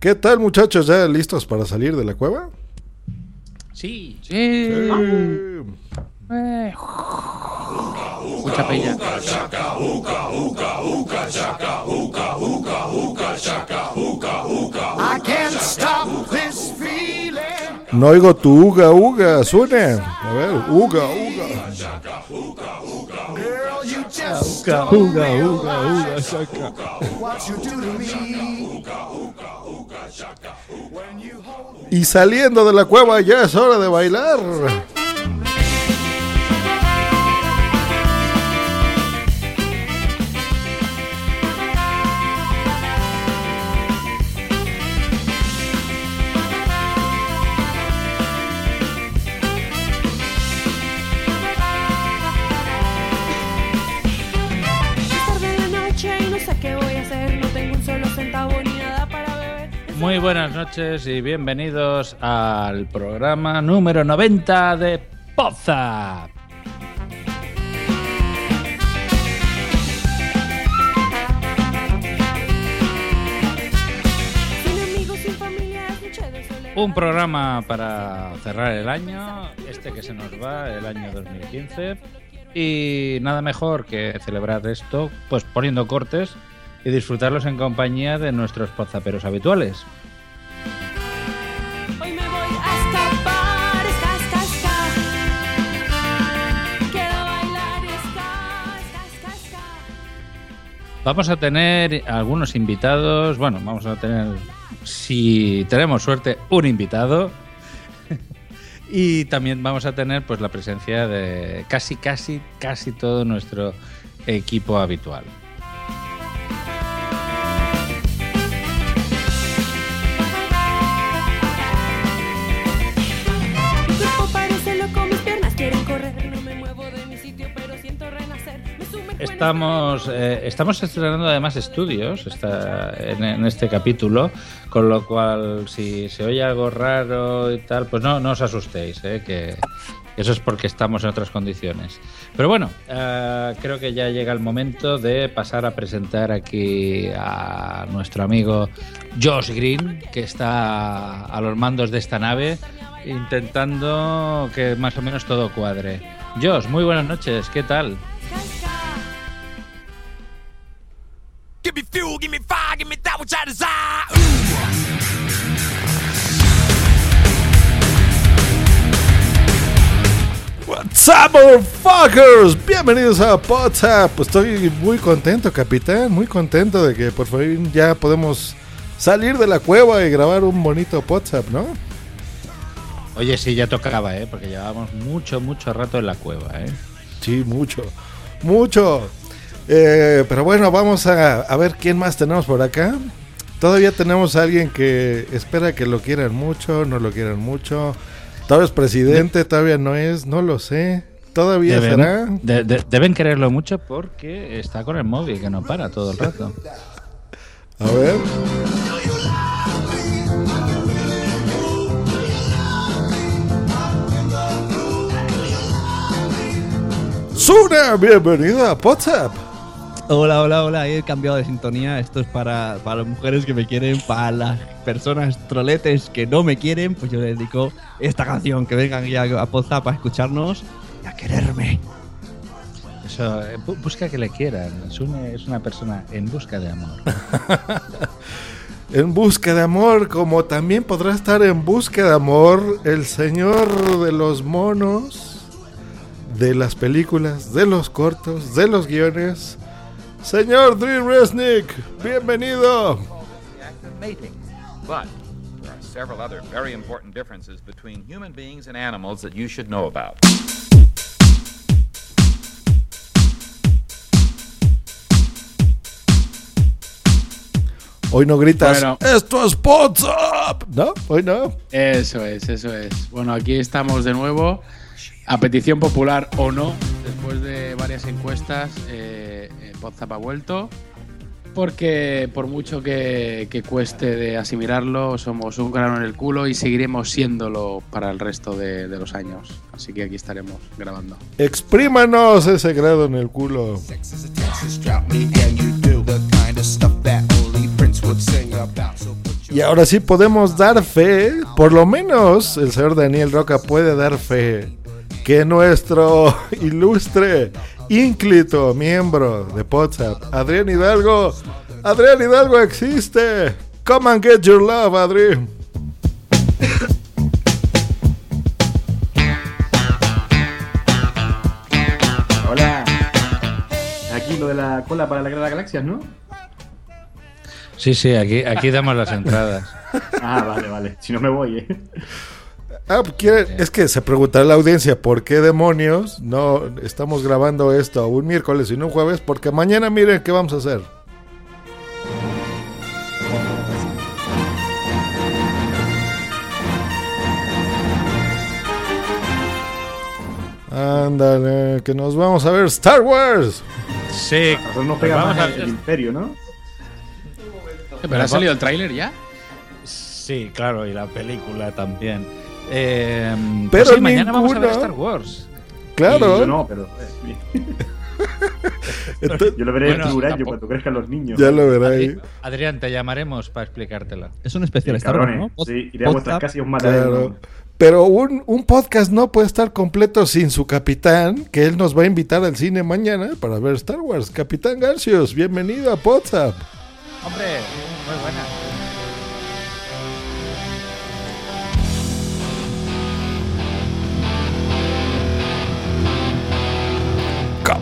¿Qué tal, muchachos? ¿Ya listos para salir de la cueva? Sí. Eh, Eh. Mucha peña. no oigo tu uga uga, suene. A ver, uga uga. Y saliendo de la cueva ya es hora de bailar. Muy buenas noches y bienvenidos al programa número 90 de Poza. Un programa para cerrar el año, este que se nos va, el año 2015. Y nada mejor que celebrar esto, pues poniendo cortes y disfrutarlos en compañía de nuestros pozaperos habituales. Vamos a tener algunos invitados. Bueno, vamos a tener, si tenemos suerte, un invitado. y también vamos a tener pues la presencia de casi, casi, casi todo nuestro equipo habitual. Estamos, eh, estamos estrenando además estudios esta- en, en este capítulo, con lo cual si se oye algo raro y tal, pues no, no os asustéis, eh, que eso es porque estamos en otras condiciones. Pero bueno, eh, creo que ya llega el momento de pasar a presentar aquí a nuestro amigo Josh Green, que está a los mandos de esta nave, intentando que más o menos todo cuadre. Josh, muy buenas noches, ¿qué tal? Give me fuel, give me fire, give me that which I desire. Ooh. What's up, motherfuckers? Bienvenidos a WhatsApp. Estoy muy contento, capitán. Muy contento de que por fin ya podemos salir de la cueva y grabar un bonito WhatsApp, ¿no? Oye, sí, ya tocaba, ¿eh? Porque llevábamos mucho, mucho rato en la cueva, ¿eh? Sí, mucho. Mucho. Eh, pero bueno, vamos a, a ver quién más tenemos por acá. Todavía tenemos a alguien que espera que lo quieran mucho, no lo quieran mucho. Todavía es presidente, todavía no es, no lo sé. Todavía será. Deben, de- de- deben quererlo mucho porque está con el móvil, que no para todo el rato. A ver. Suna, bienvenida a WhatsApp. Hola, hola, hola, he cambiado de sintonía. Esto es para, para las mujeres que me quieren, para las personas troletes que no me quieren, pues yo les dedico esta canción, que vengan ya a Poza para escucharnos y a quererme. Eso, eh, bu- busca que le quieran. Sune es una persona en busca de amor. En busca de amor, como también podrá estar en busca de amor el señor de los monos, de las películas, de los cortos, de los guiones. Señor Drew Resnick, bienvenido. the act of mating. But there are several other very important differences between human beings and animals that you should know about. Hoy no gritas, Bueno. esto es WhatsApp. No, hoy no. Eso es, eso es. Bueno, aquí estamos de nuevo. A petición popular o no, después de varias encuestas, eh, Podzap ha vuelto. Porque por mucho que, que cueste de asimilarlo, somos un grano en el culo y seguiremos siéndolo para el resto de, de los años. Así que aquí estaremos grabando. Exprímanos ese grado en el culo. Y ahora sí podemos dar fe, por lo menos el señor Daniel Roca puede dar fe, que nuestro ilustre, ínclito miembro de WhatsApp, Adrián Hidalgo, Adrián Hidalgo existe. Come and get your love, Adri. Hola. Aquí lo de la cola para la guerra de las galaxias, ¿no? Sí, sí, aquí, aquí damos las entradas. Ah, vale, vale. Si no me voy, ¿eh? Ah, quiere- es que se preguntará la audiencia por qué demonios no estamos grabando esto un miércoles y no un jueves, porque mañana miren qué vamos a hacer. Ándale, que nos vamos a ver Star Wars. Sí, nos pega vamos más a- el, el imperio, ¿no? ¿Pero ha salido el tráiler ya? Sí, claro, y la película también. Eh, Pero pues sí, mañana vamos a ver. Star Wars. Claro. Y yo no, pero. eh, Entonces- yo lo veré Bueno, en tampoco. cuando crezcan los niños. ya lo verá ahí. Adri- Adrián, te llamaremos para explicártela. Es un especial Star Wars, Cabrones, ¿no? Sí, iré a vuestras casas y os mataré. Claro. Pero un, un podcast no puede estar completo sin su capitán, que él nos va a invitar al cine mañana para ver Star Wars. Capitán Garcius, bienvenido a WhatsApp. Hombre, muy buena.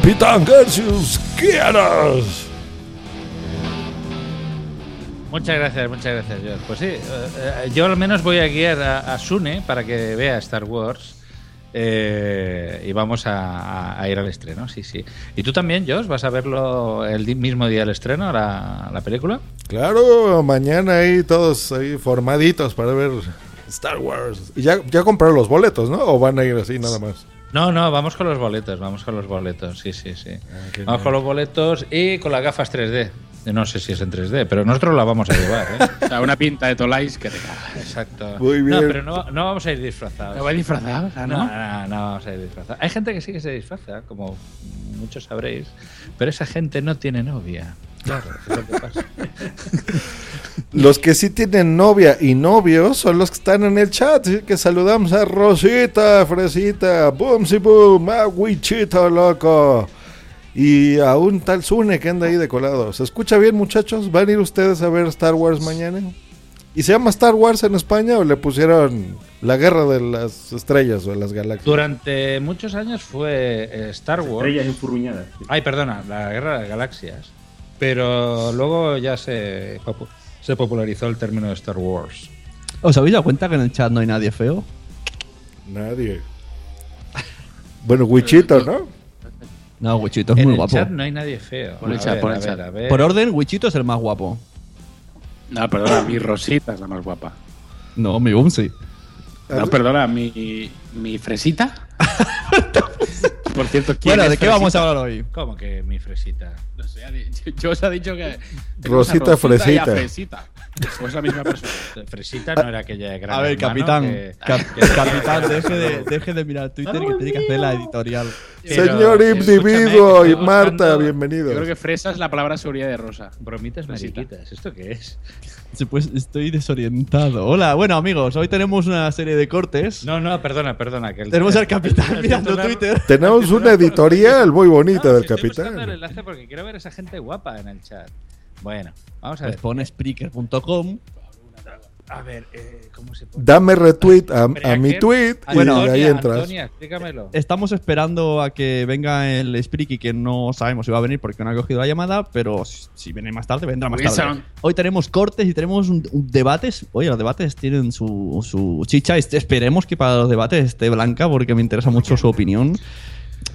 Capitán Garcius, quieras. Muchas gracias, muchas gracias, George. Pues sí, eh, eh, yo al menos voy a guiar a, a Sune para que vea Star Wars. eh, y vamos a, a- a ir al estreno, sí, sí. ¿Y tú también, Josh? ¿Vas a verlo el mismo día del estreno, la, la película? Claro, mañana ahí todos ahí formaditos para ver Star Wars. ¿Y ya, ya compraron los boletos, no? ¿O van a ir así nada más? No, no, vamos con los boletos, vamos con los boletos, sí, sí, sí. qué vamos bien. con los boletos y con las gafas 3D. No sé si es en 3D, pero nosotros la vamos a llevar, ¿eh? O sea, una pinta de Tolais que te cagas. Exacto. Muy No, bien. pero no, no vamos a ir disfrazados. ¿Te vais disfrazados? Ah, No, ¿no? no, no vamos a ir disfrazados. Hay gente que sí que se disfraza, como muchos sabréis, pero esa gente no tiene novia. Claro, es lo que pasa. Los que sí tienen novia y novios son los que están en el chat. Así que saludamos a Rosita, Fresita, Boom, si boom, a Wichito, loco. Y a un tal Sune que anda ahí de colado. ¿Se escucha bien, muchachos? ¿Van a ir ustedes a ver Star Wars mañana? ¿Y se llama Star Wars en España o le pusieron la guerra de las estrellas o de las galaxias? Durante muchos años fue eh, Star Wars. Estrellas enfurruñadas. sí. Ay, perdona, la guerra de las galaxias. Pero luego ya se, se popularizó el término de Star Wars. ¿Os habéis dado cuenta que en el chat no hay nadie feo? Nadie. Bueno, Wichito, ¿no? No, Wichito es en muy el guapo. chat no hay nadie feo. El chat, ver, el chat. ver. Por orden, Wichito es el más guapo. No, perdona, mi Rosita es la más guapa. No, mi Bumsy. No, perdona, mi, mi Fresita. Por cierto, ¿quién Bueno, es ¿de qué vamos a hablar hoy? ¿Cómo que mi fresita? No sé, yo os ha dicho que. Rosita, Fresita. Fresita. O es la misma persona. Fresita no era aquella gran A ver, hermano capitán. que- cap- que- capitán, deje de, deje de mirar Twitter que tiene que hacer la editorial. Pero, Señor individuo y estoy Marta, buscando. Yo creo que fresa es la palabra seguridad de Rosa. Bromitas mariquitas. ¿Esto qué es? Pues estoy desorientado. Hola, bueno amigos, hoy tenemos una serie de cortes. No, no, perdona, perdona. Que el- Tenemos al capitán el mirando Twitter. Tenemos una editorial muy bonita No, del si estoy buscando el capitán. enlace porque quiero ver esa gente guapa en el chat. Bueno, vamos a Pues ver. pone Spreaker.com. A ver, eh, ¿cómo se pone? Dame retweet a, a mi tweet y Bueno, ahí entras. Antonia, explícamelo. Estamos esperando a que venga el Spreaky, que no sabemos si va a venir porque no ha cogido la llamada, pero si viene más tarde, vendrá más tarde. Hoy tenemos cortes y tenemos un, un debates. Oye, los debates tienen su, su chicha. Este- Esperemos que para los debates esté Blanca, porque me interesa mucho su opinión.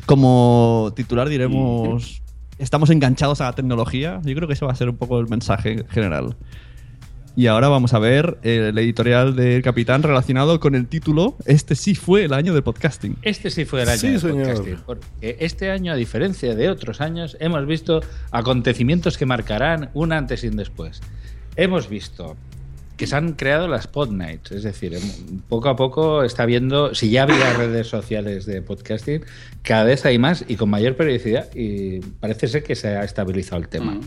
Como titular diremos, estamos enganchados a la tecnología. Yo creo que ese va a ser un poco el mensaje general. Y ahora vamos a ver eh, el editorial del capitán relacionado con el título Este sí fue el año del podcasting. Este sí fue el año Sí, del señor. podcasting. Porque este año, a diferencia de otros años, hemos visto acontecimientos que marcarán un antes y un después. Hemos visto que se han creado las pod nights, es decir, em- poco a poco está viendo, si ya había redes sociales de podcasting, cada vez hay más y con mayor periodicidad y parece ser que se ha estabilizado el tema.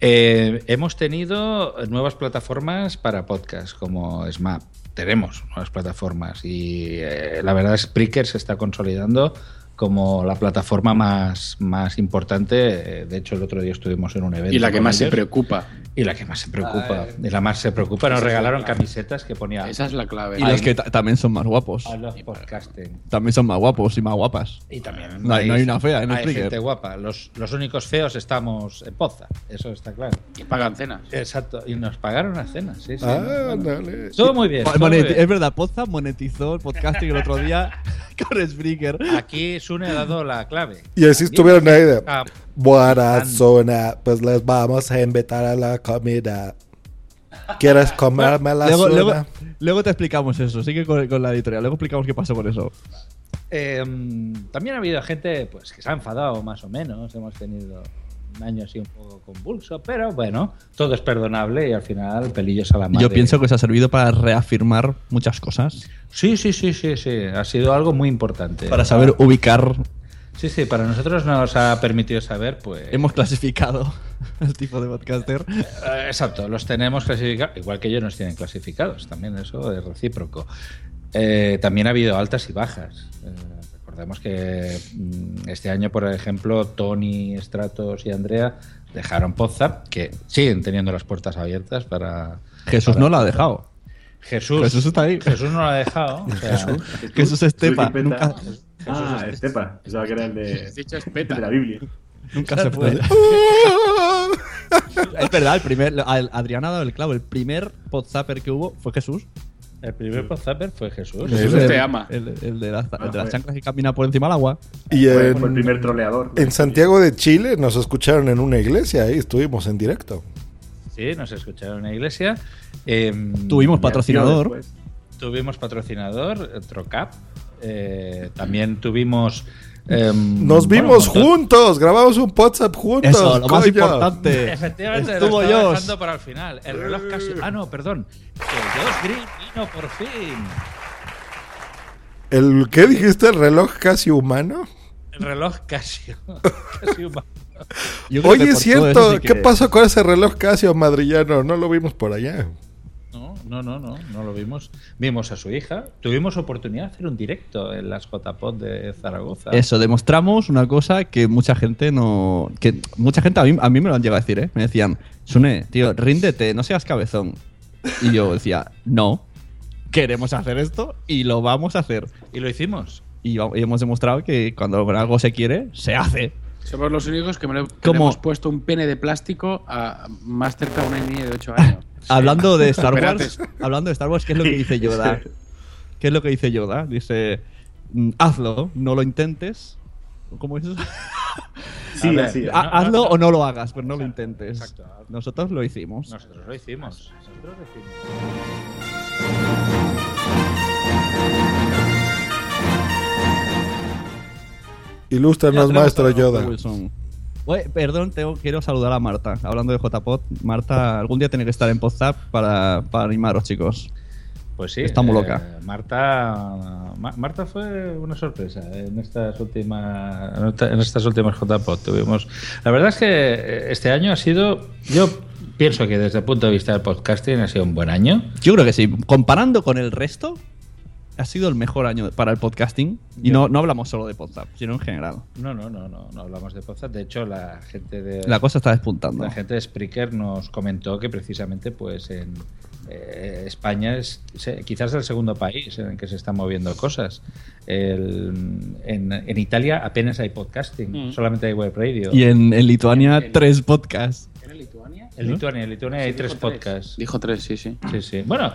Eh, hemos tenido nuevas plataformas para podcast como SMAP. Tenemos nuevas plataformas y eh, la verdad Spreaker se está consolidando como la plataforma más, más importante. Eh, De hecho, el otro día estuvimos en un evento. Y la que más se preocupa. Y la que más se preocupa. Ah, Y la más se preocupa. Nos regalaron camisetas que ponía. Esa es la clave. Y los que ta- también son más guapos. A los podcasting. También son más guapos y más guapas. Y también No hay, no hay una fea en hay gente guapa. Los, los únicos feos estamos en Poza, eso está claro. Y pagan cenas. Exacto, y nos pagaron una cena, sí, sí. Ah, Bueno, dale. Todo muy bien. Mo- todo muy moneti- bien. Es verdad, Poza monetizó el podcasting el otro día con Spreaker. Aquí Sune ha dado la clave. Y así estuvieron ahí de. Ah, Buena zona, pues les vamos a invitar a la comida. ¿Quieres comerme la luego, zona? luego, luego te explicamos eso. Sigue con, con la editorial. Luego explicamos qué pasó con eso. eh, también ha habido gente pues, que se ha enfadado más o menos. Hemos tenido un año así un poco convulso, pero bueno, todo es perdonable y al final pelillos a la madre. Yo pienso que os ha servido para reafirmar muchas cosas. Sí, sí, sí, sí, sí. Ha sido algo muy importante. Para saber ubicar. Sí, sí, para nosotros nos ha permitido saber, pues. Hemos clasificado el tipo de podcaster. Eh, Exacto, los tenemos clasificados, igual que ellos nos tienen clasificados, también eso es recíproco. Eh, también ha habido altas y bajas. Eh, recordemos que mm, este año, por ejemplo, Tony, Stratos y Andrea dejaron Poza, que siguen teniendo las puertas abiertas para. Jesús para- no la ha dejado. Jesús, Jesús está ahí. Jesús no lo ha dejado. o sea, Jesús. Jesús Estepa. Nunca. Ah, Estepa. Pensaba que era el de, Has dicho Espeta. de la Biblia. nunca se puede. es verdad, el primer. Adrián ha dado el clavo. El primer podzapper que hubo fue Jesús. El primer Podzapper fue Jesús. Jesús el, te ama. El, el de las, el de las fue- chanclas que camina por encima del agua. Y Fue, en, fue el primer troleador. en Santiago de Chile nos escucharon en una iglesia, ahí estuvimos en directo. Sí, nos escucharon en la iglesia. Em, Tuvimos patrocinador. Tuvimos patrocinador, Trocap. Eh, también tuvimos. Em, Nos vimos juntos, grabamos un WhatsApp juntos. Eso, lo más importante. Efectivamente, Estuvo lo yo. dejando para el final. El reloj casi. Ah, no, perdón. El Josh Green vino por fin. ¿El qué dijiste? ¿El reloj casi humano? El reloj Casio. Casi humano. Yo creo que Oye, es cierto, sí ¿qué que- pasó con ese reloj Casio madrillano? No lo vimos por allá. No, no, no, no, lo vimos. Vimos a su hija. Tuvimos oportunidad de hacer un directo en las JPod de Zaragoza. Eso, demostramos una cosa que mucha gente no. que mucha gente a mí, a mí me lo han llegado a decir, ¿eh? Me decían, Sune, tío, ríndete, no seas cabezón. Y yo decía, no, queremos hacer esto y lo vamos a hacer. Y lo hicimos. Y, y hemos demostrado que cuando algo se quiere, se hace. Somos los únicos que, me lo- que le ¿Cómo? hemos puesto un pene de plástico a más cerca de una niña de 8 años. Hablando de Star Wars, hablando de Star Wars, ¿qué es lo que dice Yoda? ¿Qué es lo que dice Yoda? Dice, mm, hazlo, no lo intentes. ¿Cómo es eso? Sí, A ver, así. no, Ha- no, hazlo no. o no lo hagas, pero no lo intentes. exacto. Nosotros lo hicimos. Nosotros lo hicimos. Nosotros lo hicimos. Ilústranos, maestro Yoda. Oye, perdón, tengo, quiero saludar a Marta. Hablando de JPod, Marta algún día tiene que estar en Podzap para, para animaros, chicos. Pues sí. Está muy eh, loca. Marta, Ma- Marta fue una sorpresa en estas últimas en estas últimas JPod. Tuvimos. La verdad es que eh, este año ha sido. Yo pienso que desde el punto de vista del podcasting ha sido un buen año. Yo creo que sí. Comparando con el resto, ha sido el mejor año para el podcasting. Y no, no hablamos solo de Podzap, sino en general. No, no, no, no, no hablamos de podcast. De hecho, la gente de La cosa está despuntando. La gente de Spreaker nos comentó que precisamente pues en eh, España es se- quizás el segundo país en el que se están moviendo cosas. El- en, en Italia apenas hay podcasting, Mm. solamente hay web radio. Y en, en Lituania, En- tres podcasts. ¿Era Lituania? en Lituania, en Lituania hay Sí, tres dijo podcasts. Dijo tres, sí, sí. Sí, sí. Bueno,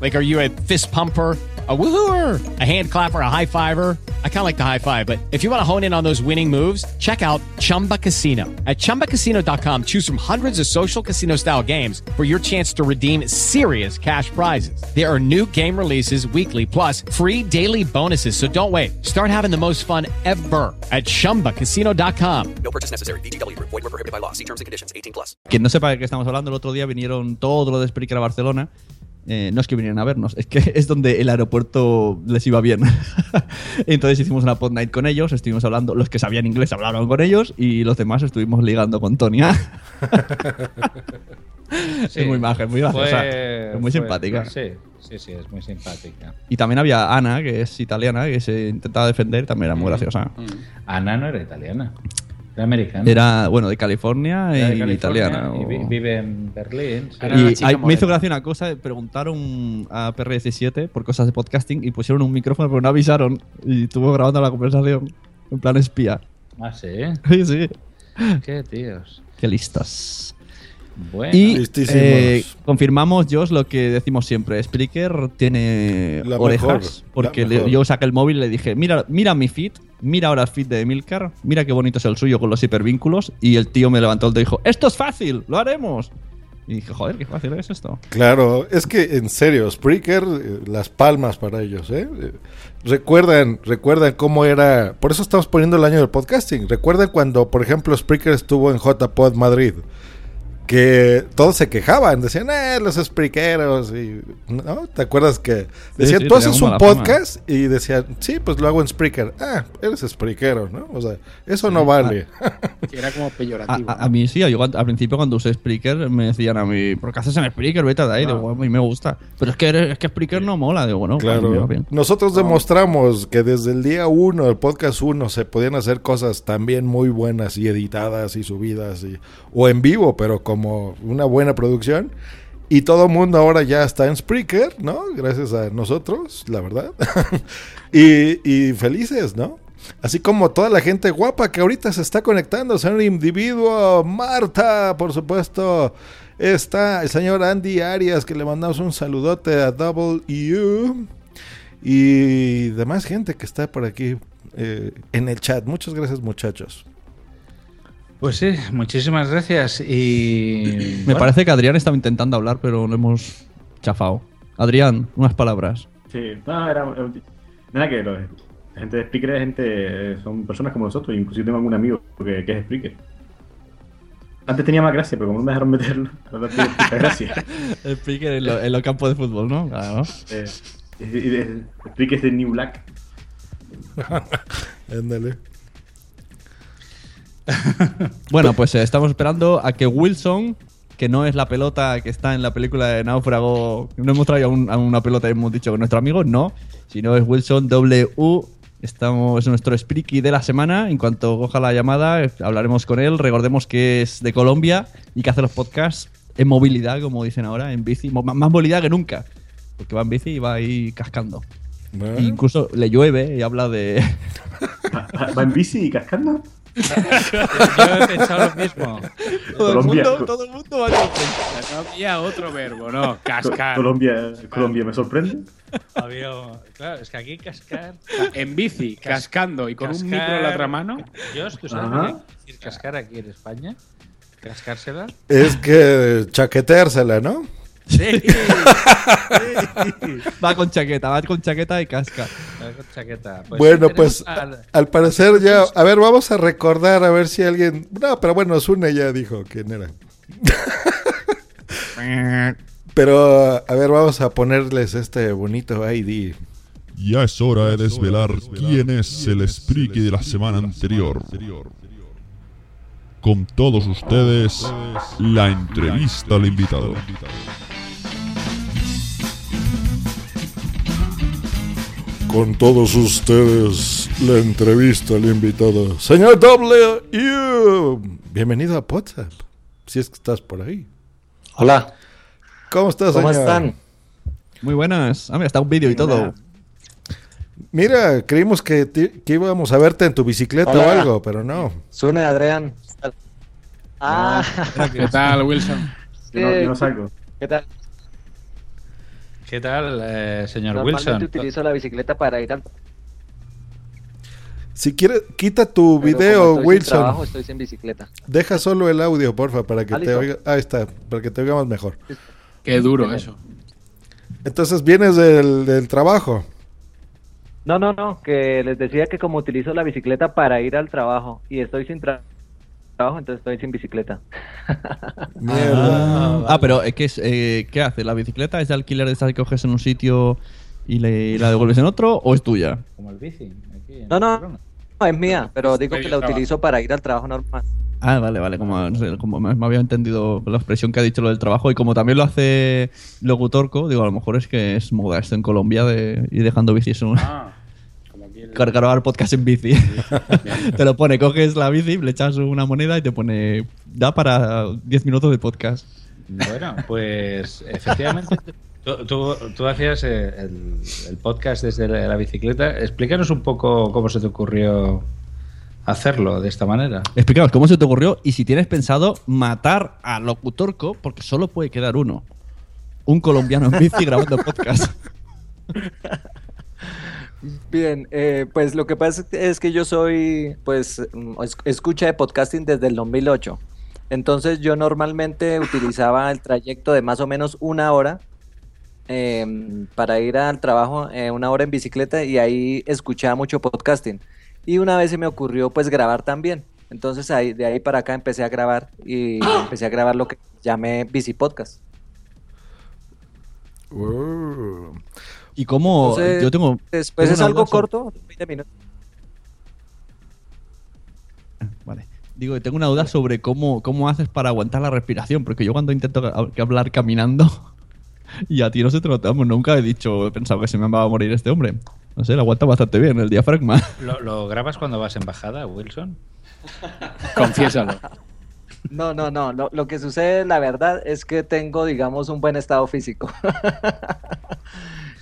Like, are you a fist pumper, a woohooer, a hand clapper, a high fiver? I kind of like the high five, but if you want to hone in on those winning moves, check out Chumba Casino. At chumbacasino.com, choose from hundreds of social casino style games for your chance to redeem serious cash prizes. There are new game releases weekly, plus free daily bonuses. So don't wait. Start having the most fun ever at chumbacasino.com. No purchase necessary. VGW Group. Void were prohibited by law. See terms and conditions. 18 plus. Quien no sepa de qué estamos hablando, el otro día vinieron todo lo de Spreaker a Barcelona. Eh, no es que vinieran a vernos, es que es donde el aeropuerto les iba bien. Entonces hicimos una pod night con ellos, estuvimos hablando, los que sabían inglés hablaron con ellos y los demás estuvimos ligando con Tonia. Sí. Es muy maja, es muy graciosa, Fue- es muy fue- simpática. Sí, sí, sí, es muy simpática. Y también había Ana, que es italiana, que se intentaba defender, también era Mm. muy graciosa. Ana no era italiana, era americana. Era, bueno, de California Era de y California italiana. y vi- vive en Berlín. sí. Y hay- me hizo gracia una cosa, preguntaron a PR17 por cosas de podcasting y pusieron un micrófono pero no avisaron y estuvo grabando la conversación en plan espía. Ah, sí. Sí, sí. Qué tíos. Qué listas. Bueno. Y eh, confirmamos, Josh, lo que decimos siempre. Spreaker tiene La orejas. mejor, porque le- yo saqué el móvil y le dije, mira, mira mi feed, mira ahora el feed de Emilcar, mira qué bonito es el suyo con los hipervínculos. Y el tío me levantó el dedo y dijo, esto es fácil, lo haremos. Y dije, joder, qué fácil es esto. Claro, es que en serio, Spreaker, eh, las palmas para ellos, ¿eh? Eh, Recuerdan, recuerdan cómo era, por eso estamos poniendo el año del podcasting. Recuerdan cuando, por ejemplo, Spreaker estuvo en JPod Madrid, que todos se quejaban, decían, eh, los Spreakeros, y, ¿no? ¿Te acuerdas que decían, sí, tú tenía haces un la fama. podcast? Y decían, sí, pues lo hago en Spreaker. Ah, eres Spreakero, ¿no? O sea, eso no vale. Sí, era como A, peyorativo. a- a mí sí, yo al principio cuando usé Spreaker me decían a mí, ¿por qué haces en Spreaker? Vete de ahí, digo, "Bueno, a mí me gusta. Pero es que, eres- es que Spreaker no mola, digo, bueno, a Claro. bien. Nosotros demostramos que desde el día uno del podcast uno se podían hacer cosas también muy buenas y editadas y subidas y, o en vivo, pero como una buena producción. Y todo el mundo ahora ya está en Spreaker, ¿no? Gracias a nosotros, la verdad. y, felices, ¿no? Así como toda la gente guapa que ahorita se está conectando, señor individuo, Marta, por supuesto. Está el señor Andy Arias, que le mandamos un saludote a Double U. Y demás gente que está por aquí eh, en el chat. Muchas gracias, muchachos. Pues sí, muchísimas gracias. Y. Me bueno, parece que Adrián estaba intentando hablar, pero lo hemos chafado. Adrián, unas palabras. Sí, no, era. Nada que lo- la gente de Spreaker es gente. eh, Son personas como nosotros. Inclusive tengo algún amigo que, que es Spreaker. Antes tenía más gracia, pero como no me dejaron meterlo, ahora tiene mucha gracia. Spreaker en, lo- en los campos de fútbol, ¿no? Claro. Eh, y- y- Spreaker es de New Black. Ándale. Bueno, pues eh, estamos esperando a que Wilson, que no es la pelota que está en la película de Náufrago, no hemos traído a, un- a una pelota y hemos dicho que nuestro amigo, no, sino es Wilson W. Estamos es nuestro Spreaky de la semana. En cuanto coja la llamada, eh, hablaremos con él. Recordemos que es de Colombia y que hace los podcasts en movilidad, como dicen ahora, en bici. Más movilidad que nunca. Porque va en bici y va ahí cascando. Incluso le llueve y habla de. ¿Va va en bici y cascando? Yo he pensado lo mismo. todo, el mundo, todo el mundo va a No había otro verbo, no. Cascar. Colombia, Colombia me sorprende. Había- Claro, es que aquí cascar. En bici, cascando y con un micro en la otra mano. Yo, ¿tú sabes Ajá. lo que quiere decir cascar aquí en España? ¿Cascársela? Es que chaqueteársela, ¿no? Sí. Va con chaqueta, va con chaqueta y casca. Con chaqueta. Pues bueno, sí, pues al parecer ya... A ver, vamos a recordar a ver si alguien... No, pero bueno, Sune ya dijo quién era. Pero, a ver, vamos a ponerles este bonito ID Ya es hora de desvelar quién es el Spriki de la semana anterior. Con todos ustedes, la entrevista al invitado. Con todos ustedes, la entrevista al invitado. Señor W, bienvenido a WhatsApp. Si es que estás por ahí. Hola. ¿Cómo estás, ¿Cómo señor? están? Muy buenas. Ah, mira, está un vídeo y todo. Mira, creímos que, que íbamos a verte en tu bicicleta o algo, pero no. Sune, Adrián. Ah, ¿Qué tal, Wilson? Yo no, yo no salgo. ¿Qué tal? ¿Qué tal, eh, señor Normalmente Wilson? utilizo la bicicleta para ir al Si quieres, quita tu pero video, estoy sin Wilson. trabajo, estoy sin bicicleta. Deja solo el audio, porfa, para que Ah, te oiga. Ahí está, para que te oigamos mejor. Qué duro eso. Entonces, vienes del, del trabajo. No, no, no, que les decía que como utilizo la bicicleta para ir al trabajo y estoy sin tra- trabajo, entonces estoy sin bicicleta. Ah, ah, pero ¿qué, es, eh, ¿qué hace? ¿La bicicleta es de alquiler de estas que coges en un sitio y le- la devuelves en otro o es tuya? Como el bici. aquí en No, no, no, es mía, pero digo que la trabajo. utilizo para ir al trabajo normal. Ah, vale, vale, como, no sé, como me, me había entendido la expresión que ha dicho lo del trabajo y como también lo hace Locutorco, digo, a lo mejor es que es moda esto en Colombia de ir dejando bicis en un... Ah, grabar podcast en bici. te lo pone, coges la bici, le echas una moneda y te pone, da para 10 minutos de podcast. Bueno, pues efectivamente, tú, tú- tú hacías eh, el, el podcast desde la, la bicicleta. Explícanos un poco cómo se te ocurrió hacerlo de esta manera. Explícanos cómo se te ocurrió y si tienes pensado matar a Locutorco, porque solo puede quedar uno. Un colombiano en bici grabando podcast. Bien, eh, pues lo que pasa es que yo soy, pues, mm, es- escucha de podcasting desde el 2008. Entonces yo normalmente utilizaba el trayecto de más o menos una hora em, para ir al trabajo, eh, una hora en bicicleta y ahí escuchaba mucho podcasting. Y una vez se me ocurrió pues grabar también. Entonces ahí, de ahí para acá empecé a grabar y empecé a grabar lo que llamé Bici Podcast. Uh. Y cómo... Entonces, yo tengo... Pues tengo es algo corto, 20 minutos. Vale. Digo, que tengo una duda sobre cómo, cómo haces para aguantar la respiración, porque yo cuando intento hablar caminando y a ti no se te nota, vamos, nunca he dicho, he pensado que se me va a morir este hombre. No sé, lo aguanta bastante bien el diafragma. ¿Lo, lo grabas cuando vas en bajada, Wilson? Confiésalo. No, no, no. Lo, lo que sucede, la verdad, es que tengo, digamos, un buen estado físico.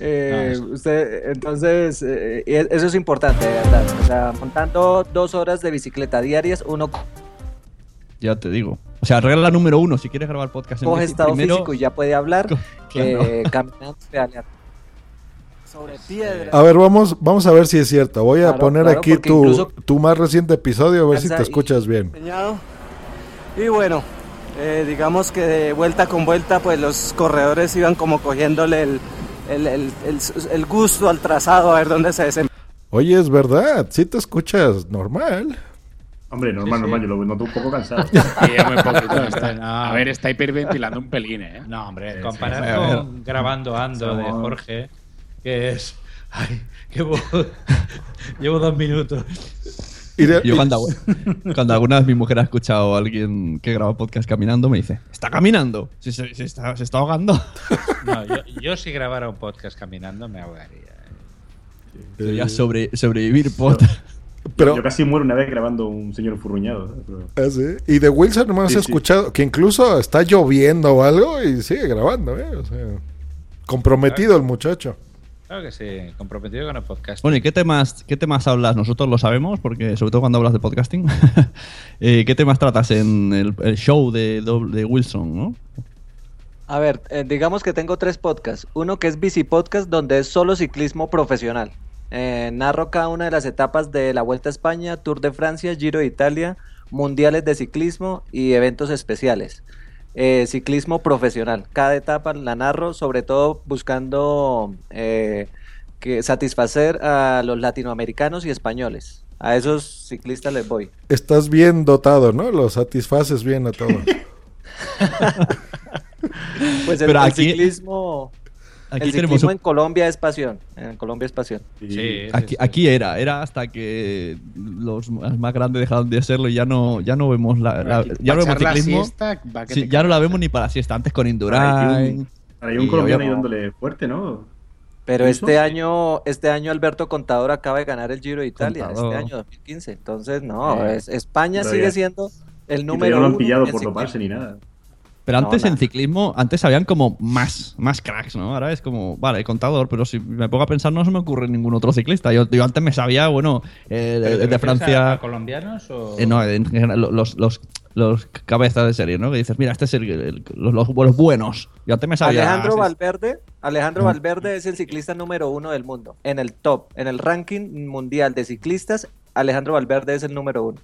Eh, usted, entonces, eh, y e- eso es importante, de verdad. O sea, montando dos horas de bicicleta diarias, uno Ya te digo. O sea, regla número uno, si quieres grabar podcast en coge bici, estado primero- físico y ya puede hablar, Claro. eh, caminando, pedaleando. Sobre piedra. A ver, vamos, vamos a ver si es cierto. Voy a Claro, poner claro, aquí tu, tu más reciente episodio, a ver si te y- escuchas bien. Empeñado. Y bueno, eh, digamos que de vuelta con vuelta, pues los corredores iban como cogiéndole el, el, el- el- el gusto al trazado, a ver dónde se desenvuelve. Oye, es verdad, si te escuchas normal. Hombre, normal, Sí, sí. normal, yo lo noto un poco cansado. No. a ver, está hiperventilando un pelín, ¿eh? No, hombre, comparar con grabando Ando de Jorge, que es. Ay, que llevo, llevo dos minutos. Y de- Yo cuando, cuando alguna vez mi mujer ha escuchado a alguien que graba podcast caminando, me dice, ¿está caminando? ¿Se, se- se está, se está ahogando? No, yo, yo si grabara un podcast caminando me ahogaría. Sería sobre, sobrevivir pod. pero, Yo casi muero una vez grabando un señor furruñado. ¿eh? Pero- ah, sí. Y de Wilson no me has Sí, sí. escuchado que incluso está lloviendo o algo y sigue grabando, ¿eh? O sea, comprometido el muchacho. Claro que sí, comprometido con el podcast. Bueno, ¿y qué temas, qué temas hablas? Nosotros lo sabemos, porque sobre todo cuando hablas de podcasting. Eh, ¿Qué temas tratas en el, el show de, Wilson, no? A ver, eh, digamos que tengo tres podcasts. Uno que es Bici Podcast, donde es solo ciclismo profesional. Eh, narro cada una de las etapas de la Vuelta a España, Tour de Francia, Giro de Italia, Mundiales de Ciclismo y eventos especiales. Eh, ciclismo profesional. Cada etapa la narro, sobre todo buscando eh, que satisfacer a los latinoamericanos y españoles. A esos ciclistas les voy. Estás bien dotado, ¿no? Lo satisfaces bien a todo. Pues el, Pero el ciclismo... Aquí el tenemos un- en Colombia es pasión. En Colombia es pasión. Aquí, aquí era, era hasta que los más grandes dejaron de serlo y ya no, ya no vemos la, la- ya no vemos ciclismo. siesta, Sí, ya no la vemos ni para la siesta, antes con Indurain. hay un y colombiano ahí dándole fuerte, ¿no? Pero este año, este año Alberto Contador acaba de ganar el Giro de Italia, Contador. este año 2015. Entonces, no, Eh, es- España sigue ya- siendo el número no lo han uno pillado por doparse ni nada. Pero No, antes en nada. ciclismo, antes habían como más, más cracks, ¿no? Ahora es como, vale, contador, pero si me pongo a pensar no se me ocurre ningún otro ciclista. Yo, yo antes me sabía, bueno, eh, ¿Pero te de, de Francia... a- a colombianos o...? Eh, no, en general, los, los, los cabezas de serie, ¿no? Que dices, mira, este es el, el- los, los- los buenos. Yo antes me sabía... Alejandro Valverde, Alejandro. Valverde es el ciclista número uno del mundo. En el top, en el ranking mundial de ciclistas, Alejandro Valverde es el número uno.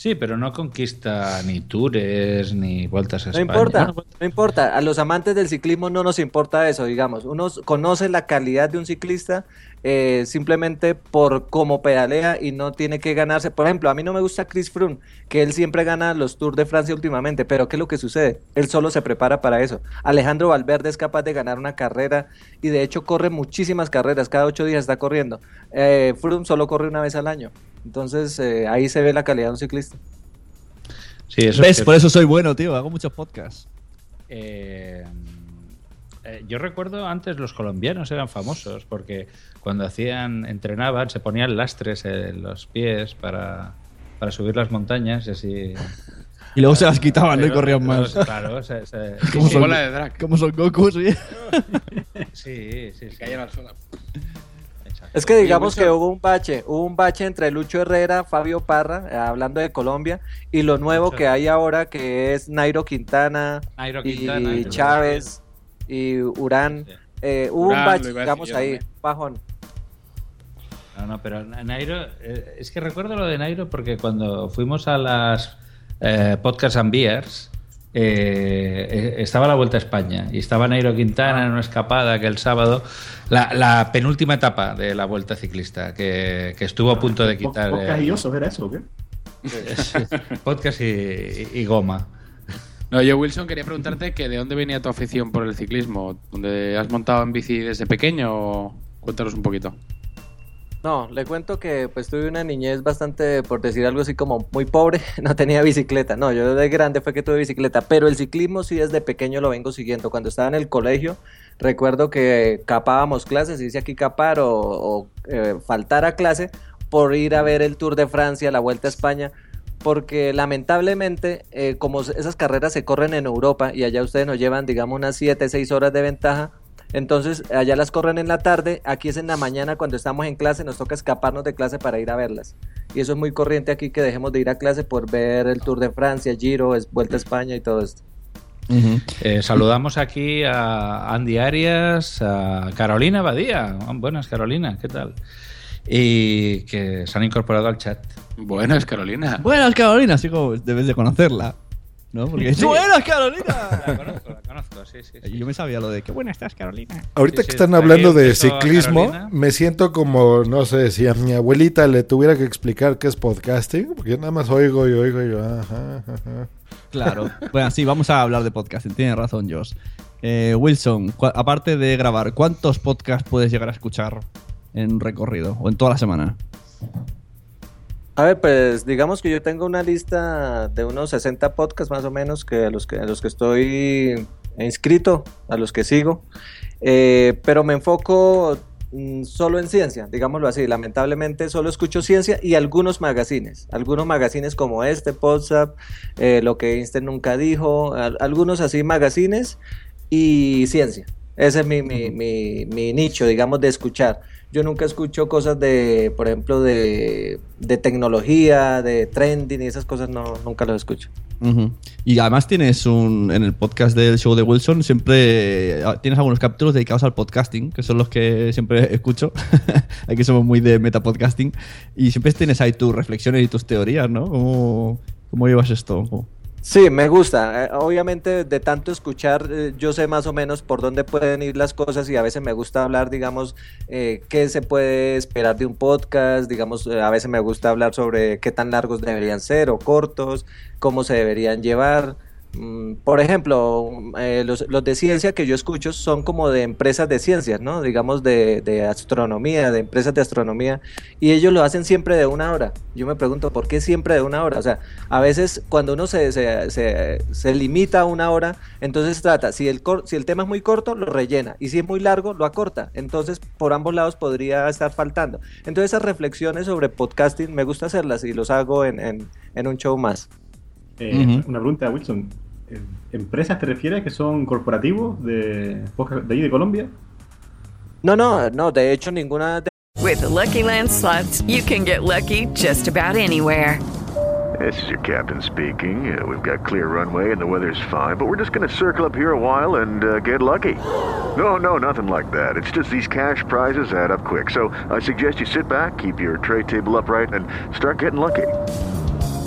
Sí, pero no conquista ni tours ni vueltas a No España. importa, Bueno, no importa. A los amantes del ciclismo no nos importa eso, digamos. Uno conoce la calidad de un ciclista eh, simplemente por cómo pedalea y no tiene que ganarse. Por ejemplo, a mí no me gusta Chris Froome, que él siempre gana los Tours de Francia últimamente, pero ¿qué es lo que sucede? Él solo se prepara para eso. Alejandro Valverde es capaz de ganar una carrera y de hecho corre muchísimas carreras, cada ocho días está corriendo. Eh, Froome solo corre una vez al año. Entonces eh, ahí se ve la calidad de un ciclista. Sí, eso es. Por eso soy bueno, tío. Hago muchos podcasts. Eh, eh, yo recuerdo antes los colombianos eran famosos porque cuando hacían, entrenaban, se ponían lastres en los pies para, para subir las montañas y así. Y luego se las quitaban, ¿no? Y corrían más. Claro, se- se- Como sí, son, bola de drag. como son Goku, sí. sí, sí, sí. Cayeron al suelo. Es que digamos que hubo un bache, hubo un bache entre Lucho Herrera, Fabio Parra, eh, hablando de Colombia, y lo nuevo Mucho. que hay ahora que es Nairo Quintana, Nairo y Quintana, y Chávez y Urán. Eh, hubo Urán, un bache, digamos ahí, también. bajón. No, no, pero Nairo, eh, es que recuerdo lo de Nairo porque cuando fuimos a las eh, Podcast and Beers, eh, eh, estaba la Vuelta a España y estaba Nairo Quintana en una escapada que el sábado, la, la penúltima etapa de la Vuelta Ciclista, que, que estuvo a punto de quitar. ¿Podcast eh, y osos era eso o qué? podcast y, y goma. No, yo, Wilson, quería preguntarte que de dónde venía tu afición por el ciclismo. ¿Dónde has montado en bici desde pequeño? o Cuéntanos un poquito. No, le cuento que pues tuve una niñez bastante, por decir algo así como muy pobre, no tenía bicicleta. No, yo de grande fue que tuve bicicleta, pero el ciclismo sí desde pequeño lo vengo siguiendo. Cuando estaba en el colegio, recuerdo que capábamos clases, se dice aquí capar o, o, eh, faltar a clase por ir a ver el Tour de Francia, la Vuelta a España, porque lamentablemente, eh, como esas carreras se corren en Europa y allá ustedes nos llevan, digamos, unas 7, 6 horas de ventaja, entonces allá las corren en la tarde, aquí es en la mañana cuando estamos en clase, nos toca escaparnos de clase para ir a verlas. Y eso es muy corriente aquí que dejemos de ir a clase por ver el Tour de Francia, Giro, es- Vuelta a España y todo esto. Eh, saludamos aquí a Andy Arias, a Carolina Badía. Buenas, Carolina, ¿qué tal? Y que se han incorporado al chat. Buenas, Carolina. Buenas, Carolina, así como debes de conocerla. ¿No? Porque Sí. ¡Buenas, Carolina! La conozco, la conozco, sí, sí. sí. Yo me sabía lo de qué buena estás, Carolina. Ahorita Sí, que están hablando de ciclismo, Carolina. me siento como, no sé, si a mi abuelita le tuviera que explicar qué es podcasting, porque yo nada más oigo y oigo y yo, ajá, ajá. Claro. Bueno, sí, vamos a hablar de podcasting. Tienes razón, Josh. Eh, Wilson, aparte de grabar, ¿cuántos podcasts puedes llegar a escuchar en un recorrido o en toda la semana? A ver, pues digamos que yo tengo una lista de unos 60 podcasts más o menos que a los que, a los que estoy inscrito, a los que sigo, Eh, pero me enfoco mm, solo en ciencia, digámoslo así. Lamentablemente solo escucho ciencia y algunos magazines, algunos magazines como este, WhatsApp, lo que Einstein nunca dijo, al- algunos así magazines y ciencia. Ese es mi, mi, mi, mi nicho, digamos, de escuchar. Yo nunca escucho cosas de, por ejemplo, de, de tecnología, de trending y esas cosas, no, nunca los escucho. Y además tienes un. En el podcast del show de Wilson, siempre eh, tienes algunos capítulos dedicados al podcasting, que son los que siempre escucho. Aquí somos muy de metapodcasting. Y siempre tienes ahí tus reflexiones y tus teorías, ¿no? ¿Cómo, cómo llevas esto? Sí, me gusta. Eh, Obviamente, de tanto escuchar, eh, yo sé más o menos por dónde pueden ir las cosas y a veces me gusta hablar, digamos, eh, qué se puede esperar de un podcast, digamos, eh, a veces me gusta hablar sobre qué tan largos deberían ser o cortos, cómo se deberían llevar. Mm, Por ejemplo, eh, los, los de ciencia que yo escucho son como de empresas de ciencias, ¿no? Digamos de, de astronomía, de empresas de astronomía, y ellos lo hacen siempre de una hora. Yo me pregunto, ¿por qué siempre de una hora? O sea, a veces cuando uno se, se, se- se limita a una hora, entonces trata, si el, cor- si el tema es muy corto, lo rellena, y si es muy largo, lo acorta. Entonces, por ambos lados podría estar faltando. Entonces, esas reflexiones sobre podcasting me gusta hacerlas y los hago en, en- en un show más. Eh. Una pregunta, Wilson. Eh, ¿Empresas te refieres que son corporativos de, de ahí de Colombia? No, no, no, de hecho ninguna de With the Lucky Land slots, you can get lucky just about anywhere. This is your captain speaking. Uh, we've got clear runway and the weather's fine, but we're just going to circle up here a while and uh, get lucky. No, no, nothing like that. It's just these cash prizes add up quick. So I suggest you sit back, keep your tray table upright, and start getting lucky.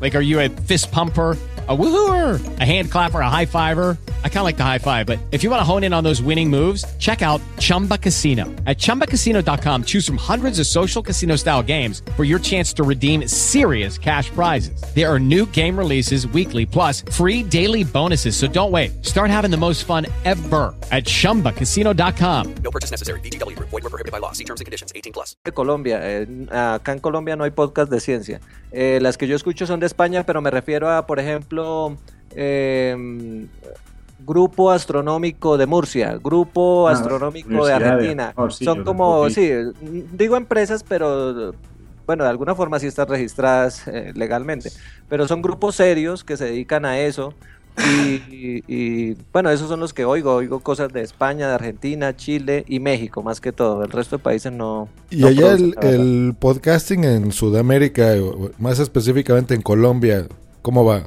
Like, are you a fist pumper? A woohooer, a hand clapper, a high fiver. I kind of like the high five, but if you want to hone in on those winning moves, check out Chumba Casino. At chumbacasino.com, choose from hundreds of social casino style games for your chance to redeem serious cash prizes. There are new game releases weekly, plus free daily bonuses. So don't wait. Start having the most fun ever at chumbacasino.com. No purchase necessary. VGW Group. Void were prohibited by law. See terms and conditions. 18 plus. de Colombia. eh, acá en Colombia no hay podcast de ciencia. Eh, las que yo escucho son de España, pero me refiero a, por ejemplo, em, Grupo Astronómico de Murcia, Grupo Ah, Astronómico de Argentina. oh, sí, son como, sí, digo empresas, pero bueno, de alguna forma sí están registradas eh, legalmente. Pero son grupos serios que se dedican a eso. Y, y- y, bueno, esos son los que oigo. Oigo cosas de España, de Argentina, Chile y México, más que todo. El resto de países no. Y no allá producen, el, podcasting en Sudamérica, más específicamente en Colombia, ¿cómo va?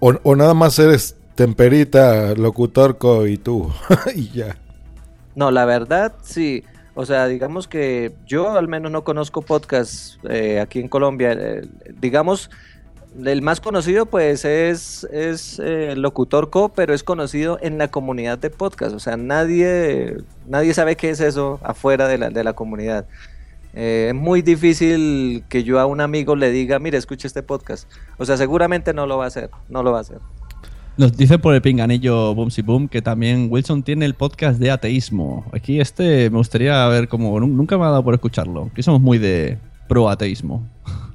O, o nada más eres temperita, locutorco y tú, y ya. No, la verdad, sí. O sea, digamos que yo al menos no conozco podcasts eh, aquí en Colombia. Eh, digamos, el más conocido pues es, es eh, Locutor Co, pero es conocido en la comunidad de podcast. O sea, nadie, nadie sabe qué es eso afuera de la, de la comunidad. Eh, es muy difícil que yo a un amigo le diga, mire, escuche este podcast. O sea, seguramente no lo va a hacer, no lo va a hacer. Nos dice por el pinganillo Boomsy Boom que también Wilson tiene el podcast de ateísmo. Aquí este me gustaría ver cómo. nun- Nunca me ha dado por escucharlo. Aquí somos muy de pro ateísmo.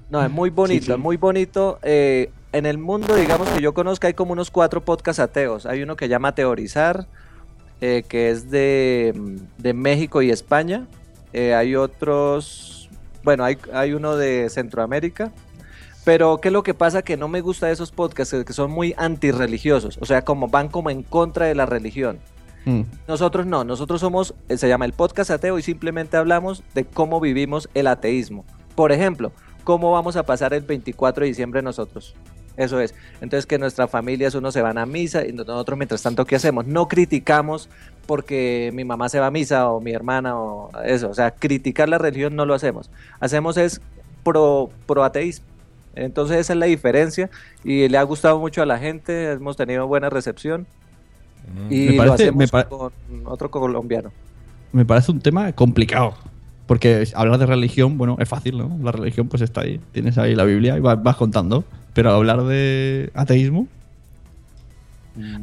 No, es muy bonito, es muy bonito. Eh, en el mundo, digamos que yo conozco, hay como unos cuatro podcasts ateos. Hay uno que llama Teorizar, eh, que es de, mm, de México y España. Eh, hay otros, bueno, hay, hay uno de Centroamérica. Pero, ¿qué es lo que pasa? Que no me gusta de esos podcasts, que son muy antirreligiosos. O sea, como van como en contra de la religión. Mm. Nosotros no, nosotros somos, se llama el podcast ateo y simplemente hablamos de cómo vivimos el ateísmo. Por ejemplo, cómo vamos a pasar el 24 de diciembre nosotros. Eso es. Entonces que nuestras familias uno se van a misa y nosotros mientras tanto ¿qué hacemos? No criticamos porque mi mamá se va a misa o mi hermana o eso. O sea, criticar la religión no lo hacemos. Hacemos es pro, pro ateísmo. Entonces esa es la diferencia y le ha gustado mucho a la gente, hemos tenido buena recepción y Me lo hacemos me con otro colombiano. Me parece un tema complicado. Porque hablar de religión, bueno, es fácil, ¿no? La religión pues está ahí. Tienes ahí la Biblia y vas, vas contando. Pero hablar de ateísmo.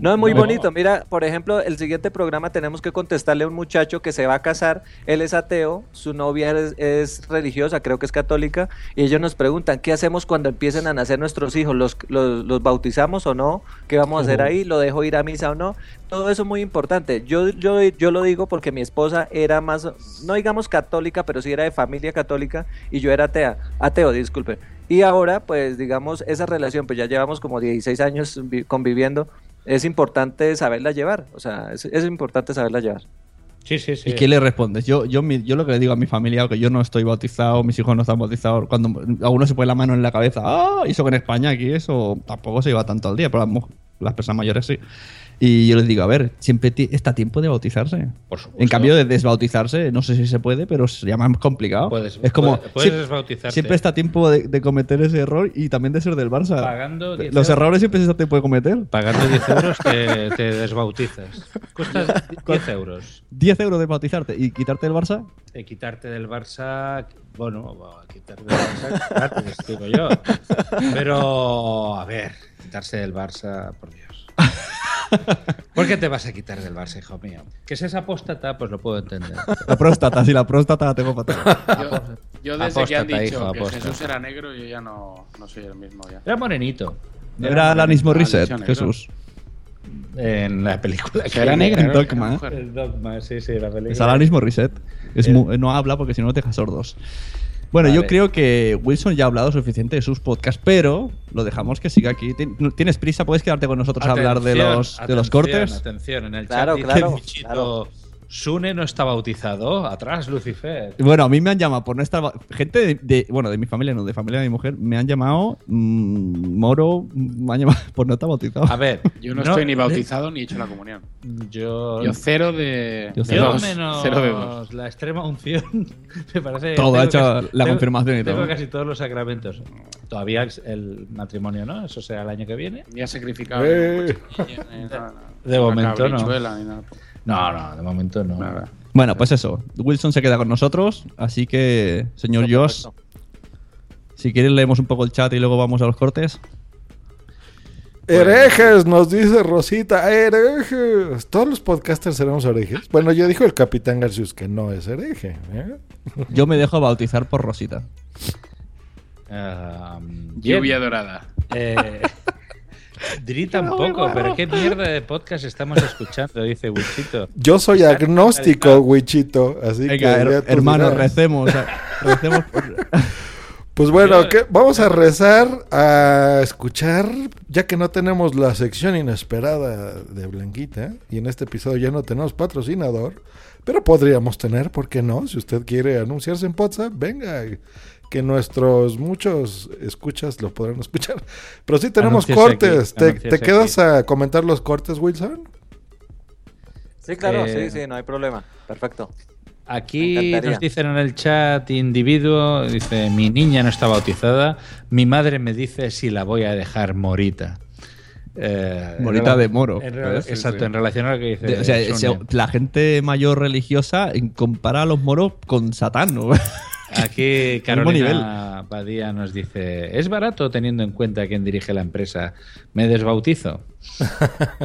No, es muy No. bonito. Mira, por ejemplo, el siguiente programa tenemos que contestarle a un muchacho que se va a casar. Él es ateo, su novia es, es religiosa, creo que es católica, y ellos nos preguntan, ¿qué hacemos cuando empiecen a nacer nuestros hijos? ¿Los, los, los bautizamos o no? ¿Qué vamos a hacer ahí? ¿Lo dejo ir a misa o no? Todo eso es muy importante. Yo, yo, yo lo digo porque mi esposa era más, no digamos católica, pero sí era de familia católica, y yo era atea, ateo, disculpe. Y ahora, pues digamos, esa relación, pues ya llevamos como 16 años vi- conviviendo, es importante saberla llevar, o sea, es, es importante saberla llevar. Sí, sí, sí. ¿Y qué le respondes? Yo, yo, yo lo que le digo a mi familia, que yo no estoy bautizado, mis hijos no están bautizados, cuando a uno se pone la mano en la cabeza, ¡ah! Y eso que en España aquí eso tampoco se lleva tanto al día, pero mejor las personas mayores sí. Y yo les digo, a ver, siempre está tiempo de bautizarse. Por supuesto. En cambio de desbautizarse, no sé si se puede, pero sería más complicado. Puedes- es como puedes-. Siempre está tiempo de, de cometer ese error y también de ser del Barça. Pagando 10 Los euros. errores siempre se está tiempo de cometer. Pagando 10 euros te, te desbautizas. Cuesta 10 euros. 10 euros de bautizarte y quitarte el Barça. Eh, quitarte del Barça, bueno, quitarte del Barça, gratis, digo yo. Pero, a ver, quitarse del Barça, por Dios. ¿Por qué te vas a quitar del Barça, hijo mío? Que seas apóstata, pues lo puedo entender. La próstata, sí, la próstata la tengo fatal. Yo, yo desde que han dicho hijo, que apóstata. Jesús era negro, yo ya no, no soy el mismo ya. Era morenito. Era Alanis Morissette, Ah, negro. Jesús. En la película. Que era negra, En. Dogma. Era. El Dogma, sí, sí, la película. Es Alanis Morissette. Es El- mu- no habla porque si no te deja sordos. Bueno, yo creo que Wilson ya ha hablado suficiente de sus podcasts, pero lo dejamos que siga aquí. Tien- ¿Tienes prisa? ¿Puedes quedarte con nosotros a hablar de Atención, los, de los cortes? Atención, en el Claro, chat claro, Sune no está bautizado. Atrás, Lucifer. Bueno, a mí me han llamado por no estar. Gente de, de- Bueno, de mi familia, no, de familia de mi mujer, me han llamado. mm, Moro, me han llamado por no estar bautizado. A ver, Yo no, estoy ni bautizado ni he hecho la comunión. Yo, Yo cero de, Yo cero. dos. menos Cero de dos. la extrema unción. me parece. Todo, ha hecho casi- la tengo- confirmación y tengo todo. casi todos los sacramentos. Todavía el matrimonio, ¿no? Eso será el año que viene. Ni ha sacrificado. Eh. De momento no. cabrichuela, ni nada. No, no, de momento no. Nada. Bueno, pues eso. Wilson se queda con nosotros. Así que, señor Josh, si quieres, leemos un poco el chat y luego vamos a los cortes. Herejes, nos dice Rosita, herejes. Todos los podcasters seremos herejes. Bueno, yo dijo el capitán Garcius que no es hereje. ¿eh? Yo me dejo bautizar por Rosita. Bien. Lluvia dorada. Eh, Dri tampoco, pero qué mierda de podcast estamos escuchando, dice Wichito. Yo soy agnóstico, Wichito. Así que Venga, her- tú hermanos, dirás. recemos. eh, recemos por- Pues bueno, ¿qué? vamos a rezar, a escuchar, ya que no tenemos la sección inesperada de Blanquita, y en este episodio ya no tenemos patrocinador, pero podríamos tener, ¿por qué no? Si usted quiere anunciarse en WhatsApp, venga, que nuestros muchos escuchas lo podrán escuchar. Pero sí tenemos cortes. aquí, ¿Te, quedas a comentar los cortes, Wilson? Sí, claro, Eh, sí, sí, no hay problema. Perfecto. Aquí nos dicen en el chat individuo, dice, mi niña no está bautizada, mi madre me dice si la voy a dejar morita. Eh, Morita de moro. Sí, exacto, sí. en relación a lo que dice. de- o sea, la gente mayor religiosa compara a los moros con Satán, ¿no? Aquí. Carolina Badía nos dice, ¿es barato teniendo en cuenta quién dirige la empresa? ¿Me desbautizo?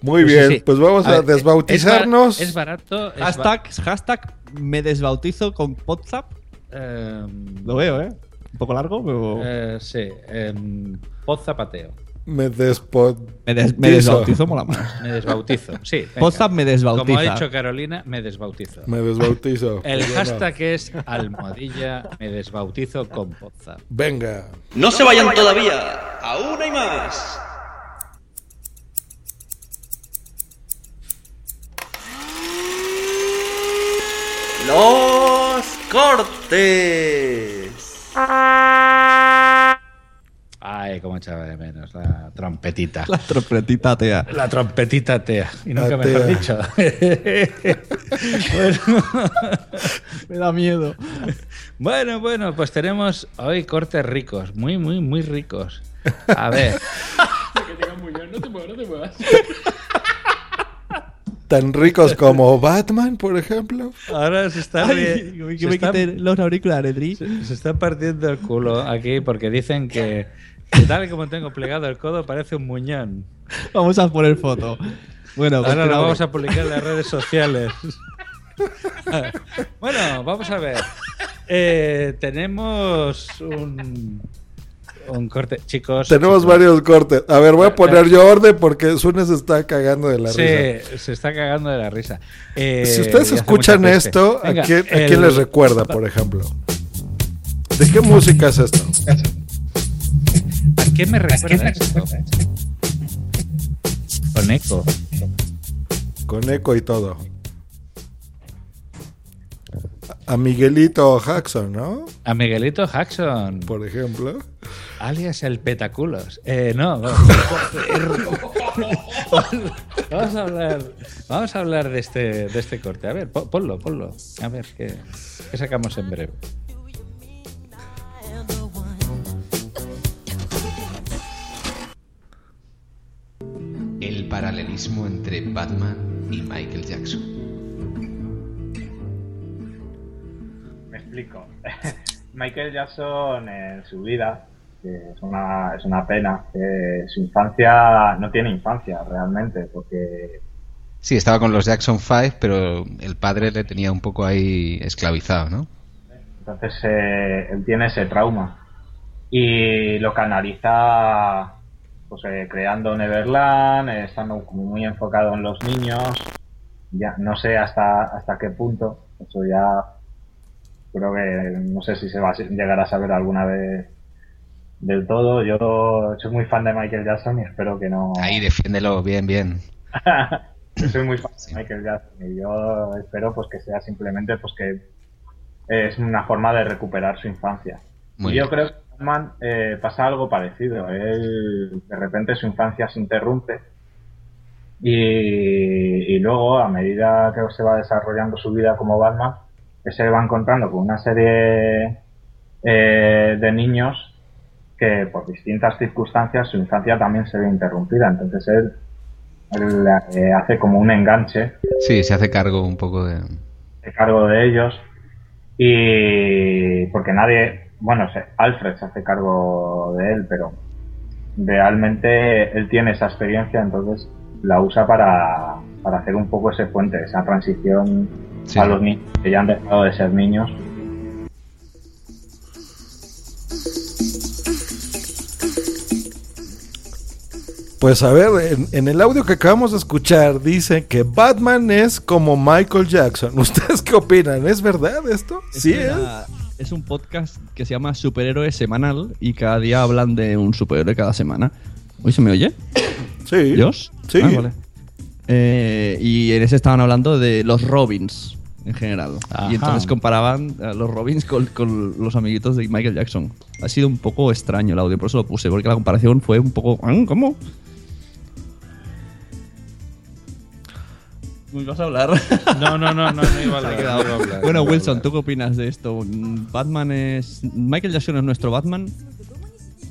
Muy Pues bien, sí. pues vamos a, ver, desbautizarnos. Es, bar- es barato. es ba- hashtag, hashtag me desbautizo con WhatsApp. Em, Lo veo, ¿eh? Un poco largo, pero. eh, sí, en pod zapateo. Me despo... me, des- me desbautizo mola más. Me desbautizo. Sí. me desbautiza. Como ha dicho Carolina, me desbautizo. Me desbautizo. El hashtag es almohadilla me desbautizo con WhatsApp. Venga. No se vayan todavía. Aún hay más. Los cortes. Ay, cómo echaba de menos la trompetita. La trompetita tea. La trompetita tea. Y nunca mejor tea. dicho. bueno. Me da miedo. bueno, bueno, pues tenemos hoy cortes ricos. Muy, muy, muy ricos. A ver. No te muevas, no te muevas. Tan ricos como Batman, por ejemplo. Ahora se está Ay, rie- que se me está- los auriculares. Se, se está partiendo el culo aquí porque dicen que, que tal y como tengo plegado el codo parece un muñón. Vamos a poner foto. Bueno, Ahora lo vamos a publicar en las redes sociales. bueno, vamos a ver. Eh, tenemos un, un corte, chicos. Tenemos chicos. varios cortes. A ver, voy a poner yo orden porque Sune se está cagando de la Sí, risa. se está cagando de la risa. Eh, Si ustedes escuchan esto, ¿a, quién les recuerda, por ejemplo? ¿De qué música es esto? ¿A qué me recuerda esto? Con eco. Con eco y todo. A Miguelito Jackson, ¿no? A Miguelito Jackson. Por ejemplo. Alias el petaculos. Eh, no. vamos a hablar, vamos a hablar de este, de este corte. A ver, po- ponlo, ponlo. A ver qué, qué sacamos en breve. El paralelismo entre Batman y Michael Jackson. Explico. Michael Jackson en su vida, que es una, es una pena, que su infancia no tiene infancia realmente, porque Sí, estaba con los Jackson 5, pero el padre le tenía un poco ahí esclavizado, ¿no? entonces eh, él tiene ese trauma y lo canaliza pues eh, creando Neverland, eh, estando como muy enfocado en los niños, ya no sé hasta hasta qué punto, eso ya creo que no sé si se va a llegar a saber alguna vez del todo. Yo soy muy fan de Michael Jackson y espero que no. Ahí, defiéndelo bien, bien. Yo soy muy fan de Michael Jackson y yo espero pues que sea simplemente pues que es una forma de recuperar su infancia. Muy y yo bien. creo que Batman eh, pasa algo parecido. Él de repente su infancia se interrumpe y, y luego a medida que se va desarrollando su vida como Batman, que se va encontrando con una serie eh, de niños que por distintas circunstancias su infancia también se ve interrumpida. Entonces él, él, eh, hace como un enganche Sí, se hace cargo un poco de... de cargo de ellos y porque nadie, bueno, se- Alfred se hace cargo de él, pero realmente él tiene esa experiencia, entonces la usa para, para hacer un poco ese puente, esa transición Sí. a los niños que ya han dejado de ser niños. Pues a ver, en, en el audio que acabamos de escuchar dice que Batman es como Michael Jackson. ¿Ustedes qué opinan? ¿Es verdad esto? Sí, la- es un podcast que se llama Superhéroe Semanal y cada día hablan de un superhéroe cada semana. ¿Hoy se me oye? Sí. ¿Dios? Sí. Ah, vale. Eh, y en ese estaban hablando de los Robins en general. Ajá. Y entonces comparaban a los Robins con, con los amiguitos de Michael Jackson. Ha sido un poco extraño el audio, por eso lo puse, porque la comparación fue un poco. "¿Ah, ¿Cómo? ¿Me vas a hablar? No, no, no, no, no iba a hablar, quedado. no iba a hablar, Bueno, no Wilson, hablar. ¿tú qué opinas de esto? ¿Batman es. ¿Michael Jackson es nuestro Batman?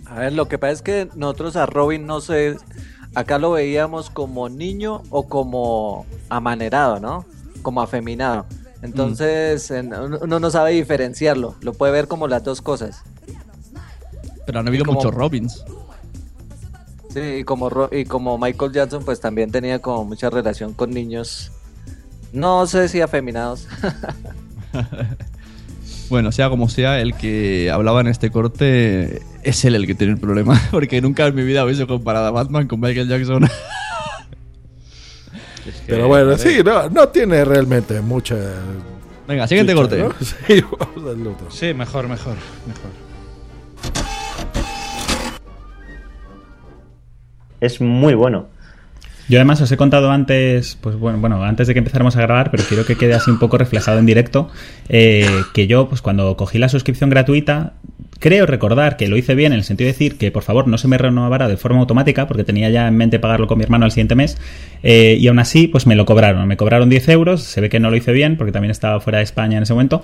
A ver, lo que pasa es que nosotros a Robin no sé, acá lo veíamos como niño o como amanerado, ¿no? Como afeminado. Entonces en- uno no sabe diferenciarlo, lo puede ver como las dos cosas. Pero han habido Como- muchos Robins. Sí, y como, y como Michael Jackson pues también tenía como mucha relación con niños, no sé si afeminados. Bueno, sea como sea, el que hablaba en este corte es él el que tiene el problema. Porque nunca en mi vida hubiese comparado a Batman con Michael Jackson. Pero bueno, sí, no, no tiene realmente mucha. Venga, siguiente chicha, corte. ¿no? Sí, vamos al otro. Sí, mejor, mejor, mejor. Es muy bueno. Yo además os he contado antes, pues bueno, bueno, antes de que empezáramos a grabar, pero quiero que quede así un poco reflejado en directo, eh, que yo, pues cuando cogí la suscripción gratuita, creo recordar que lo hice bien en el sentido de decir que por favor no se me renovara de forma automática, porque tenía ya en mente pagarlo con mi hermano al siguiente mes, eh, y aún así, pues me lo cobraron. Me cobraron 10 euros, se ve que no lo hice bien, porque también estaba fuera de España en ese momento,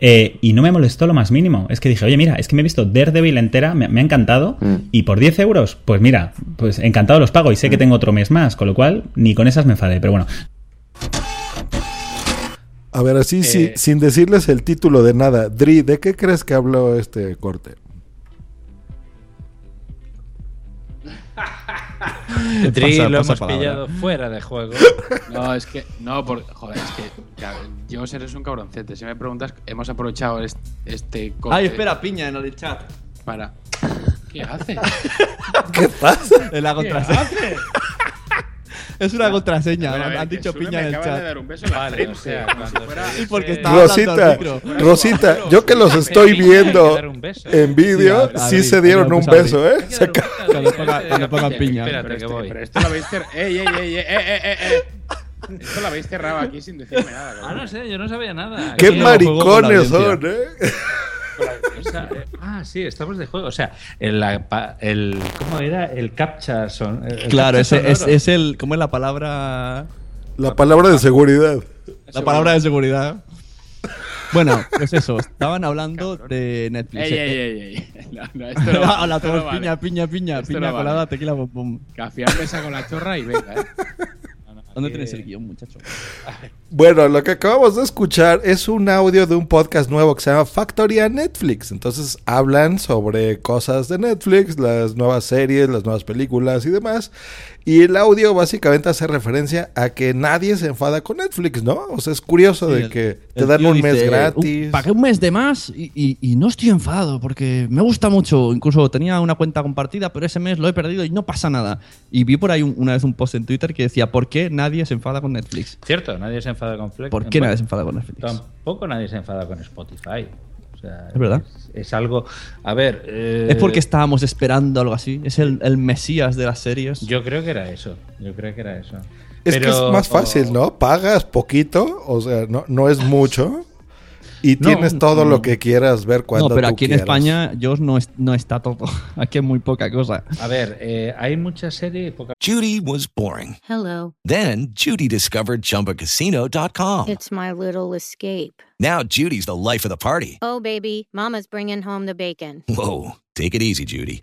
eh, y no me molestó lo más mínimo. Es que dije, oye, mira, es que me he visto Daredevil entera, me, me ha encantado, y por 10 euros, pues mira, pues encantado los pago y sé que tengo otro mes más, con lo cual ni con esas me enfadé, pero bueno. A ver, así sí, Eh. sin decirles el título de nada. Dri, ¿de qué crees que habló este corte? Dri Pasa- lo pasa hemos palabra. pillado fuera de juego. No, es que. No, por, joder, es que. Yo eres un cabroncete. Si me preguntas, hemos aprovechado est- este. corte Ay, espera, piña en el chat. Para. ¿Qué hace? ¿Qué pasa? Es la ¿Qué contraseña. hace? Es una contraseña. Ver, han dicho piña en el acaba de chat. dar un beso en la Vale, frente, o sea, si fuera- Y porque Rosita, micro. Rosita, yo que los estoy viendo en vídeo, Sí, sí se dieron Adri, un beso. ¿eh? Cuando ponga- cuando pongan piña. Espérate, que este- voy. pero esto lo habéis cerrado. ¡Ey, ey, ey, ey, eh, eh, eh, eh! Esto lo habéis cerrado aquí sin decirme nada. Ah, no sé, yo no sabía nada. ¡Qué maricones son, eh! O sea, eh, ah, sí, estamos de juego. O sea, el, la pa- el- ¿cómo era? El captcha son. el Claro, captcha ese, es, es el. ¿Cómo es la palabra? La palabra de seguridad. La palabra de seguridad. Bueno, pues eso, estaban hablando de Netflix. Ey, ey, ey, ey. No, no, esto no Hola todos, no vale. piña, piña, piña, Esto piña no colada, vale. tequila. Café al mesa con la chorra y venga, ¿eh? ¿Dónde tienes el guion, muchacho? Bueno, lo que acabamos de escuchar es un audio de un podcast nuevo que se llama Factoría Netflix. Entonces hablan sobre cosas de Netflix, las nuevas series, las nuevas películas y demás. Y el audio básicamente hace referencia a que nadie se enfada con Netflix, ¿no? O sea, es curioso de el- que te dan un mes dice, gratis. "Uh, pagué un mes de más y, y- y no estoy enfadado porque me gusta mucho. Incluso tenía una cuenta compartida, pero ese mes lo he perdido y no pasa nada. Y vi por ahí un- una vez un post en Twitter que decía, ¿por qué nadie se enfada con Netflix? Cierto, nadie se enfada con Flex. ¿Por qué nadie se enfada con Netflix? Tampoco nadie se enfada con Spotify. Sea, Es verdad. Es, es algo. A ver. eh, ¿Es porque estábamos esperando algo así? ¿Es el, el mesías de las series? Yo creo que era eso. Yo creo que era eso. Es que es más fácil, ¿no? Pagas poquito, o sea, no, no es mucho. Y No, tienes todo no. lo que quieras ver cuando no, pero tú aquí en quieras. España, Dios, no, es- no está todo. Aquí es muy poca cosa. A ver, eh, hay muchas series y poca. Judy was boring. Hello. Then Judy discovered ChumbaCasino.com. It's my little escape. Now Judy's the life of the party. Oh, baby, Mama's bringing home the bacon. Whoa, take it easy, Judy.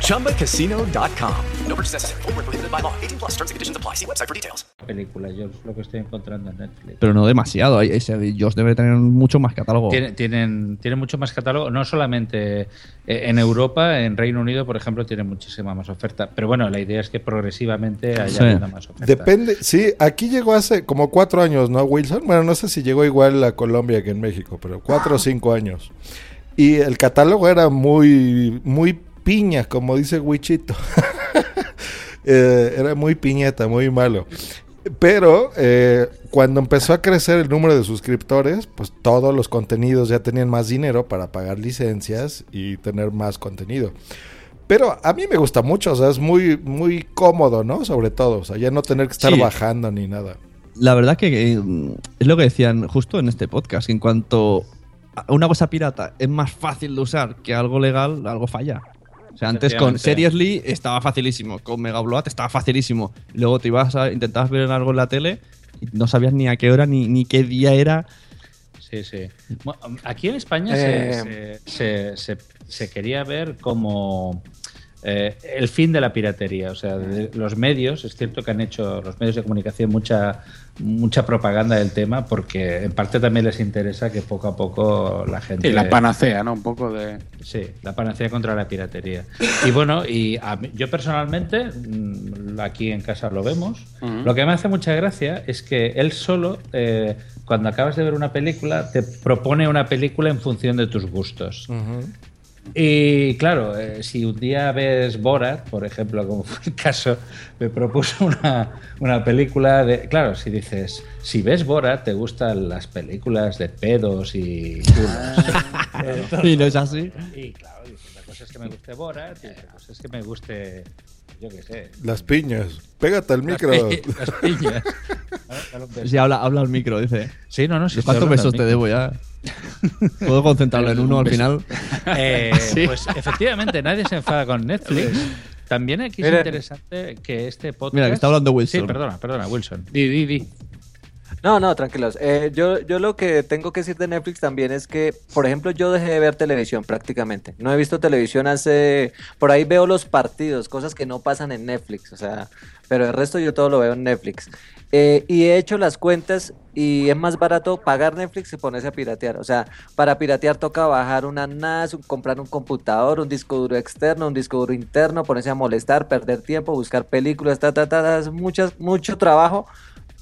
ChumbaCasino.com. No purchase necessary. Where prohibited by law. 18 plus terms and conditions apply. See website for details. películas. Yo es lo que estoy encontrando en Netflix. Pero no demasiado. Dios debe tener mucho más catálogo. Tienen, tienen, tienen mucho más catálogo, no solamente eh, en Europa, en Reino Unido, por ejemplo, tienen muchísima más oferta. Pero bueno, la idea es que progresivamente haya Sí. más oferta. Depende, sí, aquí llegó hace como cuatro años, ¿no, Wilson? Bueno, no sé si llegó igual a Colombia que en México, pero cuatro o cinco años. Y el catálogo era muy, muy piña, como dice Wichito. Eh, era muy piñeta, muy malo. Pero eh, cuando empezó a crecer el número de suscriptores, pues todos los contenidos ya tenían más dinero para pagar licencias y tener más contenido. Pero a mí me gusta mucho, o sea, es muy, muy cómodo, ¿no? Sobre todo, o sea, ya no tener que estar Sí. bajando ni nada. La verdad que eh, es lo que decían justo en este podcast, que en cuanto a una cosa pirata es más fácil de usar que algo legal, algo falla. O sea, antes con. Seriously estaba facilísimo, con Mega Upload estaba facilísimo. Luego te ibas a intentabas ver algo en la tele y no sabías ni a qué hora ni, ni qué día era. Sí, sí. Bueno, aquí en España Eh. se, se- se- se quería ver como eh, el fin de la piratería. O sea, de- los medios, es cierto que han hecho los medios de comunicación mucha, mucha propaganda del tema porque en parte también les interesa que poco a poco la gente... Y la panacea, ¿no? Un poco de. Sí, la panacea contra la piratería. Y bueno, y a mí- yo personalmente, mm, aquí en casa lo vemos, Ujú. lo que me hace mucha gracia es que él solo, eh, cuando acabas de ver una película, te propone una película en función de tus gustos. Y claro, eh, si un día ves Borat, por ejemplo, como fue el caso, me propuso una, una película de... Claro, si dices, si ves Borat, te gustan las películas de pedos y culos. Y no es así. Y claro, cosa es que me guste Borat, y otra cosa es que me guste, yo qué sé. Las piñas. Pégate al Las micro. pi- Las piñas. Si habla, habla al micro, dice. Sí, no, no, sí, ¿Cuántos besos te debo ya? ¿Puedo concentrarlo en uno al final? Eh, Sí. Pues efectivamente, nadie se enfada con Netflix. También aquí es Mira. interesante que este podcast. Mira, que está hablando Wilson. Sí, perdona, perdona, Wilson. Di, di, di. No, no, tranquilos. Eh, yo, yo lo que tengo que decir de Netflix también es que, por ejemplo, yo dejé de ver televisión prácticamente. No he visto televisión hace... Por ahí veo los partidos, cosas que no pasan en Netflix. O sea, pero el resto yo todo lo veo en Netflix. Eh, y he hecho las cuentas y es más barato pagar Netflix que ponerse a piratear. O sea, para piratear toca bajar una NAS, comprar un computador, un disco duro externo, un disco duro interno, ponerse a molestar, perder tiempo, buscar películas, ta, ta, ta, ta, muchas, mucho trabajo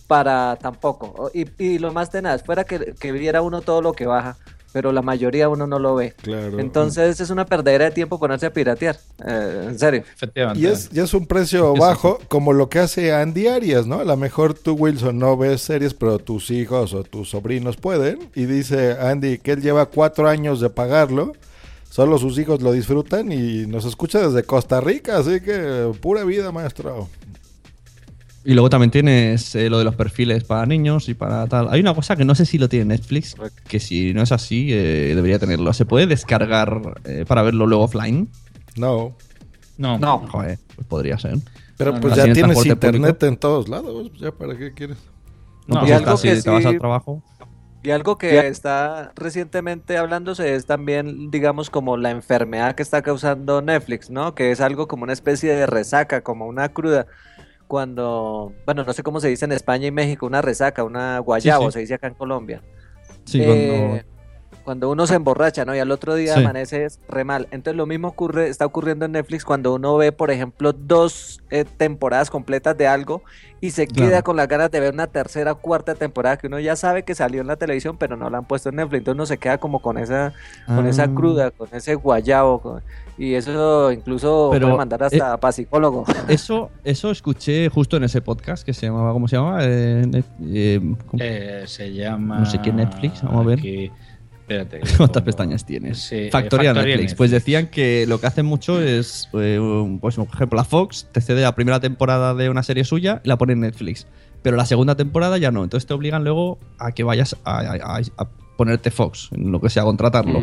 para tampoco. Y, y lo más tenaz, fuera que, que viera uno todo lo que baja, pero la mayoría uno no lo ve. Claro. Entonces es una perdedera de tiempo ponerse a piratear. Eh, en serio. Efectivamente. Y es, y es un precio bajo, como lo que hace Andy Arias, ¿no? A lo mejor tú, Wilson, no ves series, pero tus hijos o tus sobrinos pueden. Y dice Andy que él lleva cuatro años de pagarlo. Solo sus hijos lo disfrutan y nos escucha desde Costa Rica, así que pura vida, maestro. Y luego también tienes eh, lo de los perfiles para niños y para tal. Hay una cosa que no sé si lo tiene Netflix, que si no es así, eh, debería tenerlo. ¿Se puede descargar eh, para verlo luego offline? No. No. No. Joder, pues podría ser. Pero No, pues no. ya tienes internet público. en todos lados, ya para qué quieres. No, Y pues algo está, si que te vas sí- al trabajo. Y algo que está recientemente hablándose es también, digamos, como la enfermedad que está causando Netflix, ¿no? Que es algo como una especie de resaca, como una cruda. Cuando, bueno, no sé cómo se dice en España y México, una resaca, una guayabo, sí. se dice acá en Colombia. Sí, Eh, cuando uno se emborracha, ¿no? Y al otro día Sí. amaneces re mal. Entonces lo mismo ocurre, está ocurriendo en Netflix cuando uno ve, por ejemplo, dos eh, temporadas completas de algo y se Claro. queda con las ganas de ver una tercera o cuarta temporada que uno ya sabe que salió en la televisión, pero no la han puesto en Netflix. Entonces uno se queda como con esa, con esa Ah. cruda, con ese guayabo. con- y eso incluso Pero, puede mandar hasta eh, para psicólogo. Eso, eso escuché justo en ese podcast que se llamaba, ¿cómo se llama? Eh, eh, ¿cómo? Eh, se llama. No sé qué Netflix, vamos a ver. aquí- Espérate. ¿Cuántas pestañas tienes? Sí, eh, Factoría, Netflix. Netflix. Pues decían que lo que hacen mucho es, eh, un- pues por ejemplo, la Fox te cede la primera temporada de una serie suya y la pone en Netflix. Pero la segunda temporada ya no. Entonces te obligan luego a que vayas a, a- a- a ponerte Fox, en lo que sea, contratarlo.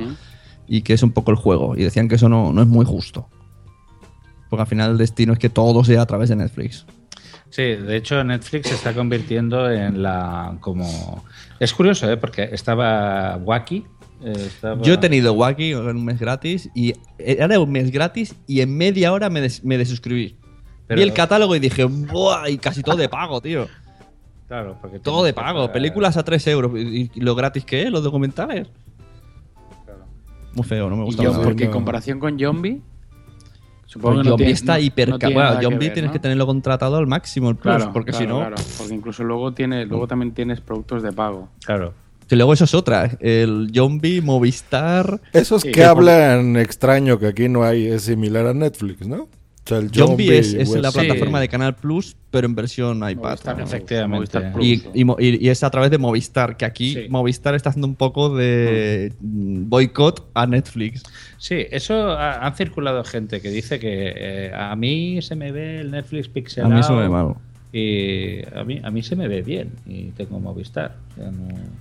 Y que es un poco el juego. Y decían que eso no, no es muy justo. Porque al final el destino es que todo sea a través de Netflix. Sí, de hecho Netflix se está convirtiendo en la como es curioso, ¿eh? porque estaba Wacky, eh, estaba- Yo he tenido Wacky en un mes gratis y era un mes gratis y en media hora me, des- me desuscribí. Pero- Vi el catálogo y dije, ¡buah! Y casi todo de pago, tío. claro, porque Todo de pago. pagar- Películas a 3 euros. ¿Y y lo gratis que es? ¿Los documentales? Muy feo, no me Y gusta yo, nada. porque en comparación con Zombie, supongo Pues que no Zombie tiene- está no- hiper no tiene bueno, que ver, tienes ¿no? que tenerlo contratado al máximo el plus, Claro, porque claro, si no. claro, porque incluso luego tiene, luego también tienes productos de pago. Claro. Que luego eso es otra. El Zombie, Movistar. Esos Sí, que hablan extraño que aquí no hay es similar a Netflix, ¿no? O sea, el Zombie Zombie es, es la plataforma de Canal Plus, pero en versión iPad. Movistar Plus, Efectivamente. Movistar Plus. Y, y mo- y- y es a través de Movistar, que aquí Sí. Movistar está haciendo un poco de mm, boicot a Netflix. Sí, eso ha, han circulado gente que dice que eh, a mí se me ve el Netflix pixelado. A mí se me ve mal. Y a mí, a mí se me ve bien y tengo Movistar.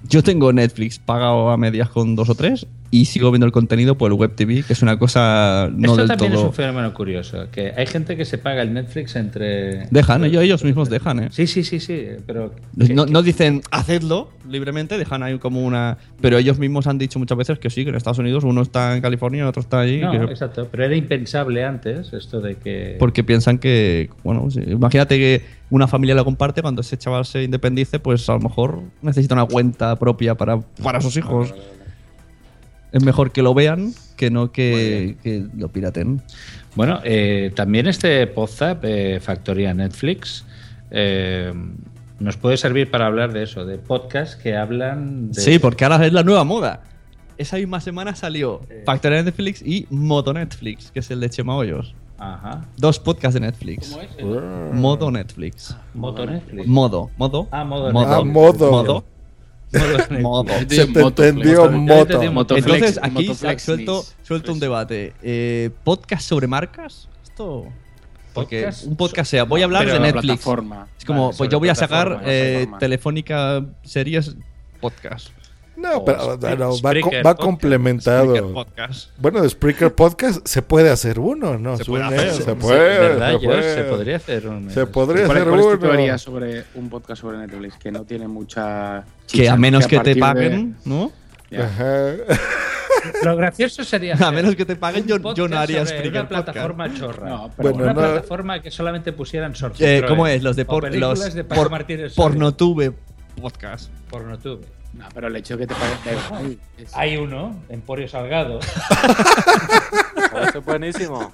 Yo tengo Netflix pagado a medias con dos o tres y sigo viendo el contenido por el Web TV, que es una cosa no Esto del también es todo. un fenómeno curioso, que hay gente que se paga el Netflix entre... Dejan, ellos, ellos mismos dejan, ¿eh? Sí, sí, sí, sí, pero... No, no dicen hacedlo libremente, dejan ahí como una. Pero ellos mismos han dicho muchas veces que sí, que en Estados Unidos uno está en California, otro está allí. No, que- exacto, pero era impensable antes esto de que... Porque piensan que, bueno, imagínate que una familia lo comparte, cuando ese chaval se independice, pues a lo mejor necesita una cuenta propia para, para sus hijos. Es mejor que lo vean que no que, que lo piraten. Bueno, eh, también este Podzap, eh, Factoría Netflix, eh, nos puede servir para hablar de eso, de podcasts que hablan de... Sí, porque ahora es la nueva moda. Esa misma semana salió Factoría Netflix y Modo Netflix, que es el de Chema Hoyos. Ajá. Dos podcasts de Netflix. ¿Cómo es? Modo Netflix. Moto Netflix. Modo, modo. Ah, modo modo. Ah, modo. Modo. Modo. Se te entendió moto. Entonces aquí Motoflex suelto, suelto un debate. Eh, ¿Podcast sobre marcas? Esto. Porque Podcast un podcast sea, voy a hablar de Netflix. plataforma. Es como, Vale, pues yo voy a sacar eh. Telefónica Series Podcast. No, O pero no, va, Spreaker va Podcast. complementado. Podcast. Bueno, de Spreaker Podcast se puede hacer uno, ¿no? Se puede hacer. se puede, ¿verdad, se George? puede. Se podría hacer un- Se podría ¿Cuál, hacer cuál es tu uno. teoría sobre un podcast sobre Netflix? Que no tiene mucha. Que a menos que te de- paguen, ¿no? Ajá. Lo gracioso sería. A menos que te paguen, yo, yo no haría Spreaker Una plataforma chorra. No, pero Bueno, una no- plataforma que solamente pusieran short. Eh, ¿Cómo es? Los de por, los de por. Pornotube podcast. Pornotube. No, pero el hecho de que te. Es- Hay uno, Emporio Salgado. Eso es buenísimo.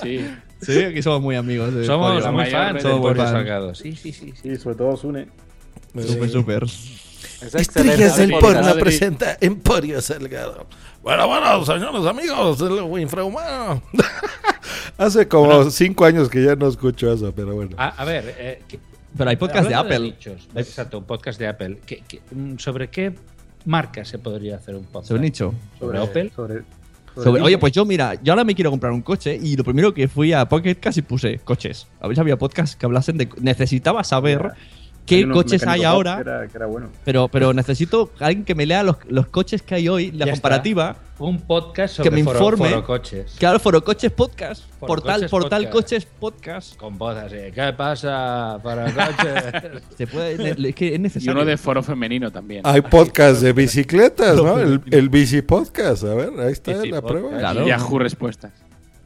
Sí. Sí, aquí somos muy amigos. de Somos Emporio. muy fans de Emporio. Salgado. Sí, sí, sí. sí. Sí, sobre todo Sune. Súper, súper. Es Estrellas del porno presenta Emporio Salgado. Bueno, bueno, señores amigos del infrahumano. Hace como cinco años que ya no escucho eso, pero bueno. A, a ver. eh, Pero hay podcast de Apple. nichos, exacto, un podcast de Apple. ¿Qué- qué- mm, ¿Sobre qué marca se podría hacer un podcast? Sobre nicho. ¿Sobre Opel? Sobre, Sobre- oye, pues yo, mira, yo ahora me quiero comprar un coche y lo primero que fui a Pocket casi puse coches. A ver si había podcast que hablasen de. Necesitaba saber qué Hay coches hay ahora. Que era, que era bueno. Pero, pero necesito alguien que me lea los, los coches que hay hoy, la Ya comparativa. está. Un podcast Que sobre me foro- informe. forocoches. Claro, Forocoches Podcast. Forocoches portal portal Podcast. Coches Podcast. Con voz así. ¿Qué pasa, forocoches? Se puede, es que es Y necesario. uno de foro femenino también. Hay podcast de bicicletas, ¿no? El, el bici podcast. A ver, ahí está Bici la podcast. prueba. Claro. Yahoo Respuestas.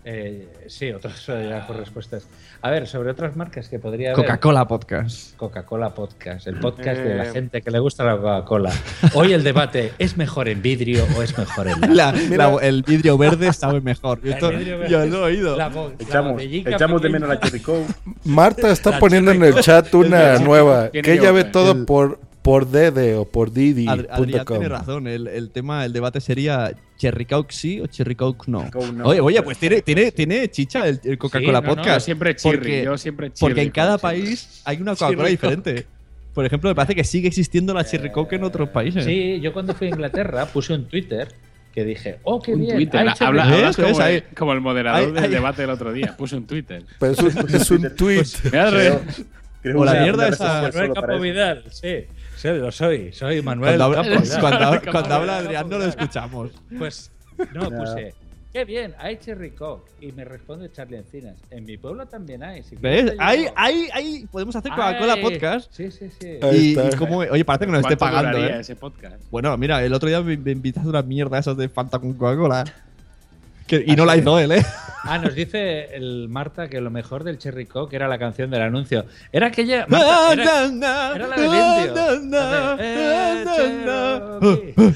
Eh, sí, otras ya por respuestas. A ver, sobre otras marcas que podría haber. Coca-Cola Podcast. Coca-Cola Podcast, el podcast de la Eh. gente que le gusta la Coca-Cola. Hoy el debate, ¿es mejor en vidrio o es mejor en La- la- el vidrio verde sabe mejor. Esto- verde. yo lo he oído. La bo- la Echamos, de menos la Cherry. Marta está La poniendo en el chat una nueva, que ella ve todo El- por, por Dede o por Adri- Adrián Didi.com. tiene razón. El, el tema, el debate sería Cherry Coke sí o Cherry Coke no. Oye, oye, pues tiene, tiene, tiene chicha el, el Coca-Cola Sí, no, no, Podcast. Yo siempre chirri. porque, yo siempre chirri. porque en cada país hay una Coca-Cola diferente. Por ejemplo, me parece que sigue existiendo la Cherry Coke en otros países. Sí, yo cuando fui a Inglaterra puse un Twitter que dije, oh, qué Un bien. Twitter. hay Habla- hablas Coke". Eso como, el, como el moderador del debate del otro día. Puse un Twitter. Pero es un, es un tweet. Re- Creo O la mierda esa- Manuel eso. Vidal, sí. Lo soy. Soy Manuel Cuando habla, cuando, Campo cuando habla. Adrián no lo escuchamos. Pues no, puse. Qué bien, hay Cherry Coke. Y me responde Charlie Encinas. En mi pueblo también hay. Si ¿Ves? Ahí, ahí, ahí podemos hacer Coca-Cola. Podcast. Sí, sí, sí. Y, y cómo- oye, parece que nos esté ¿Cuánto pagando. ¿eh? ese podcast? Bueno, mira, el otro día me, me invitaste una mierda esas de Fanta con Coca-Cola. Que- y no la hizo él, ¿eh? Ah, nos dice el Marta que lo mejor del Cherry Coke era la canción del anuncio. Era aquella. Marta, era, era la del indio. Eh.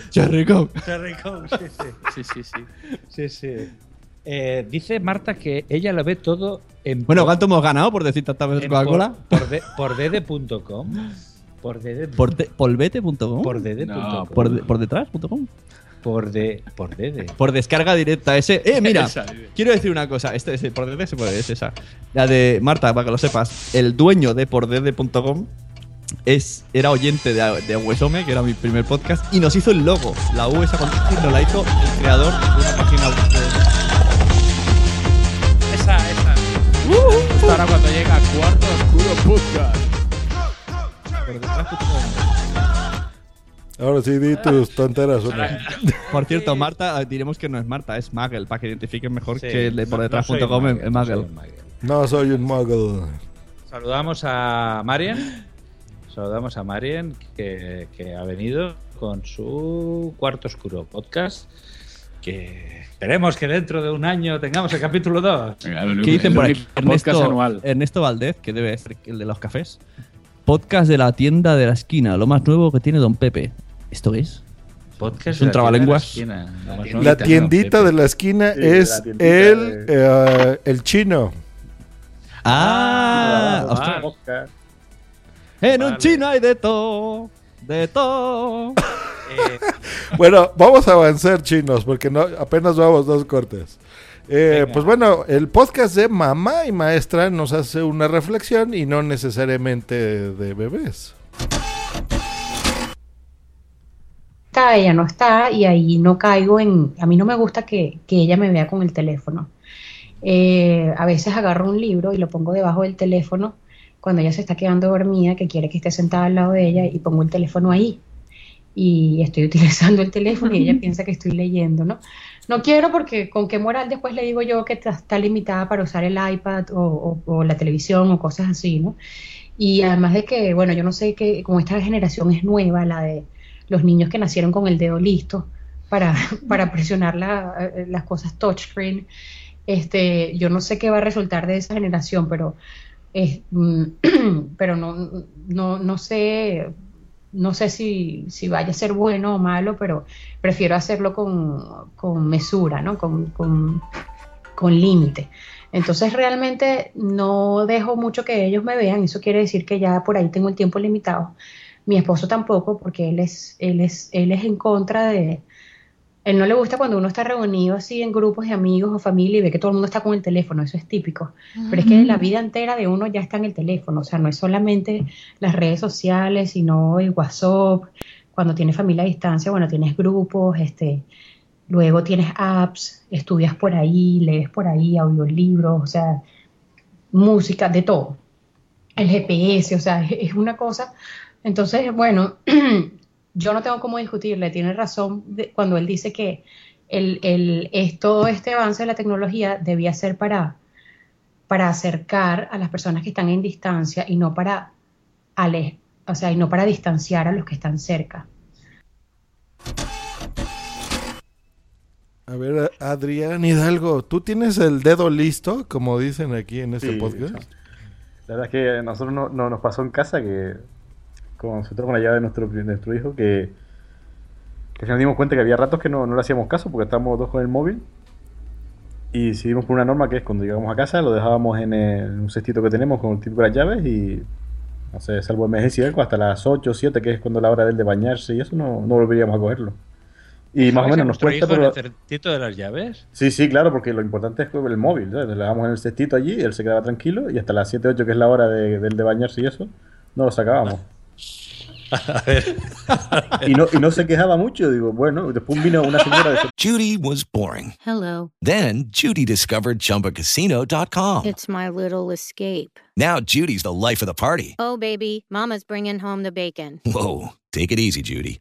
Cherry Coke. Cherry Coke, sí, sí. Sí, sí, sí. Sí, sí. Eh, dice Marta que ella lo ve todo en. Bueno, ¿cuánto hemos ganado por decir tantas veces Coca-Cola? Por, por, de- por dede.com. Por dede. Por polvete.com. por dede.com. No, Por, de- por detrás.com. por de. Por dede. Por descarga directa. Ese. Eh, mira. Esa, quiero decir una cosa. Este, este, por DD se puede, es esa. La de Marta, para que lo sepas. El dueño de pordede.com es, era oyente de, de Aguesome, que era mi primer podcast, y nos hizo el logo. La U esa nos la hizo el creador de una página web. de- Esa, esa. Justo ahora cuando llega a Cuarto Oscuro Podcast. por detrás.com. Ahora sí, di tus tonteras. una. Por cierto, Marta, eh, diremos que no es Marta, es Magel, para que identifiquen mejor Sí, que el de por no- no detrás.com un es Magel, no soy un Magel. No. Saludamos a Marian. Saludamos a Marian que, que ha venido con su Cuarto Oscuro podcast. Que esperemos que dentro de un año tengamos el capítulo 2. ¿Qué dicen por aquí? Podcast Ernesto, anual. Ernesto Valdez, que debe ser el de los cafés. Podcast de la tienda de la esquina, lo más nuevo que tiene Don Pepe. ¿Esto es? Podcast Es un trabalenguas. la más La tiendita ¿no? de la esquina Sí, es la tiendita el, de- eh, el chino. Ah, Ah, ostras. vale. Podcast. En un chino hay de todo. De todo. Eh, Bueno, vamos a avanzar, chinos, porque no apenas vamos dos cortes. Eh, pues bueno, el podcast de mamá y maestra nos hace una reflexión y no necesariamente de bebés. Está, ella no está y ahí no caigo en, a mí no me gusta que, que ella me vea con el teléfono. Eh, a veces agarro un libro y lo pongo debajo del teléfono cuando ella se está quedando dormida, que quiere que esté sentada al lado de ella y pongo el teléfono ahí. y estoy utilizando el teléfono y ella piensa que estoy leyendo, ¿no? No quiero porque con qué moral después le digo yo que está- limitada para usar el iPad o, o- o la televisión o cosas así, ¿no? Y además de que, bueno, yo no sé que como esta generación es nueva, la de los niños que nacieron con el dedo listo para, para presionar eh, las cosas touchscreen, este, yo no sé qué va a resultar de esa generación, pero, es, mm, pero no, no, no sé, no sé si, si vaya a ser bueno o malo, pero prefiero hacerlo con, con mesura, ¿no? Con, con, con límite. Entonces realmente no dejo mucho que ellos me vean, eso quiere decir que ya por ahí tengo el tiempo limitado. Mi esposo tampoco, porque él es, él es, él es en contra de, él no le gusta cuando uno está reunido así en grupos de amigos o familia y ve que todo el mundo está con el teléfono, eso es típico. Pero es que la vida entera de uno ya está en el teléfono, o sea, no es solamente las redes sociales, sino el WhatsApp, cuando tienes familia a distancia, bueno, tienes grupos, este, luego tienes apps, estudias por ahí, lees por ahí, audiolibros, o sea, música, de todo. El GPS, o sea, es, es una cosa. Entonces, bueno, yo no tengo cómo discutirle, tiene razón de- cuando él dice que el, el- es, todo este avance de la tecnología debía ser para, para acercar a las personas que están en distancia y no para ale, o sea, y no para distanciar a los que están cerca. A ver, Adrián Hidalgo, ¿tú tienes el dedo listo, como dicen aquí en este Sí, podcast? La verdad es que a nosotros no, no- nos pasó en casa que, con, sobre todo con la llave de nuestro, de nuestro hijo, que, que nos dimos cuenta que había ratos que no, no le hacíamos caso porque estábamos dos con el móvil y decidimos por una norma que es cuando llegamos a casa lo dejábamos en, el- en un cestito que tenemos con el típico de las llaves y, no sé, salvo emergencia y algo, hasta las 8 o 7, que es cuando la hora de él de bañarse y eso, no, no volveríamos a cogerlo. Y más o menos nos cuesta, pero... el cestito de las llaves? Sí, sí, claro, porque lo importante es el móvil, ¿sabes? Le dejamos en el cestito allí, él se quedaba tranquilo y hasta las 7, 8, que es la hora de, del de bañarse y eso, no lo sacábamos. y, no, y no se quejaba mucho, digo, bueno, después vino una señora de... Judy was boring. Hello. Then Judy discovered ChumbaCasino.com. It's my little escape. Now Judy's the life of the party. Oh, baby, Mama's bringing home the bacon. Whoa, take it easy, Judy.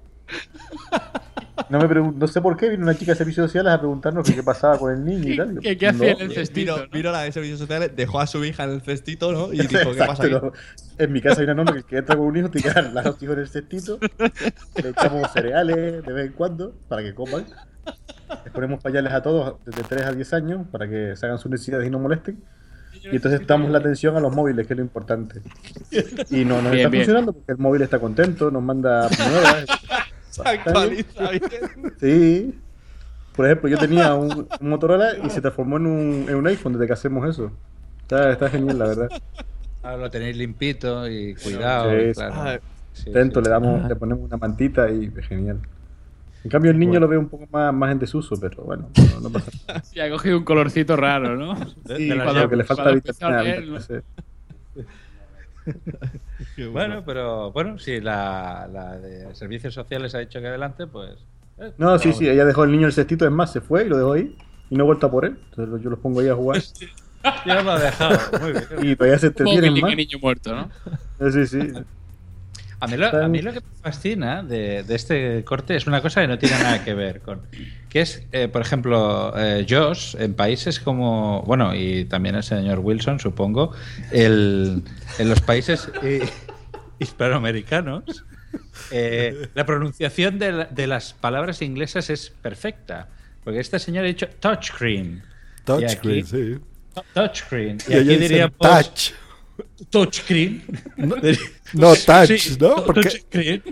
No, me no sé por qué vino una chica de servicios sociales a preguntarnos que qué pasaba con el niño y tal. ¿Qué- qué hacía en el No. cestito, Vino, vino la de servicios sociales, dejó a su hija en el cestito, ¿no? Y dijo, ¿qué Exacto, pasa aquí? no. En mi casa hay una norma que que entra con un hijo tiene que dar a los hijos en el cestito. Le echamos cereales de vez en cuando para que coman. Les ponemos pañales a todos desde 3 a 10 años para que se hagan sus necesidades y no molesten. Y entonces damos la atención a los móviles, que es lo importante. Y no nos Bien, está bien. funcionando porque el móvil está contento, nos manda nuevas. Actualiza bien. Sí. Por ejemplo, yo tenía un, un Motorola y se transformó en un, en un iPhone desde que hacemos eso. Está, está genial, la verdad. Ahora lo tenéis limpito y cuidado. Sí, sí. claro. Sí, Atento, sí. le damos, le ponemos una mantita y es genial. En cambio el niño lo veo un poco más, más en desuso, pero bueno, no, no pasa nada. Y ha cogido un colorcito raro, ¿no? Sí, cuando que le falta vitamina. Bueno, pero bueno, si la, la de servicios sociales ha dicho que adelante, pues. eh, No, sí, vamos. sí, ella dejó el niño en el cestito, es más, se fue y lo dejó ahí y no he vuelto a por él. Entonces yo los pongo ahí a jugar. Ya lo ha dejado. Muy bien. Y todavía se entretienen Móvil más. niño muerto, ¿no? Sí, sí. A mí, lo, a mí lo que me fascina de, de este corte es una cosa que no tiene nada que ver con. Que es, eh, por ejemplo, eh, Josh, en países como. Bueno, y también el señor Wilson, supongo. El, en los países eh, hispanoamericanos, la pronunciación de, la- de las palabras inglesas es perfecta. Porque este señor ha dicho touchscreen. Touchscreen, sí. Touchscreen. Y, aquí dicen diríamos. touch. Touchscreen. No touch, Sí, ¿no? to- Porque touchscreen.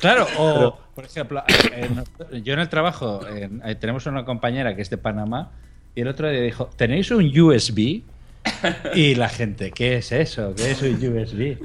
Claro, o por ejemplo, en- yo en el trabajo en- eh, tenemos una compañera que es de Panamá y el otro día dijo, ¿tenéis un USB? Y la gente, ¿qué es eso? ¿Qué es un USB?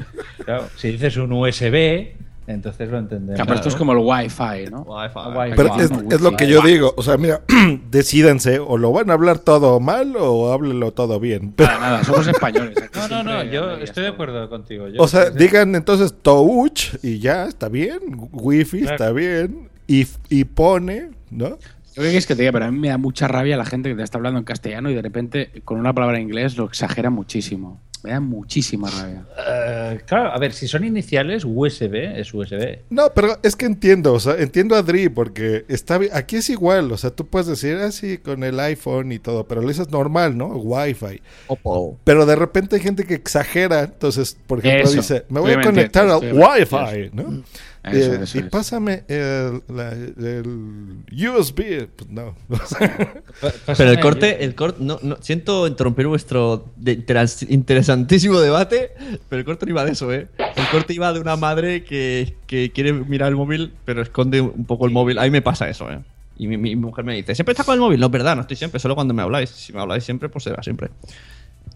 Claro, si dices un USB, Entonces lo entendemos. Claro, pero esto es como el Wi-Fi, ¿no? Wi-Fi. Pero es, Wi-Fi. es lo que yo digo, o sea, mira, decídanse, o lo van a hablar todo mal o háblenlo todo bien. Pero- Nada, nada, somos españoles. aquí No, no, no, yo estoy de acuerdo contigo. Yo o sea, que- digan entonces touch y ya, está bien, wifi Claro. está bien, y, y pone, ¿no? Yo qué quieres que te diga, pero a mí me da mucha rabia la gente que te está hablando en castellano y de repente con una palabra en inglés lo exagera muchísimo. Me da muchísima rabia. Eh, claro, a ver, si son iniciales, USB es USB. No, pero es que entiendo, o sea, entiendo a Dri porque está aquí es igual, o sea, tú puedes decir así con el iPhone y todo, pero lo dices normal, ¿no? Wi-Fi. Pero de repente hay gente que exagera, entonces, por ejemplo, Eso, dice, me voy a conectar al Wi-Fi. ¿no? Eso, Eh, eso y es. pásame el, la- el USB, pues no. Pero el corte, el corte, no, no, siento interrumpir vuestro de- interesantísimo debate, pero el corte no iba de eso, ¿eh? El corte iba de una madre que, que quiere mirar el móvil, pero esconde un poco el móvil. A mí me pasa eso, ¿eh? Y mi, mi mujer me dice, ¿siempre estás con el móvil? No, es verdad, no estoy siempre, solo cuando me habláis. Si me habláis siempre, pues será siempre.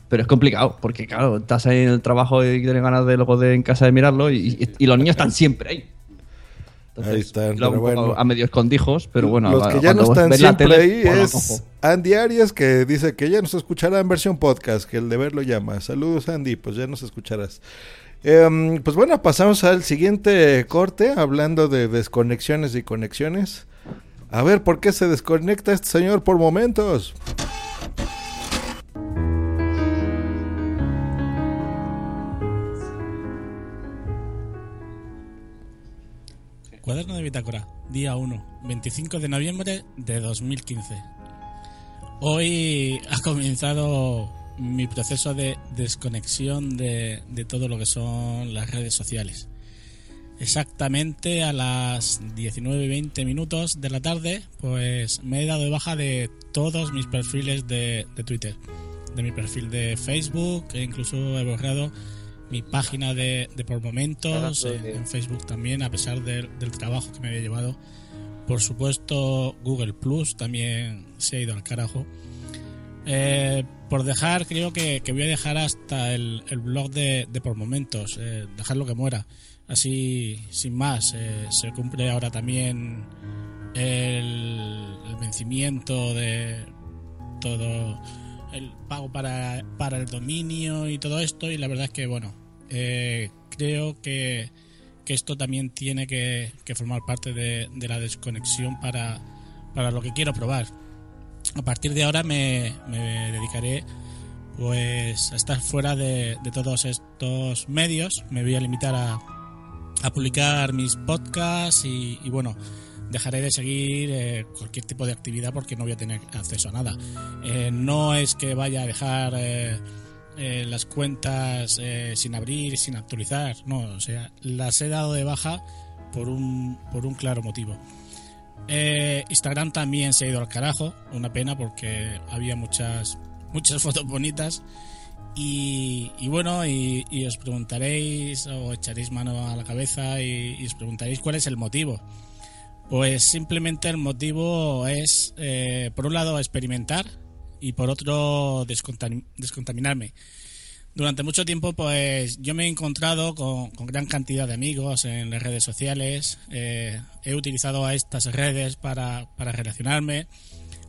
Pero es complicado, porque claro, estás ahí en el trabajo y tienes ganas de luego de en casa de mirarlo y, y- y los niños están siempre ahí. Ahí están, pero bueno. a medio escondijos, pero bueno. Los que ya no están siempre tele, ahí es. Andy Arias que dice que ya nos escuchará en versión podcast, que el deber lo llama. Saludos Andy, pues ya nos escucharás. Em, pues bueno, pasamos al siguiente corte hablando de desconexiones y conexiones. A ver, ¿por qué se desconecta este señor por momentos? Cuaderno de bitácora, día 1, 25 de noviembre de 2015. Hoy ha comenzado mi proceso de desconexión de, de todo lo que son las redes sociales. Exactamente a las 19 y 20 minutos de la tarde, pues me he dado de baja de todos mis perfiles de, de Twitter, de mi perfil de Facebook, e incluso he borrado mi página de, de por momentos en, en Facebook también, a pesar del, del trabajo que me había llevado. Por supuesto, Google Plus también se ha ido al carajo. Eh, por dejar, creo que, que voy a dejar hasta el, el blog de, de por momentos, eh, dejarlo que muera. Así, sin más, eh, se cumple ahora también el, el vencimiento de todo el pago para, para el dominio y todo esto. Y la verdad es que, bueno, eh, creo que, que esto también tiene que, formar parte de, la desconexión para, para lo que quiero probar. A partir de ahora me, dedicaré pues a estar fuera de, de todos estos medios. Me voy a limitar a, a publicar mis podcasts y, y bueno, dejaré de seguir eh, cualquier tipo de actividad porque no voy a tener acceso a nada. Eh, no es que vaya a dejar eh, las cuentas eh, sin abrir, sin actualizar, no, o sea, las he dado de baja por un, por un claro motivo. Eh, Instagram también se ha ido al carajo, una pena porque había muchas, muchas fotos bonitas. Y, bueno, y, os preguntaréis o echaréis mano a la cabeza y, y os preguntaréis cuál es el motivo. Pues simplemente el motivo es, por un lado, experimentar y por otro, descontam- descontaminarme. Durante mucho tiempo, pues yo me he encontrado con, con gran cantidad de amigos en las redes sociales. eh, he utilizado a estas redes para, para relacionarme.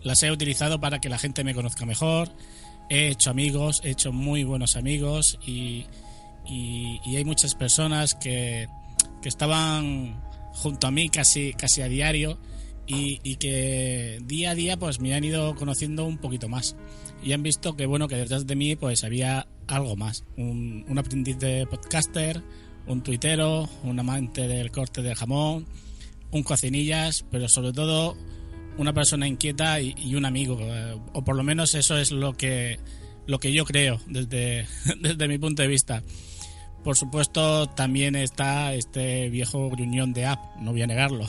Las he utilizado para que la gente me conozca mejor. He hecho amigos, he hecho muy buenos amigos y, y- y hay muchas personas que, que estaban junto a mí casi, casi a diario y, y que día a día pues me han ido conociendo un poquito más. Y han visto que bueno que detrás de mí pues había algo más. Un, un aprendiz de podcaster un tuitero un amante del corte del jamón un cocinillas pero sobre todo una persona inquieta y, y un amigo. O por lo menos eso es lo que lo que yo creo desde, desde mi punto de vista. Por supuesto, también está este viejo gruñón de app, no voy a negarlo.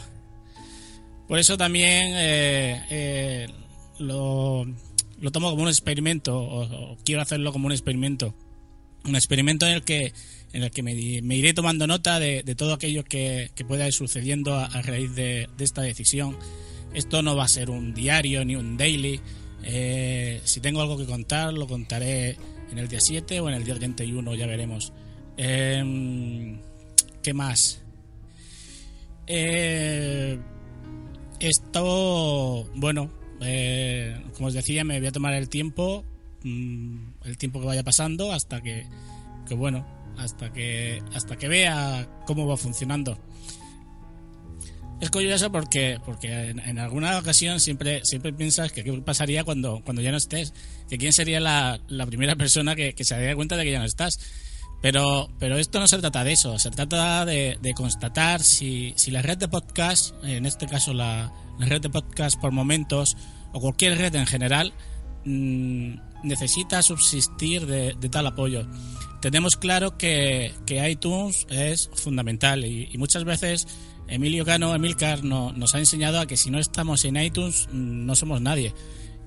Por eso también eh, eh, lo, lo tomo como un experimento, o, quiero hacerlo como un experimento. Un experimento en el que, en el que me, iré tomando nota de, de todo aquello que, que pueda ir sucediendo a, raíz de, de esta decisión. Esto no va a ser un diario ni un daily. Eh, si tengo algo que contar, lo contaré en el día 7 o en el día 31, ya veremos. Em, ¿Qué más? Eh, esto, bueno, eh, como os decía, me voy a tomar el tiempo, mm, el tiempo que vaya pasando hasta que, que bueno, hasta que hasta que vea cómo va funcionando. Es curioso porque, porque en, en alguna ocasión siempre, siempre piensas que qué pasaría cuando, cuando ya no estés, que quién sería la, la primera persona que, que se daría cuenta de que ya no estás. Pero, pero esto no se trata de eso, se trata de, de constatar si, si la red de podcast, en este caso la, la red de podcast por momentos, o cualquier red en general, mm, necesita subsistir de, de tal apoyo. Tenemos claro que, que iTunes es fundamental y, y muchas veces Emilio Cano, Emilcar, no, nos ha enseñado a que si no estamos en iTunes mm, no somos nadie.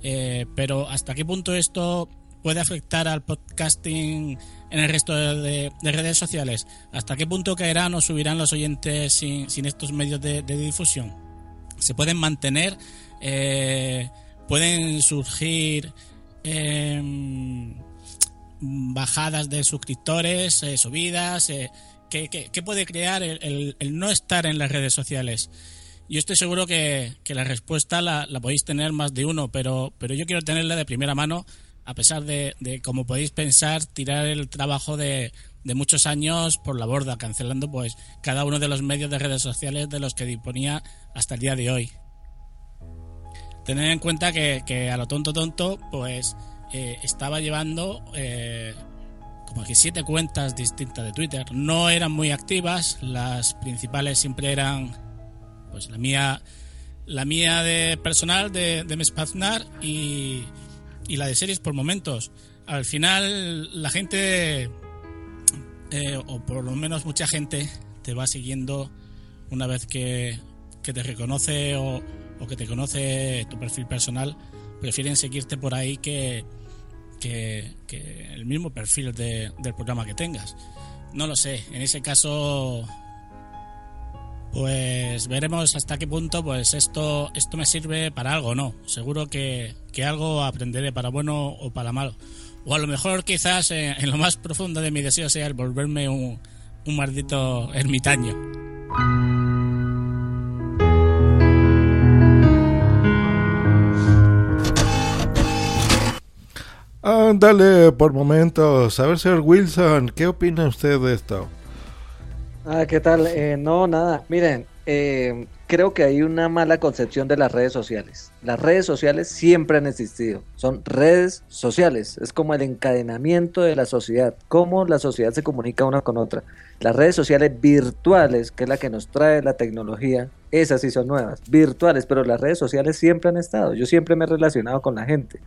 Eh, pero ¿hasta qué punto esto puede afectar al podcasting en el resto de, de- de redes sociales? ¿Hasta qué punto caerán o subirán los oyentes sin, estos medios de, difusión? ¿Se pueden mantener? Eh, ¿Pueden surgir em, bajadas de suscriptores, eh, subidas? eh, ¿qué, puede crear el, no estar en las redes sociales? Yo estoy seguro que, que la respuesta la, la podéis tener más de uno, pero, pero yo quiero tenerla de primera mano, a pesar de, como podéis pensar, tirar el trabajo de, de muchos años por la borda, cancelando pues cada uno de los medios de redes sociales de los que disponía hasta el día de hoy. Tener en cuenta que, que a lo tonto tonto, pues eh, estaba llevando eh, como que siete cuentas distintas de Twitter. No eran muy activas, las principales siempre eran, pues la mía, la mía de personal de, de Mespaznar y, y la de series por momentos. Al final la gente, eh, o por lo menos mucha gente, te va siguiendo una vez que, que te reconoce o, o que te conoce tu perfil personal, prefieren seguirte por ahí que, que, que el mismo perfil de- del programa que tengas. No lo sé, en ese caso, pues veremos hasta qué punto pues esto, esto me sirve para algo no. Seguro que, que algo aprenderé para bueno o para malo. O a lo mejor quizás eh, en lo más profundo de mi deseo sea el volverme un, un maldito ermitaño. Ándale, por momentos. A ver, señor Wilson, ¿qué opina usted de esto? Ah, ¿qué tal? Eh, no, nada. Miren, eh, creo que hay una mala concepción de las redes sociales. Las redes sociales siempre han existido. Son redes sociales. Es como el encadenamiento de la sociedad. Cómo la sociedad se comunica una con otra. Las redes sociales virtuales, que es la que nos trae la tecnología, esas sí son nuevas. Virtuales, pero las redes sociales siempre han estado. Yo siempre me he relacionado con la gente.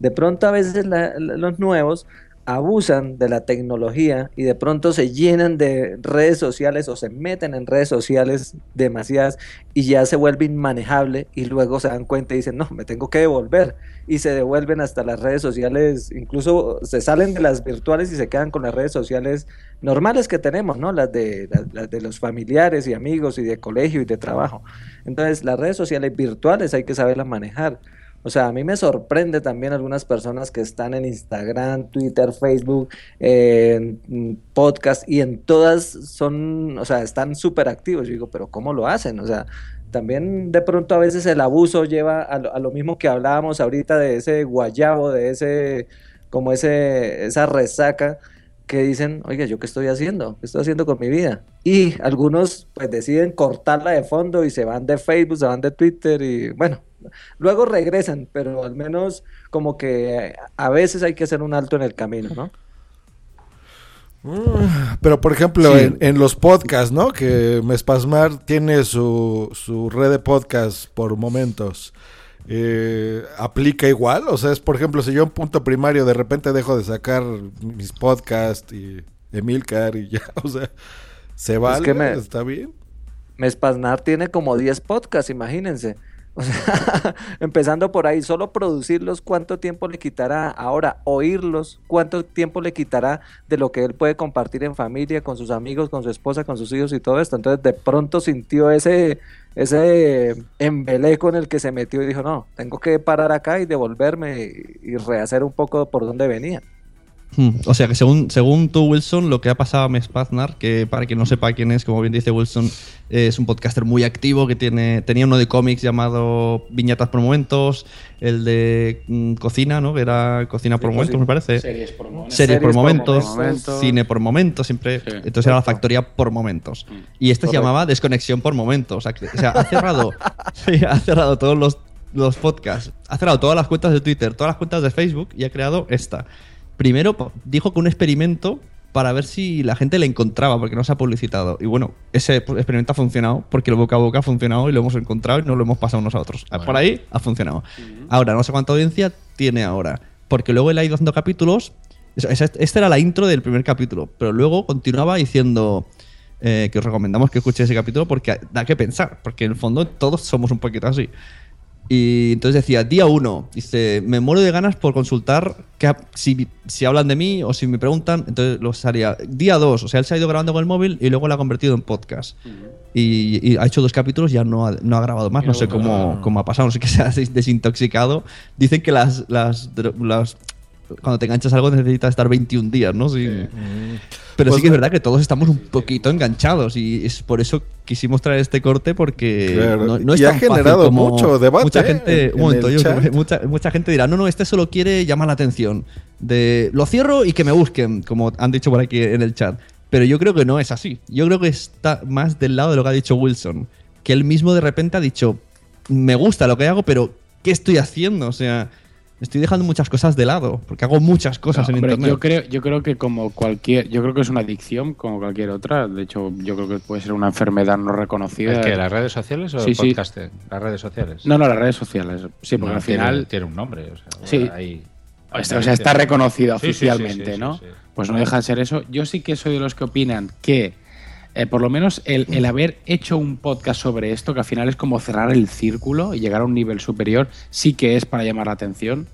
De pronto a veces los nuevos abusan de la tecnología y de pronto se llenan de redes sociales o se meten en redes sociales demasiadas y ya se vuelve inmanejable y luego se dan cuenta y dicen, no, me tengo que devolver y se devuelven hasta las redes sociales, incluso se salen de las virtuales y se quedan con las redes sociales normales que tenemos, ¿no? Las de, las, las de los familiares y amigos y de colegio y de trabajo. Entonces, las redes sociales virtuales hay que saberlas manejar. O sea, a mí me sorprende también algunas personas que están en Instagram, Twitter, Facebook, eh, en podcast y en todas son, o sea, están súper activos. Yo digo, pero ¿cómo lo hacen? O sea, también de pronto a veces el abuso lleva a lo, a lo mismo que hablábamos ahorita de ese guayabo, de ese, como ese, esa resaca que dicen, oiga, ¿yo qué estoy haciendo? ¿Qué estoy haciendo con mi vida? Y algunos pues deciden cortarla de fondo y se van de Facebook, se van de Twitter y bueno, luego regresan, pero al menos como que a veces hay que hacer un alto en el camino, ¿no? Mm, Pero por ejemplo, Sí. en, en los podcasts, ¿no? Que Mespasmar tiene su, su red de podcasts por momentos. Eh, ¿Aplica igual? O sea, es por ejemplo, si yo en punto primario de repente dejo de sacar mis podcasts y Emilcar y ya, o sea, ¿se vale? que me- ¿Está bien? Mespaznar tiene como 10 podcasts, imagínense. O sea, empezando por ahí, solo producirlos, ¿cuánto tiempo le quitará? Ahora, oírlos, ¿cuánto tiempo le quitará de lo que él puede compartir en familia, con sus amigos, con su esposa, con sus hijos y todo esto? Entonces, de pronto sintió ese, ese embeleco en el que se metió y dijo, no, tengo que parar acá y devolverme y, y rehacer un poco por donde venía. Hmm, O sea que según, según tú, Wilson, lo que ha pasado a Mes Paznar, que para quien no sepa quién es, como bien dice Wilson, es un podcaster muy activo que tiene tenía uno de cómics llamado Viñetas por Momentos, el de mm, Cocina, ¿no? Que era Cocina por Sí, Momentos, sí. me parece. Series por momentos. Series por momentos, cine por momentos, siempre. Entonces era la factoría por momentos. Y este se Correcto. llamaba Desconexión por momentos. O sea, o sea, ha cerrado, sí, ha cerrado todos los, los podcasts, ha cerrado todas las cuentas de Twitter, todas las cuentas de Facebook y ha creado esta. Primero dijo que un experimento para ver si la gente le encontraba, porque no se ha publicitado. Y bueno, ese experimento ha funcionado, porque el boca a boca ha funcionado y lo hemos encontrado y nos lo hemos pasado nosotros. Por ahí ha funcionado. Ahora, no sé cuánta audiencia tiene ahora, porque luego él ha ido haciendo capítulos. Esta era la intro del primer capítulo, pero luego continuaba diciendo eh, que os recomendamos que escuchéis ese capítulo porque da que pensar, porque en el fondo todos somos un poquito así. Y entonces decía, día uno, dice, me muero de ganas por consultar que, si, si hablan de mí o si me preguntan, entonces lo haría. Día dos, o sea, él se ha ido grabando con el móvil y luego lo ha convertido en podcast. y, y ha hecho dos capítulos, ya no ha, no ha grabado más, no sé cómo, cómo ha pasado, no sé qué se ha des- desintoxicado. Dicen que las, las- cuando te enganchas algo necesitas estar 21 días, ¿no? Sí. Pero Pues sí que es verdad que todos estamos un poquito enganchados y es por eso quisimos traer este corte porque Claro, no, no es y ha fácil generado como mucho debate, Mucha gente, en- un en momento, yo- mucha, mucha gente dirá, no, no, este solo quiere llamar la atención. De lo cierro y que me busquen, como han dicho por aquí en el chat. Pero yo creo que no es así. Yo creo que está más del lado de lo que ha dicho Wilson. Que él mismo de repente ha dicho, me gusta lo que hago, pero ¿qué estoy haciendo? O sea, estoy dejando muchas cosas de lado, porque hago muchas cosas No, en hombre, Internet. Yo creo, yo creo que como cualquier, yo creo que es una adicción como cualquier otra. De hecho, yo creo que puede ser una enfermedad no reconocida. ¿Es que las redes sociales o Sí, el sí. podcasting? Las redes sociales. No, no, las redes sociales. Sí, porque No, al final tiene un nombre. O sea, Sí. hay- O sea, o sea, está reconocido Sí, sí, sí, oficialmente, sí, sí, ¿no? sí. Pues no deja de ser eso. Yo sí que soy de los que opinan que, eh, por lo menos, el, el haber hecho un podcast sobre esto, que al final es como cerrar el círculo y llegar a un nivel superior, sí que es para llamar la atención,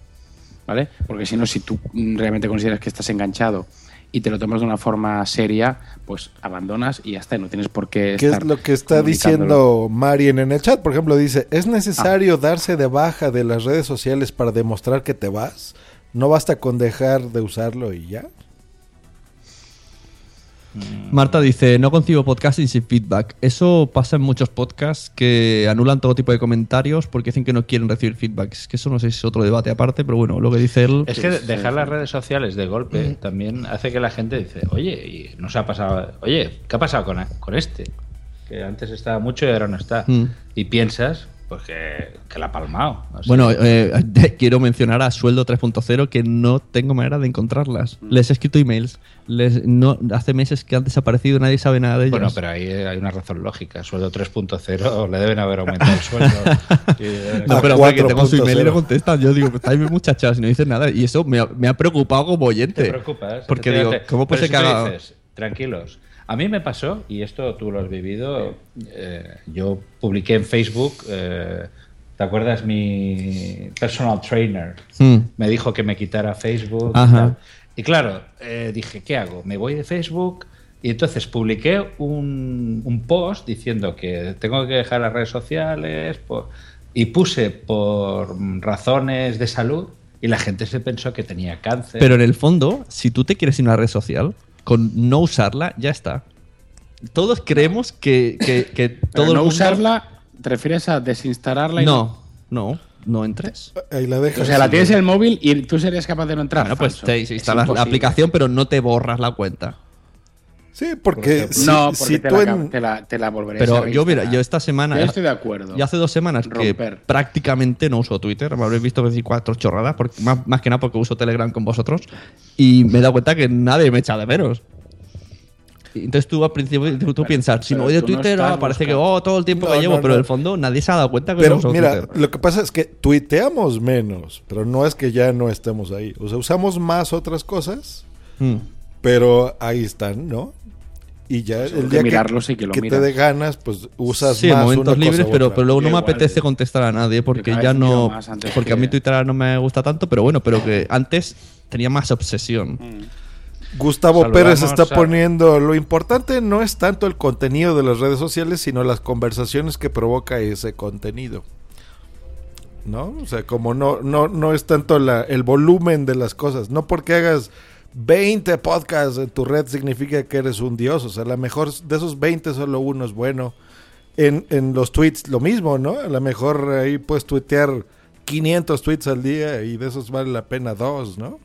¿vale? Porque si no, si tú realmente consideras que estás enganchado y te lo tomas de una forma seria, pues abandonas y ya está, y no tienes por qué ¿Qué estar es lo que está diciendo Marien en el chat? Por ejemplo, dice, ¿es necesario darse de baja de las redes sociales para demostrar que te vas? ¿No basta con dejar de usarlo y ya? Marta dice, no concibo podcasting sin feedback. Eso pasa en muchos podcasts que anulan todo tipo de comentarios porque dicen que no quieren recibir feedback. Es que eso no sé si es otro debate aparte, pero bueno, lo que dice él... Es que dejar las redes sociales de golpe también hace que la gente dice, oye, y nos ha pasado, oye, ¿qué ha pasado con, con este? Que antes estaba mucho y ahora no está. Mm. Y piensas, pues que, que la ha palmado. Bueno, eh, quiero mencionar a Sueldo 3.0 que no tengo manera de encontrarlas. Les he escrito emails. Les, no, hace meses que han desaparecido nadie sabe nada de ellos. Bueno, pero ahí hay una razón lógica. Sueldo 3.0 le deben haber aumentado el sueldo. Y deben- No, pero hombre, que tengo su email y le contestan. Yo digo, estáis bien muchachas y no dicen nada. Y eso me ha, me ha preocupado como oyente. Te preocupas. Porque digo. ¿cómo puede ser que tranquilos. A mí me pasó, y esto tú lo has vivido, eh, yo publiqué en Facebook, eh, ¿te acuerdas? Mi personal trainer Hmm. me dijo que me quitara Facebook. y Ajá. tal. Y claro, eh, dije, ¿qué hago? Me voy de Facebook y entonces publiqué un, un post diciendo que tengo que dejar las redes sociales por- y puse por razones de salud y la gente se pensó que tenía cáncer. Pero en el fondo, si tú te quieres ir a una red social, con no usarla, ya está. Todos creemos que, que, que Pero todo el no mundo- usarla, ¿te refieres a desinstalarla? y No, no, no entres. Ahí la dejas. O sea, la tienes en el móvil y tú serías capaz de no entrar. Bueno, pues te instalas la aplicación, pero no te borras la cuenta. Sí, porque si, no, porque si te, tú la, en- te, la, te la volverías a Pero yo, mira, yo esta semana. Yo estoy de acuerdo. Ya hace dos semanas Romper. que prácticamente no uso Twitter. Me habréis visto decir cuatro chorradas, porque, más, más que nada porque uso Telegram con vosotros. Y me he dado cuenta que nadie me echa de menos. Y Entonces tú al principio tú, tú piensas, si me pero voy de no Twitter, estás ah, parece que buscando. oh, todo el tiempo No, que llevo, no, pero no. en el fondo nadie se ha dado cuenta que no Pero uso mira, Twitter. lo que pasa es que tuiteamos menos, pero no es que ya no estemos ahí. O sea, usamos más otras cosas, Mm. pero ahí están, ¿no? Y ya Solo el que día mirarlos y que lo te miras. dé ganas, pues usas Sí, más en momentos una libres, cosa pero, pero luego no me igual. apetece contestar a nadie porque ya no. Porque a que- mí Twitter no me gusta tanto, pero bueno, pero que antes tenía más obsesión. Gustavo Saludamos Pérez está poniendo, lo importante no es tanto el contenido de las redes sociales, sino las conversaciones que provoca ese contenido. ¿No? O sea, como no, no, no es tanto la, el volumen de las cosas, no porque hagas 20 podcasts en tu red significa que eres un dios. O sea, a lo mejor de esos 20 solo uno es bueno. En, en los tweets lo mismo, ¿no? A lo mejor ahí puedes tuitear 500 tweets al día y de esos vale la pena dos, ¿no?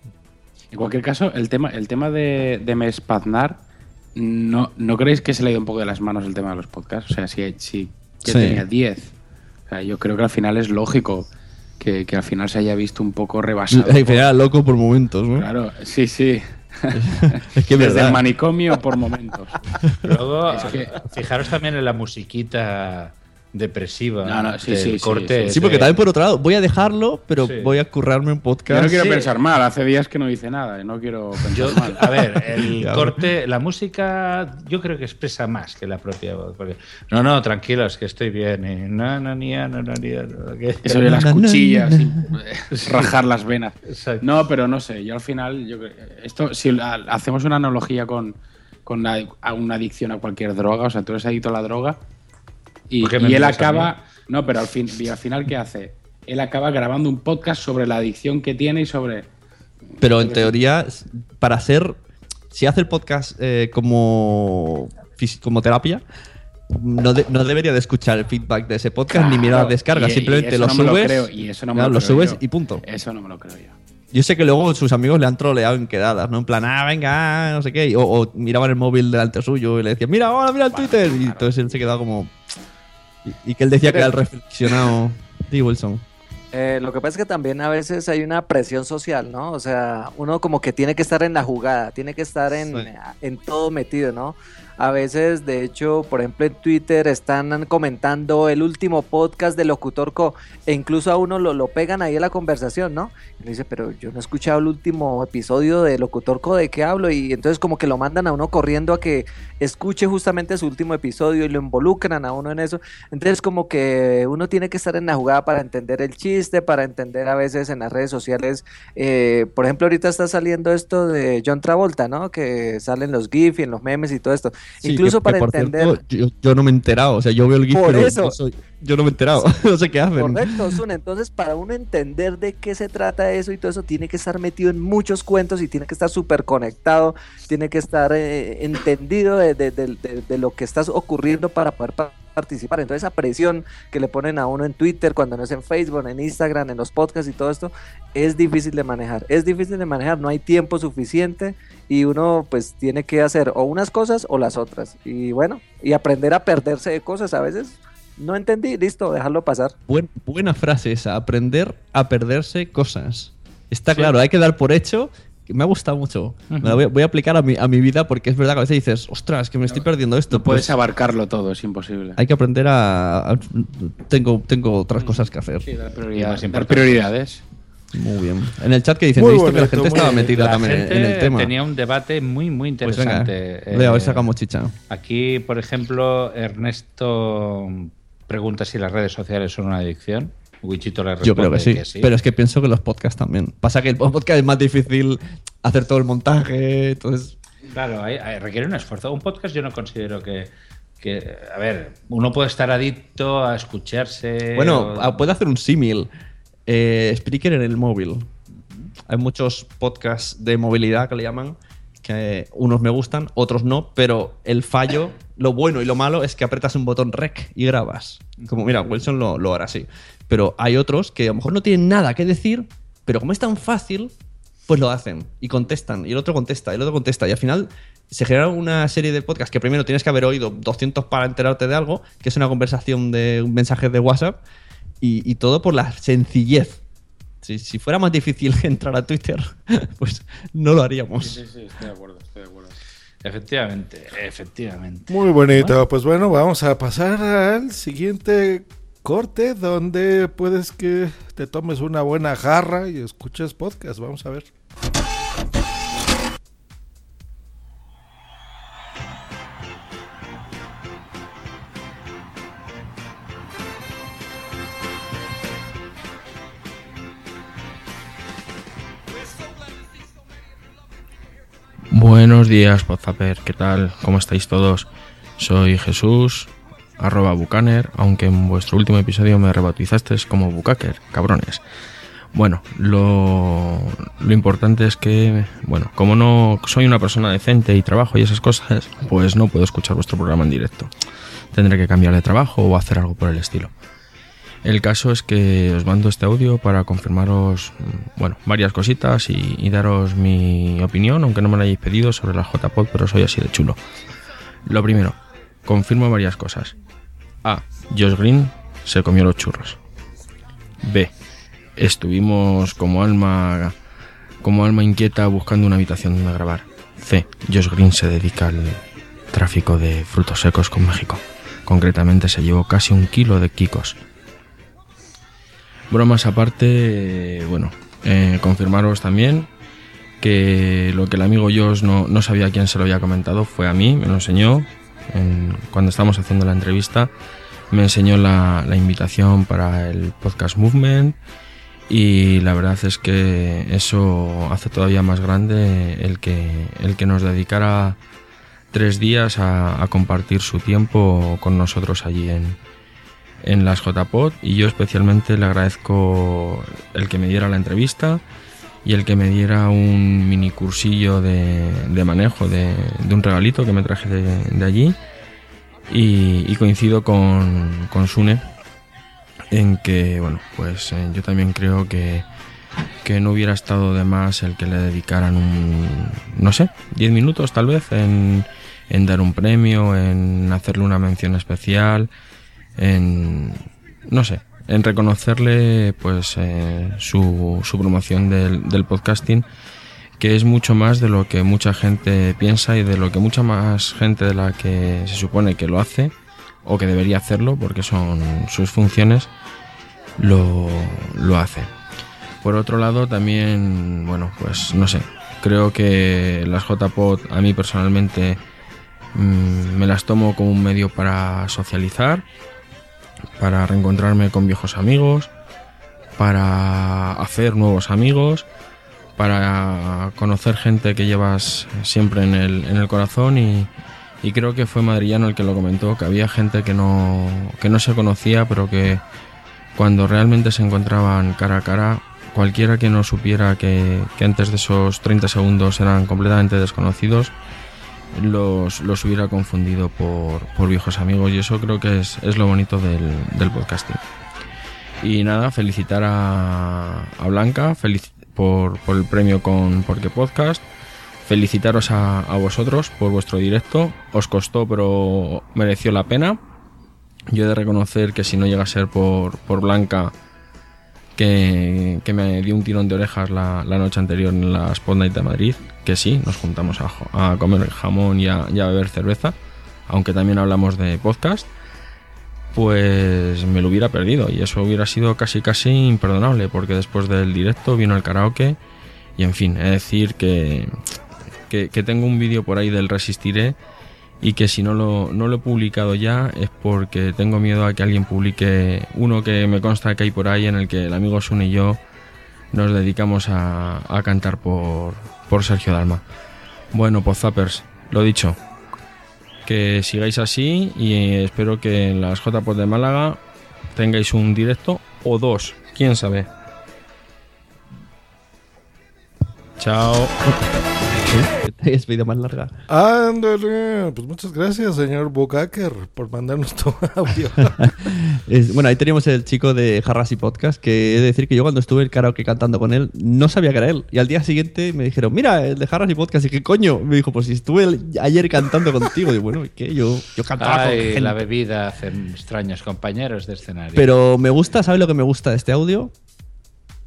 En cualquier caso, el tema, el tema de, de Mespaznar, ¿no, ¿no creéis que se le ha ido un poco de las manos el tema de los podcasts? O sea, si, si Sí. tenía 10. O sea, yo creo que al final es lógico que, que al final se haya visto un poco rebasado. Al final, loco por momentos, ¿no? Claro, sí, sí. Es que es Desde verdad. el manicomio por momentos. Luego, Es que- fijaros también en la musiquita depresiva. No, no, sí, del sí, sí, corte. Sí, porque también por otro lado, voy a dejarlo, pero Sí. voy a currarme un podcast. Yo no quiero Sí. pensar mal, hace días que no hice nada, y no quiero pensar Yo, mal. a ver, el corte, la música, yo creo que expresa más que la propia voz. Porque, no, no, tranquilos, que estoy bien. Y, no, no, ni, no, no, ni, no, que- Eso de las cuchillas, y, eh, rajar las venas. Exacto. No, pero no sé, yo al final, yo, creo- esto, si hacemos una analogía con, con la- a una adicción a cualquier droga, o sea, tú eres adicto a la droga y, ¿Por qué me y él acaba, no, pero al, fin, y al final, ¿qué hace? Él acaba grabando un podcast sobre la adicción que tiene y sobre... Pero en teoría, para hacer. Si hace el podcast eh, como, fis- como terapia, no, de- no debería de escuchar el feedback de ese podcast ni mirar las descargas. Simplemente eso lo no me lo subes. creo, y eso no me claro, lo lo creo subes yo. y punto. Eso no me lo creo yo. Yo sé que luego sus amigos le han troleado en quedadas, ¿no? En plan, ah, venga, ah, no sé qué. O, o miraban el móvil delante suyo y le decían, mira, ahora mira el Twitter. Y entonces él se quedaba como. Y, y que él decía que era el reflexionado. Sí, Wilson. Eh, lo que pasa es que también a veces hay una presión social, ¿no? O sea, uno como que tiene que estar en la jugada, tiene que estar en, Sí. en todo metido, ¿no? A veces, de hecho, por ejemplo, en Twitter están comentando el último podcast de Locutor Co. E incluso a uno lo, lo pegan ahí en la conversación, ¿no? Y uno dice, pero yo no he escuchado el último episodio de Locutor Co. ¿De qué hablo? Y entonces como que lo mandan a uno corriendo a que escuche justamente su último episodio y lo involucran a uno en eso. Entonces como que uno tiene que estar en la jugada para entender el chiste, para entender a veces en las redes sociales. eh, por ejemplo, ahorita está saliendo esto de John Travolta, ¿no? Que salen los GIF y en los memes y todo esto. Sí, Incluso que- para que, por entender... cierto, yo, yo no me he enterado. O sea, yo veo el GIF, Por pero eso. yo, soy- yo no me he enterado. no sé qué hacen. Correcto, Sun. Entonces, para uno entender de qué se trata eso y todo eso, tiene que estar metido en muchos cuentos y tiene que estar súper conectado, tiene que estar eh, entendido de, de- de- de- de lo que está ocurriendo para poder participar. Entonces, esa presión que le ponen a uno en Twitter, cuando no es en Facebook, en Instagram, en los podcasts y todo esto, es difícil de manejar. Es difícil de manejar, no hay tiempo suficiente y uno pues tiene que hacer o unas cosas o las otras. Y bueno, y aprender a perderse de cosas a veces. No entendí, listo, dejarlo pasar. Buen- buena frase esa, aprender a perderse cosas. Está claro, hay que dar por hecho. Me ha gustado mucho. Me la voy, a- voy a aplicar a mi, a mi vida porque es verdad que a veces dices, ostras, que me estoy perdiendo esto. Puedes Pues abarcarlo todo, es imposible. hay que aprender a. a- tengo, tengo otras cosas que hacer. Sí, dar, Y prioridad- más dar prioridades. Muy bien. En el chat que dicen, Muy he visto que la gente estaba metida La también en- gente en el tema. tenía un debate muy, muy Pues venga, interesante. Leo, a ver Eh, si sacamos chicha. Aquí, por ejemplo, Ernesto pregunta si las redes sociales son una adicción. Wichito le responde Yo creo que sí, Pero es que pienso que los podcasts también. Pasa que el podcast es más difícil hacer todo el montaje. Entonces, Claro, hay- hay- requiere un esfuerzo. Un podcast yo no considero que, que- A ver, uno puede estar adicto a escucharse. Bueno, o- puede hacer un símil. Eh, Spreaker en el móvil. Hay muchos podcasts de movilidad que le llaman, que unos me gustan, otros no, pero el fallo, lo bueno y lo malo es que apretas un botón rec y grabas. Como mira, Wilson lo, lo hará así. Pero hay otros que a lo mejor no tienen nada que decir, pero como es tan fácil, pues lo hacen y contestan. Y el otro contesta, y el otro contesta. Y al final se genera una serie de podcasts que primero tienes que haber oído 200 para enterarte de algo, que es una conversación de un mensaje de WhatsApp, y, y todo por la sencillez. Si, si fuera más difícil entrar a Twitter, pues no lo haríamos. Sí, sí, estoy de acuerdo, estoy de acuerdo. Efectivamente, efectivamente. Muy bonito. Pues bueno, vamos a pasar al siguiente corte donde puedes que te tomes una buena jarra y escuches podcast. Vamos a ver. Buenos días, Podzaper, ¿qué tal? ¿Cómo estáis todos? Soy Jesús, arroba Bucaner, aunque en vuestro último episodio me rebautizasteis como Bucaker, cabrones. Bueno, lo, importante es que, bueno, como no soy una persona decente y trabajo y esas cosas, pues no puedo escuchar vuestro programa en directo. Tendré que cambiar de trabajo o hacer algo por el estilo. El caso es que os mando este audio para confirmaros, mm, bueno, varias cositas y, daros mi opinión, aunque no me lo hayáis pedido, sobre la JPod, pero soy así de chulo. Lo primero, confirmo varias cosas. A. Josh Green se comió los churros. B. Estuvimos como alma como alma inquieta buscando una habitación donde grabar. C. Josh Green se dedica al tráfico de frutos secos con México. Concretamente se llevó casi un kilo de kikos. Bromas aparte, bueno, eh, confirmaros también que lo que el amigo Josh no, no sabía quién se lo había comentado fue a mí, me lo enseñó cuando estábamos haciendo la entrevista, me enseñó la, la invitación para el podcast Movement y la verdad es que eso hace todavía más grande el que, el que nos dedicara tres días a, a compartir su tiempo con nosotros allí en, en las JPod y yo especialmente le agradezco el que me diera la entrevista y el que me diera un mini cursillo de, de manejo de, de un regalito que me traje de, de allí. Y, y coincido con, con Sune en que bueno pues eh, yo también creo que que no hubiera estado de más el que le dedicaran un no sé 10 minutos tal vez en, en dar un premio en hacerle una mención especial en no sé en reconocerle pues eh, su, promoción del, del podcasting que es mucho más de lo que mucha gente piensa y de lo que mucha más gente de la que se supone que lo hace o que debería hacerlo porque son sus funciones lo, lo hace. Por otro lado también bueno pues no sé creo que las JPod a mí personalmente mm, me las tomo como un medio para socializar para reencontrarme con viejos amigos, para hacer nuevos amigos, para conocer gente que llevas siempre en el, en el corazón y, creo que fue Madrillano el que lo comentó, que había gente que no, que no se conocía, pero que cuando realmente se encontraban cara a cara, cualquiera que no supiera que, que antes de esos 30 segundos eran completamente desconocidos, los, los hubiera confundido por, por viejos amigos y eso creo que es, es lo bonito del, del podcasting. Y nada, felicitar a, a Blanca felici- por, por el premio con Porque Podcast. Felicitaros a, a vosotros por vuestro directo. Os costó, pero mereció la pena. Yo he de reconocer que si no llega a ser por, por Blanca, que, que me dio un tirón de orejas la, la noche anterior en la Spot Night de Madrid, que sí, nos juntamos a, comer jamón y a, y a beber cerveza, aunque también hablamos de podcast, pues me lo hubiera perdido y eso hubiera sido casi casi imperdonable, porque después del directo vino el karaoke y en fin, es decir que, que, que tengo un vídeo por ahí del Resistiré y que si no lo, no lo he publicado ya es porque tengo miedo a que alguien publique uno que me consta que hay por ahí en el que el amigo Sun y yo nos dedicamos a, a cantar por, por Sergio Dalma. Bueno, pues zappers, lo dicho, que sigáis así y espero que en las JPOD de Málaga tengáis un directo o dos, quién sabe. Chao. Es vida más larga. Ándale, pues muchas gracias, señor Bukaker, por mandarnos tu audio. Es- bueno, ahí teníamos el chico de Jarras y Podcast, que he de decir que yo cuando estuve el karaoke cantando con él, no sabía que era él. Y al día siguiente me dijeron, mira, el de Jarras y Podcast. Y dije, coño, me dijo, pues si estuve el- ayer cantando contigo. Y bueno, ¿y ¿qué? Yo, yo cantaba con Ay, gente. la bebida hacen extraños compañeros de escenario. Pero me gusta, ¿sabes lo que me gusta de este audio?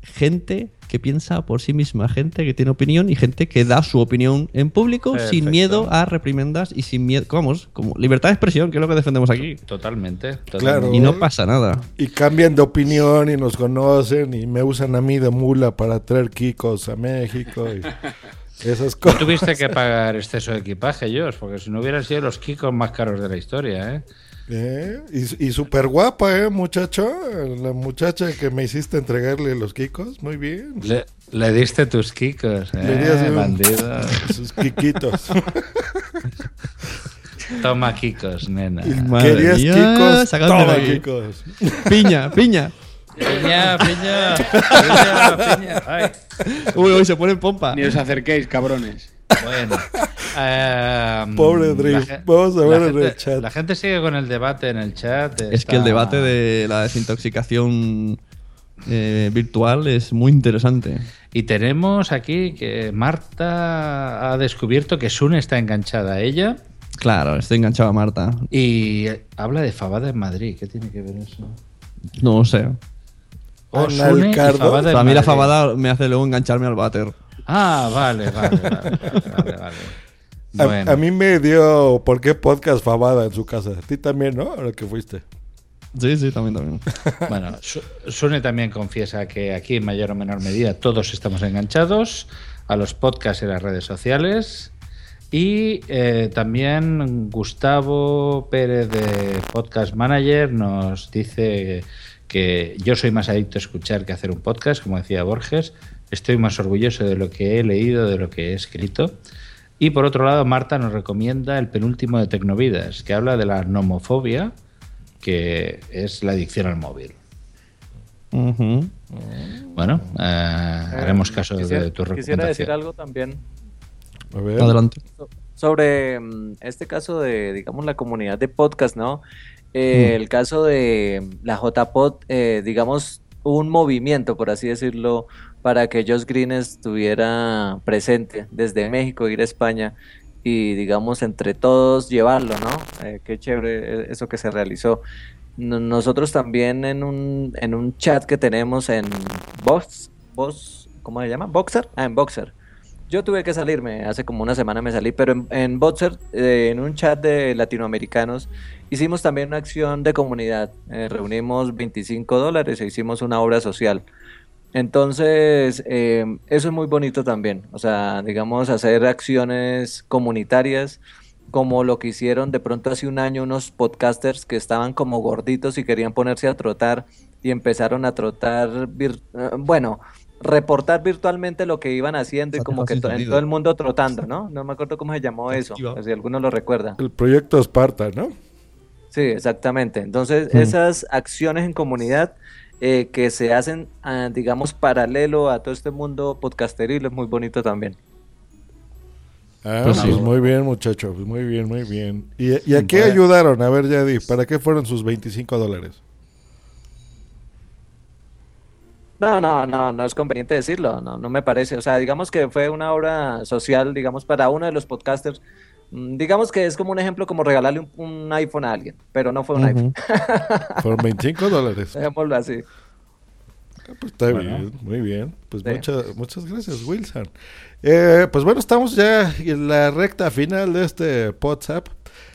Gente que piensa por sí misma, gente que tiene opinión y gente que da su opinión en público sin miedo a reprimendas y sin miedo, vamos, como libertad de expresión, que es lo que defendemos aquí. Totalmente. Claro. Y no pasa nada. Y cambian de opinión y nos conocen y me usan a mí de mula para traer kikos a México y esas No cosas. tuviste que pagar exceso de equipaje, Josh, porque si no hubieran sido los kikos más caros de la historia, ¿eh? ¿Eh? Y, y súper guapa, ¿eh, muchacho? La muchacha que me hiciste entregarle los kikos, muy bien. Le, le diste tus kikos, Le ¿eh? un- bandido. sus kikitos. Toma kikos, nena. Querías kikos, toma kikos. Piña, piña. Piña, piña, piña, piña. Ay. Uy, uy, se pone en pompa. Ni os acerquéis, cabrones. Bueno. eh, Pobre Dream. la Vamos a ver en el chat. La gente sigue con el debate en el chat. Es que el está- debate de la desintoxicación eh, virtual es muy interesante. Y tenemos aquí que Marta ha descubierto que Sune está enganchada a ella Claro, estoy enganchado a Marta. y habla de Fabada en Madrid. ¿Qué tiene que ver eso? No sé. Oh, Sune y Fabada en a mí la fabada me hace luego engancharme al váter. Ah, vale, vale, vale. vale, vale. A, Bueno. a mí me dio por qué podcast Fabada en su casa. A ti también, ¿no? Ahora que fuiste. Sí, sí, también, también. Bueno, Su- Sune también confiesa que aquí en mayor o menor medida todos estamos enganchados a los podcasts y las redes sociales. Y eh, también Gustavo Pérez de Podcast Manager nos dice que yo soy más adicto a escuchar que a hacer un podcast, como decía Borges. Estoy más orgulloso de lo que he leído, de lo que he escrito. Y por otro lado, Marta nos recomienda el penúltimo de Tecnovidas, que habla de la nomofobia, que es la adicción al móvil. Bueno, eh, haremos caso Quisiera- de tu Quisiera decir recomendación. algo también A ver. Adelante. sobre mm, este caso de, digamos, la comunidad de podcast, ¿no? Eh, Mm. El caso de la JPod, eh, digamos, un movimiento, por así decirlo, para que Josh Green estuviera presente desde México, ir a España y, digamos, entre todos llevarlo, ¿no? Eh, qué chévere eso que se realizó. No- Nosotros también en un, en un chat que tenemos en Box, Box, ¿cómo se llama? Boxer, ah, en Boxer. Yo tuve que salirme, hace como una semana me salí, pero en, en Boxer, eh, en un chat de latinoamericanos, hicimos también una acción de comunidad. Eh, reunimos 25 dólares e hicimos una obra social. Entonces, eh, eso es muy bonito también. O sea, digamos, hacer acciones comunitarias como lo que hicieron de pronto hace un año unos podcasters que estaban como gorditos y querían ponerse a trotar y empezaron a trotar, eh, bueno, reportar virtualmente lo que iban haciendo y como que to- en todo el mundo trotando, ¿no? No me acuerdo cómo se llamó eso, si alguno lo recuerda. El proyecto Esparta, ¿no? Sí, exactamente. Entonces, Mm. esas acciones en comunidad eh, que se hacen, ah, digamos, paralelo a todo este mundo podcasteril es muy bonito también. Ah, Pues pues sí. muy bien, muchachos. pues Muy bien, muy bien. ¿Y, y a qué ayudaron? A ver, Yadi, ¿para qué fueron sus 25 dólares? No, no, no, no es conveniente decirlo, no, no me parece. O sea, digamos que fue una obra social, digamos, para uno de los podcasters. Mm, Digamos que es como un ejemplo como regalarle un, un iPhone a alguien, pero no fue un iPhone. Fueron 25 dólares. Dejémoslo así. Pues está Bueno. bien, muy bien. Pues Sí. muchas, muchas gracias, Wilson. Eh, pues bueno, estamos ya en la recta final de este WhatsApp.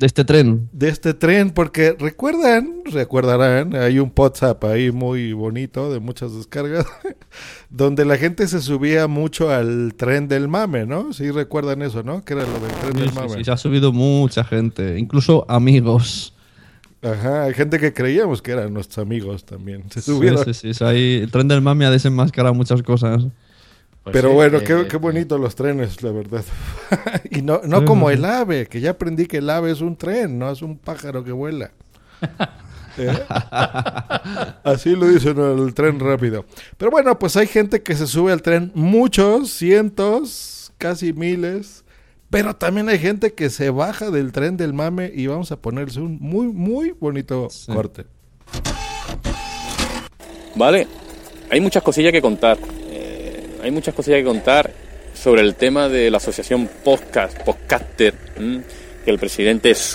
De este tren. De este tren, porque recuerdan, recordarán, hay un WhatsApp ahí muy bonito de muchas descargas, donde la gente se subía mucho al tren del mame, ¿no? Sí recuerdan eso, ¿no? Que era lo del tren Sí, del sí, mame. sí, se ha subido mucha gente, incluso amigos. Ajá, hay gente que creíamos que eran nuestros amigos también. Se Sí, subieron. sí, sí, sea, ahí el tren del mame ha desenmascarado muchas cosas. Pero sí, bueno, eh, qué, qué bonitos los trenes, la verdad. y no, no Sí, como sí. el ave, que ya aprendí que el ave es un tren, no es un pájaro que vuela. ¿Eh? Así lo dicen el tren rápido. Pero bueno, pues hay gente que se sube al tren, muchos, cientos, casi miles. Pero también hay gente que se baja del tren del mame y vamos a ponerse un muy, muy bonito corte. Vale, hay muchas cosillas que contar. Hay muchas cosillas que contar sobre el tema de la asociación podcast, podcaster, que el presidente es.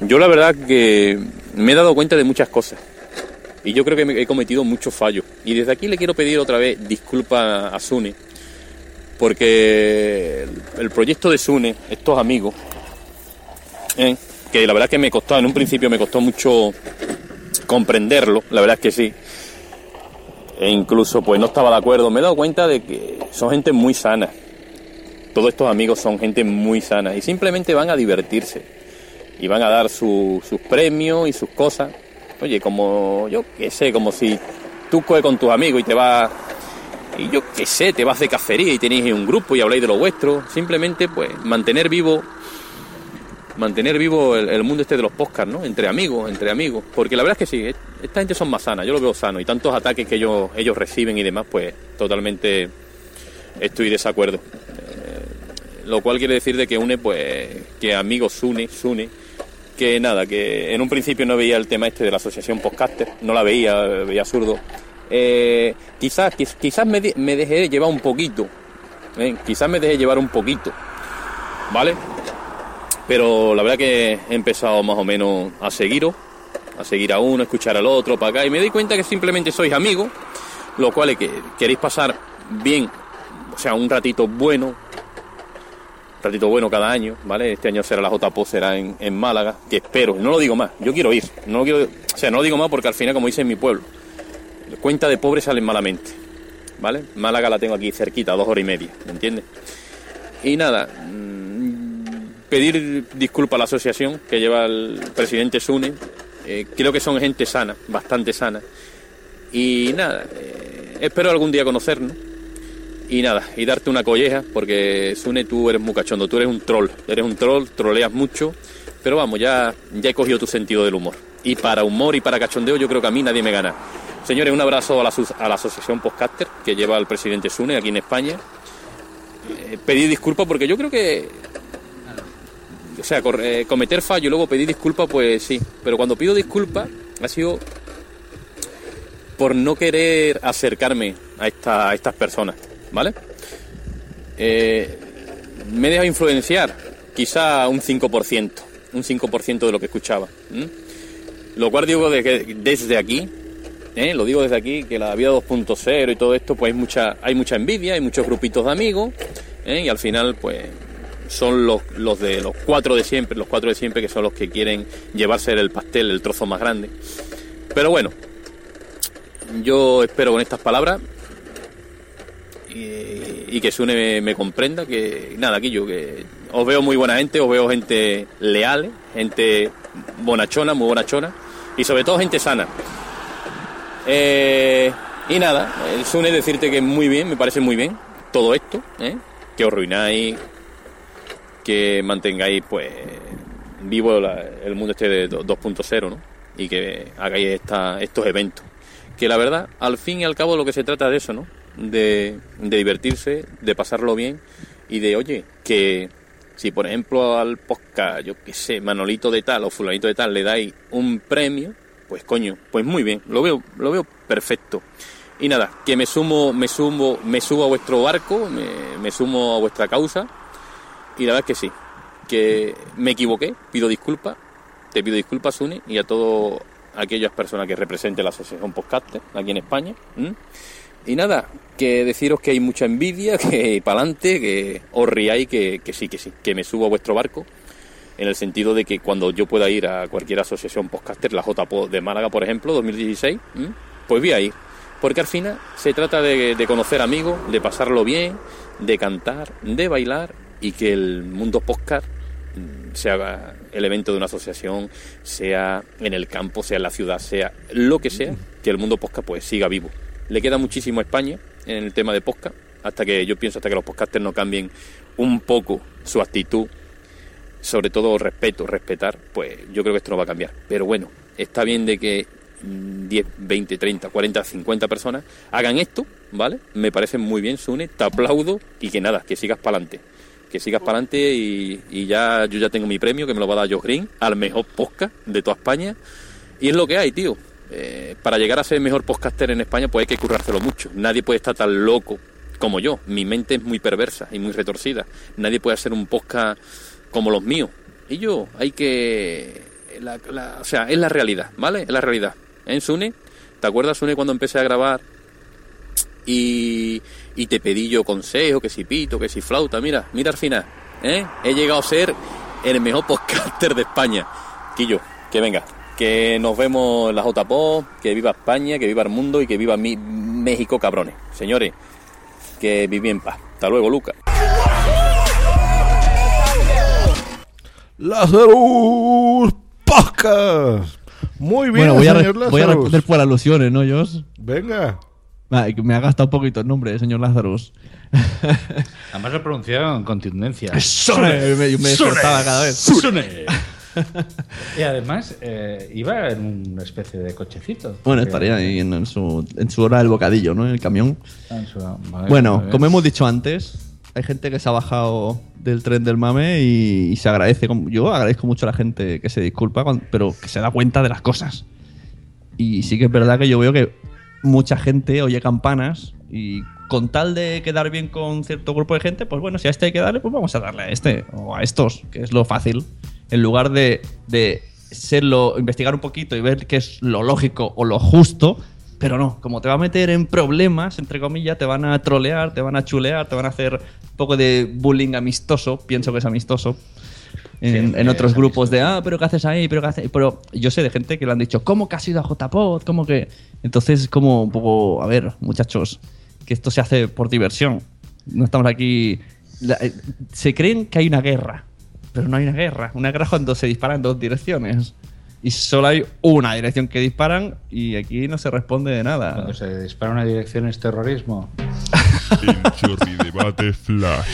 Yo la verdad que me he dado cuenta de muchas cosas y yo creo que he cometido muchos fallos. Y desde aquí le quiero pedir otra vez disculpas a Sune porque el, el proyecto de Sune, estos amigos, ¿eh? que la verdad que me costó, en un principio me costó mucho comprenderlo, la verdad es que sí. E incluso pues no estaba de acuerdo. Me he dado cuenta de que son gente muy sana. Todos estos amigos son gente muy sana y simplemente van a divertirse. Y van a dar su- sus premios y sus cosas. Oye, como yo qué sé, como si tú coges con tus amigos y te vas... Y yo qué sé, te vas de cacería y tenéis un grupo y habláis de lo vuestro. Simplemente pues mantener vivo mantener vivo el, mundo este de los podcasts, ¿no? Entre amigos, entre amigos. Porque la verdad es que sí, esta gente son más sanas, yo lo veo sano. Y tantos ataques que ellos, reciben y demás, pues totalmente estoy de desacuerdo. Eh, lo cual quiere decir de que une, pues, que amigos une, une, que nada, que en un principio no veía el tema este de la asociación podcaster, no la veía, veía zurdo. Eh, quizás, quiz- quizás me, de- dejé llevar un poquito, ¿eh? quizás me dejé llevar un poquito, ¿vale? Pero la verdad que he empezado más o menos a seguiros, a seguir a uno, a escuchar al otro, para acá, y me doy cuenta que simplemente sois amigos, lo cual es que queréis pasar bien, o sea, un ratito bueno, un ratito bueno cada año, ¿vale? Este año será la JPO, será en, en Málaga, que espero, no lo digo más, yo quiero ir, no lo quiero, o sea, no lo digo más porque al final, como dice en mi pueblo, cuenta de pobres salen malamente, ¿vale? Málaga la tengo aquí cerquita, dos horas y media, ¿me entiendes? Y nada, mm, pedir disculpas a la asociación que lleva el presidente Sune. Eh, creo que son gente sana, bastante sana. Y nada, eh, espero algún día conocernos. Y nada, y darte una colleja, porque Sune, tú eres muy cachondo, tú eres un troll, eres un troll, troleas mucho, pero vamos, ya, ya he cogido tu sentido del humor. Y para humor y para cachondeo yo creo que a mí nadie me gana. Señores, un abrazo a la, a la Asociación Podcaster que lleva el presidente Sune aquí en España. Eh, pedir disculpas porque yo creo que o sea, eh, cometer fallo y luego pedir disculpas, pues sí. Pero cuando pido disculpas, ha sido por no querer acercarme a, esta- a estas personas, ¿vale? Eh, me he dejado influenciar, quizá un 5%, un 5% de lo que escuchaba. Lo cual digo desde aquí, ¿eh? lo digo desde aquí, que la vida 2.0 y todo esto, pues hay mucha, hay mucha envidia, hay muchos grupitos de amigos, y al final, pues son los, los de los cuatro de siempre, los cuatro de siempre que son los que quieren llevarse el pastel, el trozo más grande. Pero bueno, yo espero con estas palabras y, y que Sune me, comprenda que nada, aquí yo que os veo muy buena gente, os veo gente leal, gente bonachona, muy bonachona y sobre todo gente sana. Eh, y nada, el Sune decirte que muy bien, me parece muy bien todo esto, ¿eh? que os ruináis, que mantengáis pues vivo el mundo este de do- 2.0, ¿no? Y que hagáis esta, estos eventos. Que la verdad, al fin y al cabo lo que se trata de eso, ¿no? De, divertirse, de pasarlo bien y de, oye, que si por ejemplo al podcast, yo qué sé, Manolito de tal o fulanito de tal le dais un premio, pues coño, pues muy bien, lo veo, lo veo perfecto. Y nada, que me sumo, me sumo, me subo a vuestro barco, me sumo a vuestra causa. Y la verdad es que sí, que me equivoqué, pido disculpas, te pido disculpas, Sune, y a todas aquellas personas que representen la Asociación Podcaster aquí en España. Y nada, que deciros que hay mucha envidia, que para adelante, que os riáis, que, que sí, que sí, que me subo a vuestro barco, en el sentido de que cuando yo pueda ir a cualquier asociación podcaster, la JPO de Málaga, por ejemplo, 2016, ¿m? pues voy a ir. Porque al final se trata de, de conocer amigos, de pasarlo bien, de cantar, de bailar y que el mundo podcast mm, sea el evento de una asociación, sea en el campo, sea en la ciudad, sea lo que sea, que el mundo podcast pues siga vivo. Le queda muchísimo a España en el tema de podcast, hasta que yo pienso hasta que los podcasters no cambien un poco su actitud, sobre todo respeto, respetar, pues yo creo que esto no va a cambiar. Pero bueno, está bien de que mm, 10, 20, 30, 40, 50 personas hagan esto, ¿vale? Me parece muy bien, Sune, te aplaudo y que nada, que sigas para adelante. Que sigas para adelante y, ya yo ya tengo mi premio que me lo va a dar Josh Green al mejor podcast de toda España. Y es lo que hay, tío. Eh, para llegar a ser el mejor podcaster en España, pues hay que currárselo mucho. Nadie puede estar tan loco como yo. Mi mente es muy perversa y muy retorcida. Nadie puede hacer un podcast como los míos. Y yo, hay que. o sea, es la realidad, ¿vale? Es la realidad. ¿En Sune? ¿Te acuerdas, Sune, cuando empecé a grabar? Y, y te pedí yo consejo, que si pito, que si flauta. Mira, mira al final. ¿eh? He llegado a ser el mejor podcaster de España. Quillo, que venga. Que nos vemos en la JPO, que viva España, que viva el mundo y que viva mi México, cabrones. Señores, que viví en paz. Hasta luego, Lucas. Lazarus Podcast. Muy bien, bueno, voy a, señor re- voy a Lazarus. responder por alusiones, ¿no, Jos? Venga. Me ha gastado un poquito el nombre, señor Lazarus. Además lo pronunciaron con contundencia. Sune. Me- me despertaba cada vez. Sune. y además eh, iba en una especie de cochecito. Bueno, estaría ahí en, en su, en su hora del bocadillo, ¿no? En el camión. Ah, en su- madre Bueno, como hemos dicho antes, hay gente que se ha bajado del tren del mame y, y se agradece. Yo agradezco mucho a la gente que se disculpa, pero que se da cuenta de las cosas. Y sí que es verdad que yo veo que mucha gente oye campanas y con tal de quedar bien con cierto grupo de gente, pues bueno, si a este hay que darle, pues vamos a darle a este o a estos, que es lo fácil. En lugar de, de serlo, investigar un poquito y ver qué es lo lógico o lo justo, pero no, como te va a meter en problemas, entre comillas, te van a trolear, te van a chulear, te van a hacer un poco de bullying amistoso, pienso que es amistoso. En, Sí, en otros es grupos de, ah, pero ¿qué haces ahí? Pero, ¿qué haces? pero yo sé de gente que le han dicho, ¿cómo que has ido a JPod? ¿Cómo que...? Entonces es como un poco, a ver, muchachos, que esto se hace por diversión. No estamos aquí... la- eh, se creen que hay una guerra, pero no hay una guerra. Una guerra cuando se disparan en dos direcciones. Y solo hay una dirección que disparan y aquí no se responde de nada. Cuando se dispara una dirección es terrorismo. debate flash.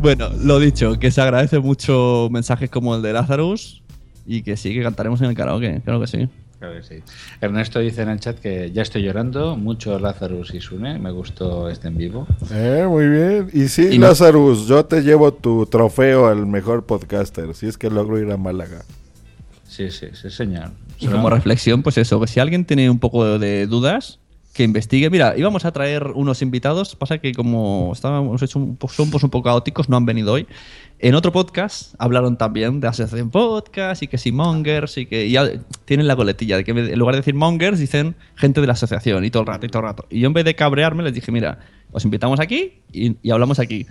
Bueno, lo dicho, que se agradece mucho mensajes como el de Lazarus y que sí, que cantaremos en el karaoke, claro que sí. Claro que sí. Ernesto dice en el chat que ya estoy llorando mucho Lazarus y Sune. Me gustó este en vivo. Eh, muy bien. Y sí, Y no- Lazarus, yo te llevo tu trofeo al mejor podcaster, si es que logro ir a Málaga. Sí, sí, sí, señor. Y como reflexión, pues eso, que si alguien tiene un poco de dudas, que investigue. Mira, íbamos a traer unos invitados, pasa que como estábamos hecho un, somos un poco caóticos, no han venido hoy. En otro podcast hablaron también de Asociación Podcast y que si Mongers y que ya tienen la coletilla de que en lugar de decir Mongers dicen gente de la asociación y todo el rato y todo el rato. Y yo en vez de cabrearme les dije, mira, os invitamos aquí y, hablamos aquí.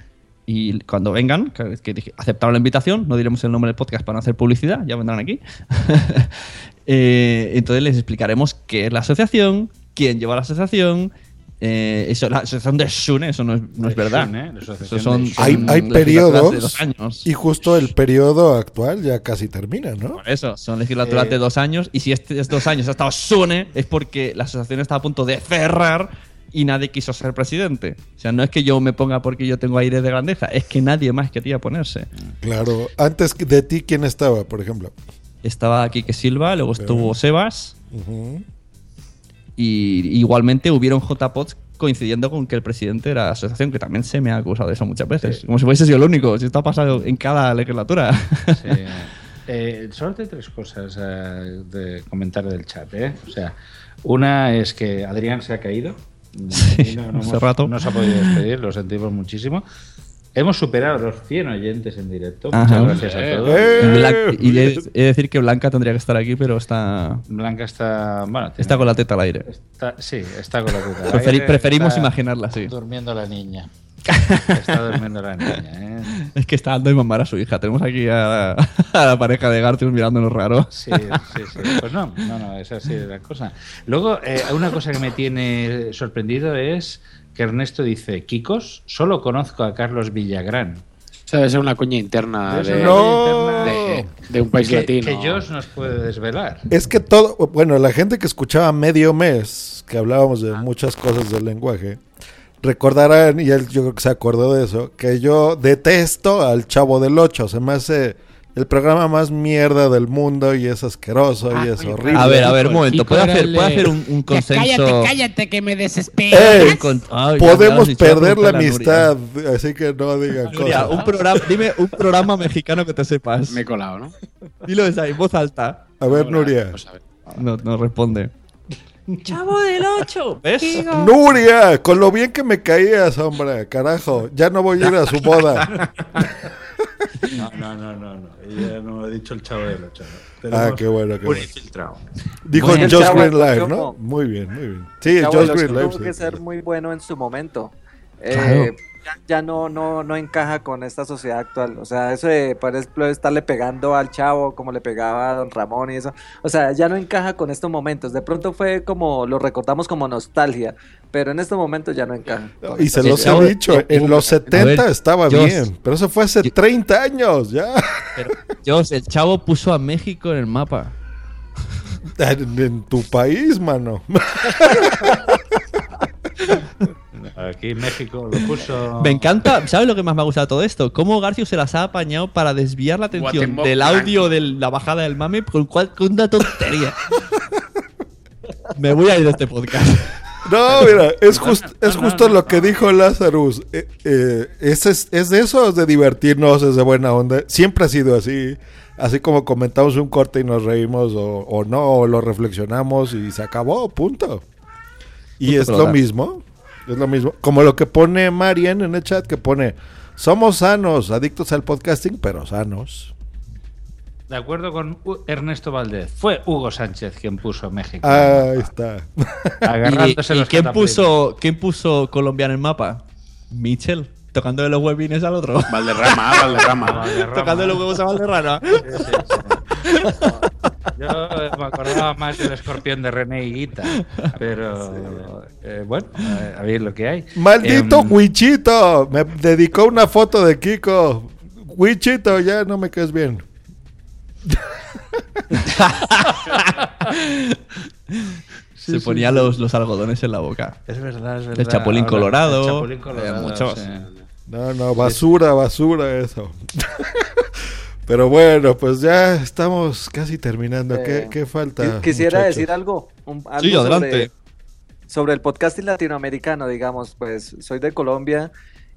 Y cuando vengan, que, que aceptaron la invitación, no diremos el nombre del podcast para no hacer publicidad, ya vendrán aquí. Eh, entonces les explicaremos qué es la asociación, quién lleva la asociación. eh, eso, la asociación de Sune, eso no es, no es De verdad. Asociación Eso son, de Hay, periodos de dos años. y justo el periodo actual ya casi termina, ¿no? Por eso, son legislaturas Eh, de dos años. Y si este es dos años ha estado Sune, es porque la asociación está a punto de cerrar y nadie quiso ser presidente. O sea, no es que yo me ponga porque yo tengo aire de grandeza, es que nadie más quería ponerse. Claro. Antes de ti, ¿quién estaba, por ejemplo? Estaba Quique Silva, luego estuvo Sebas. Ujú. Y igualmente hubieron JPOTs coincidiendo con que el presidente era la asociación, que también se me ha acusado de eso muchas veces. Como si fuese sido el único. Si esto ha pasado en cada legislatura. Sí. Eh, solo hay tres cosas eh, de comentar del chat. ¿eh? O sea, una es que Adrián se ha caído. Y no, no hemos- rato. no se ha podido despedir, lo sentimos muchísimo. Hemos superado los 100 oyentes en directo. Ajá. Muchas gracias a todos. Y Blan- y he, he de decir que Blanca tendría que estar aquí, pero está. Blanca está. Bueno, tiene- Está con la teta al aire. Está- sí, está con la teta al Preferi- aire, preferimos está imaginarla así. Durmiendo la niña. Está durmiendo la niña, ¿eh? Es que está dando de mamar a su hija. Tenemos aquí a, a la pareja de Gartius mirándonos raro. Sí, sí, sí. Pues no, no, no, es así la cosa. Luego, eh, una cosa que me tiene sorprendido es que Ernesto dice, Kikos, solo conozco a Carlos Villagrán. Eso debe ser una coña interna de, una coña interna de- de un país que, latino. Que Josh nos puede desvelar. Es que todo, bueno, la gente que escuchaba medio mes, que hablábamos de muchas cosas del lenguaje, recordarán, y él yo creo que se acordó de eso, que yo detesto al Chavo del Ocho, se me hace el programa más mierda del mundo y es asqueroso y es horrible. A ver, a ver, un momento. ¿Puede hacer, puede hacer un, un consenso? Cállate, cállate, que me desespera. Ey, Un con- Ay, ya me podemos perder la amistad, así que no digan Nuria, cosas. un programa, dime un programa mexicano que te sepas. Me he colado, ¿no? Dilo esa en voz alta. A ver, Nuria. No, no responde. Chavo del 8. ¿Ves? Nuria, con lo bien que me caías, hombre, carajo, ya no voy a ir a su boda. No, no, no, no, no. Ya no ha dicho el chavo del ocho. ¿no? Ah, qué bueno, qué un bueno. infiltrado. Dijo Josh Chavo Green Live, ¿no? Muy bien, muy bien. Sí, Chavo Josh Green Live. tuvo sí. que ser muy bueno en su momento. Claro. Ya, ya no, no, no encaja con esta sociedad actual. O sea, eso de, por ejemplo, estarle pegando al chavo como le pegaba a Don Ramón y eso. O sea, ya no encaja con estos momentos. De pronto fue como, lo recordamos como nostalgia, pero en estos momentos ya no encaja. Y se los he dicho, en los 70 estaba bien, pero eso fue hace 30 años, ya. Pero, Dios, el chavo puso a México en el mapa. En, en tu país, mano. aquí en México lo puso. Me encanta, ¿sabes lo que más me ha gustado de todo esto? Cómo Garcio se las ha apañado para desviar la atención Guatemoc del audio de la bajada del mame con, cual- con una tontería. me voy a ir de este podcast. No, mira, es, jus- es justo lo que dijo Lazarus. Eh, eh, es, es, es de eso, es de divertirnos, es de buena onda. Siempre ha sido así. Así como comentamos un corte y nos reímos o, o no, o lo reflexionamos y se acabó, punto. Y Punto es lo mismo, es lo mismo. Como lo que pone Marian en el chat, que pone, somos sanos, adictos al podcasting, pero sanos. De acuerdo con Ernesto Valdez. Fue Hugo Sánchez quien puso México. Ahí está. Agarrándose ¿Y, y los quién, puso, quién puso Colombia en el mapa? Michel, tocándole los huevines al otro. Valderrama, Valderrama. Tocando los huevos a Valderrama. Yo me acordaba más del escorpión de René Higuita. Pero eh, bueno, eh, a ver lo que hay. Maldito Em, Wichito, me dedicó una foto de Kiko. Wichito, ya no me quedes bien. Se ponía Los, los algodones en la boca. Es verdad, es verdad. El Chapulín Ahora, Colorado. el Chapulín eh, Colorado, muchos. sí. No, no, basura, basura eso. Pero bueno, pues ya estamos casi terminando. ¿Qué, Eh, qué falta? Qui- Quisiera muchachos? decir algo. un- algo Sí, adelante. Sobre, sobre el podcasting latinoamericano, digamos, pues soy de Colombia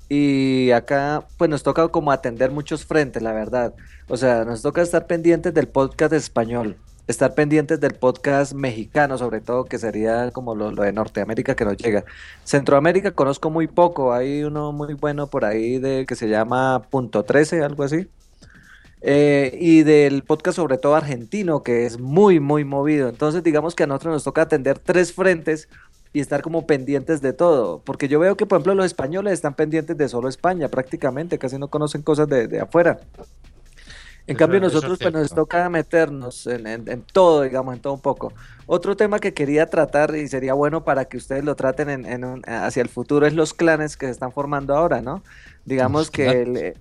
y acá pues nos toca como atender muchos frentes, la verdad. O sea, nos toca estar pendientes del podcast español, estar pendientes del podcast mexicano, sobre todo, que sería como lo, lo de Norteamérica que nos llega. Centroamérica conozco muy poco, hay uno muy bueno por ahí de que se llama Punto 13, algo así. Eh, y del podcast sobre todo argentino, que es muy, muy movido. Entonces, digamos que a nosotros nos toca atender tres frentes y estar como pendientes de todo. Porque yo veo que, por ejemplo, los españoles están pendientes de solo España prácticamente, casi no conocen cosas de, de afuera. En Eso- cambio, nosotros pues, nos toca meternos en, en- en todo, digamos, en todo un poco. Otro tema que quería tratar y sería bueno para que ustedes lo traten en, un- hacia el futuro es los clanes que se están formando ahora, ¿no? Digamos que el, eh,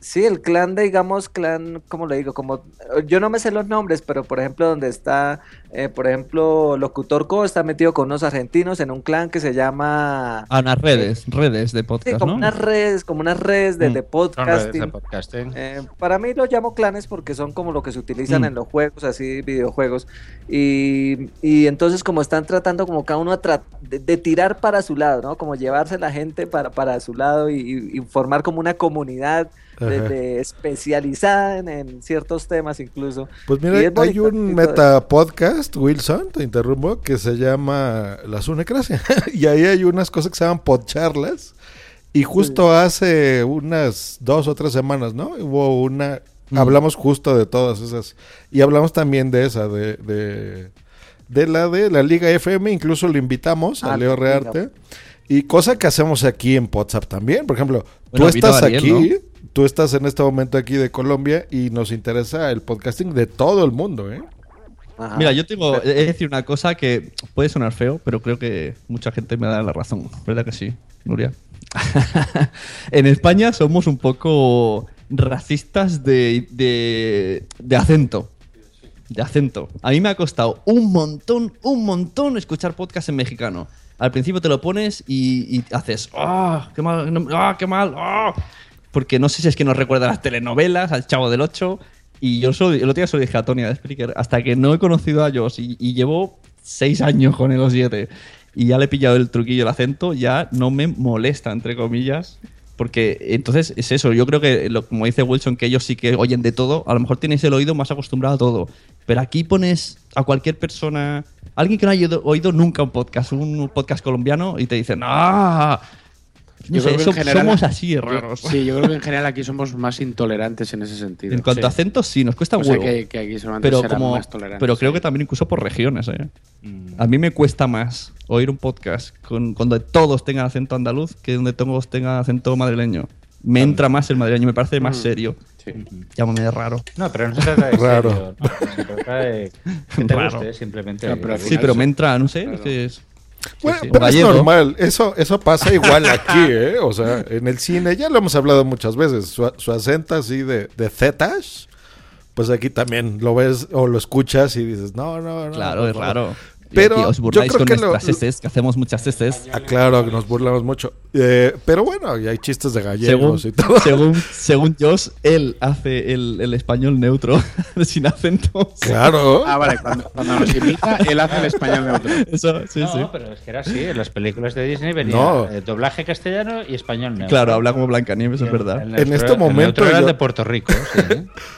sí, el clan, de, digamos, clan, ¿cómo le digo? Como yo no me sé los nombres, pero por ejemplo, donde está, eh, por ejemplo, Locutor Co está metido con unos argentinos en un clan que se llama A unas redes, redes de Sí, podcast, como ¿no? unas redes, como unas redes de, Mm. de Son redes podcasting. de podcasting. Eh, para mí los llamo clanes porque son como lo que se utilizan Mm. en los juegos, así videojuegos. Y, y entonces como están tratando como cada uno de, de tirar para su lado, ¿no? Como llevarse la gente para, para su lado y, y- y formar como una comunidad de- Ajá. de especializada en, en ciertos temas incluso. Pues mira, hay bonito, un meta podcast, Wilson, te interrumpo, que se llama La Sunecracia. y ahí hay unas cosas que se llaman podcharlas. Y justo hace unas dos o tres semanas, ¿no? Hubo una. Mm. Hablamos justo de todas esas. Y hablamos también de esa, de. de de la de la Liga FM, incluso lo invitamos a Ah, Leo Liga. Y cosa que hacemos aquí en WhatsApp también. Por ejemplo, Bueno, tú estás Ariel, aquí, ¿no? tú estás en este momento aquí de Colombia y nos interesa el podcasting de todo el mundo, ¿eh? Ajá. Mira, yo tengo, he de decir una cosa que puede sonar feo, pero creo que mucha gente me da la razón. ¿Verdad que sí, Nuria? en España somos un poco racistas de, de, de acento. De acento. A mí me ha costado un montón, un montón escuchar podcast en mexicano. Al principio te lo pones y, y haces, ¡ah! ¡Qué mal! ¡Ah, qué mal! ¡ah! Porque no sé si es que nos recuerda a las telenovelas, al Chavo del Ocho. Y yo solo, el otro día solo dije a Tony de Spreaker, hasta que no he conocido a Josh y, y llevo seis años con él o siete y ya le he pillado el truquillo, el acento, ya no me molesta, entre comillas. Porque entonces es eso, yo creo que, lo, como dice Wilson, que ellos sí que oyen de todo, a lo mejor tienes el oído más acostumbrado a todo. Pero aquí pones a cualquier persona, alguien que no haya oído, nunca un podcast, un podcast colombiano, y te dicen, ¡ah! No Yo sé, creo que so- en general- somos así raros. Sí, yo creo que en general aquí somos más intolerantes en ese sentido. En cuanto Sí. a acentos, sí, nos cuesta O sea, huevo. que- que aquí pero como, más tolerantes, pero creo sí. que también incluso por regiones. ¿eh? Mm. A mí me cuesta más oír un podcast con, donde todos tengan acento andaluz que donde todos tengan acento madrileño. Me entra más el madrileño, me parece más Mm. serio. Llámame de raro. No, pero no se trata de Raro. serio, no, se trata de que te Raro. guste, simplemente. No, pero Sí, pero me entra, no sé, es que es- Bueno, sí, sí. pero es normal, eso, eso pasa igual aquí, ¿eh? O sea, en el cine, ya lo hemos hablado muchas veces, su, su acento así de, de zetas, pues aquí también lo ves o lo escuchas y dices, no, no, no. Claro, es favor". raro. Pero Y os yo burláis creo con que lo- nuestras heces, que hacemos muchas heces. Ah, claro, que nos burlamos mucho. Eh, pero bueno, y hay chistes de Según, gallegos y todo. según, según Josh, él hace el, el español neutro, sin acento. Claro. Ah, vale, cuando, cuando nos imita, él hace el español neutro. Eso, sí, no, sí. pero es que era así. En las películas de Disney venía No. eh, doblaje castellano y español neutro. Claro, habla como Blancanieves, es verdad. el neutro- este el neutro era de Puerto Rico. sí.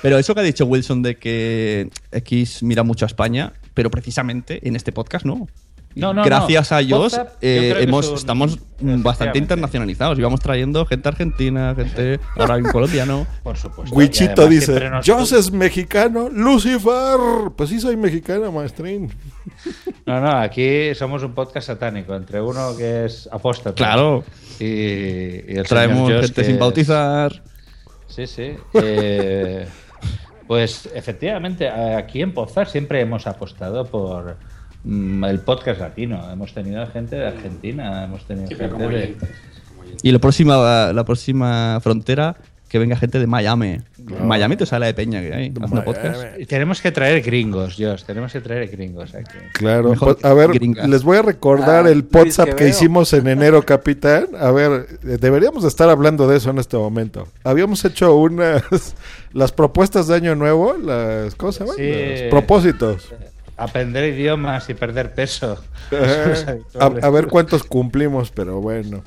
Pero eso que ha dicho Wilson de que X mira mucho a España, pero precisamente en este podcast no. No, no, Gracias no. a yo eh, hemos, estamos bastante internacionalizados y vamos trayendo gente argentina, gente ahora un colombiano. Por supuesto. Wichito dice, Joss es mexicano, Lucifer. Pues sí soy mexicana, maestrín. No, no, aquí somos un podcast satánico, entre uno que es apóstata. Claro. Y, y el Traemos gente sin es- bautizar. Sí, sí. Eh, pues efectivamente, aquí en Pozar siempre hemos apostado por mm, el podcast latino. Hemos tenido gente de Argentina, hemos tenido gente de... oyentes. Y la próxima, la próxima frontera, que venga gente de Miami. Miami te sale de peña que hay, haciendo podcast. Tenemos que traer gringos, Dios. Tenemos que traer gringos aquí. Claro, Mejor pues, a ver, gringas. les voy a recordar Ah, el WhatsApp que hicimos en enero, capitán. A ver, eh, deberíamos de estar hablando de eso en este momento. Habíamos hecho unas, las propuestas de año nuevo, las cosas, Sí. los propósitos. Aprender idiomas y perder peso. A ver cuántos cumplimos, pero bueno.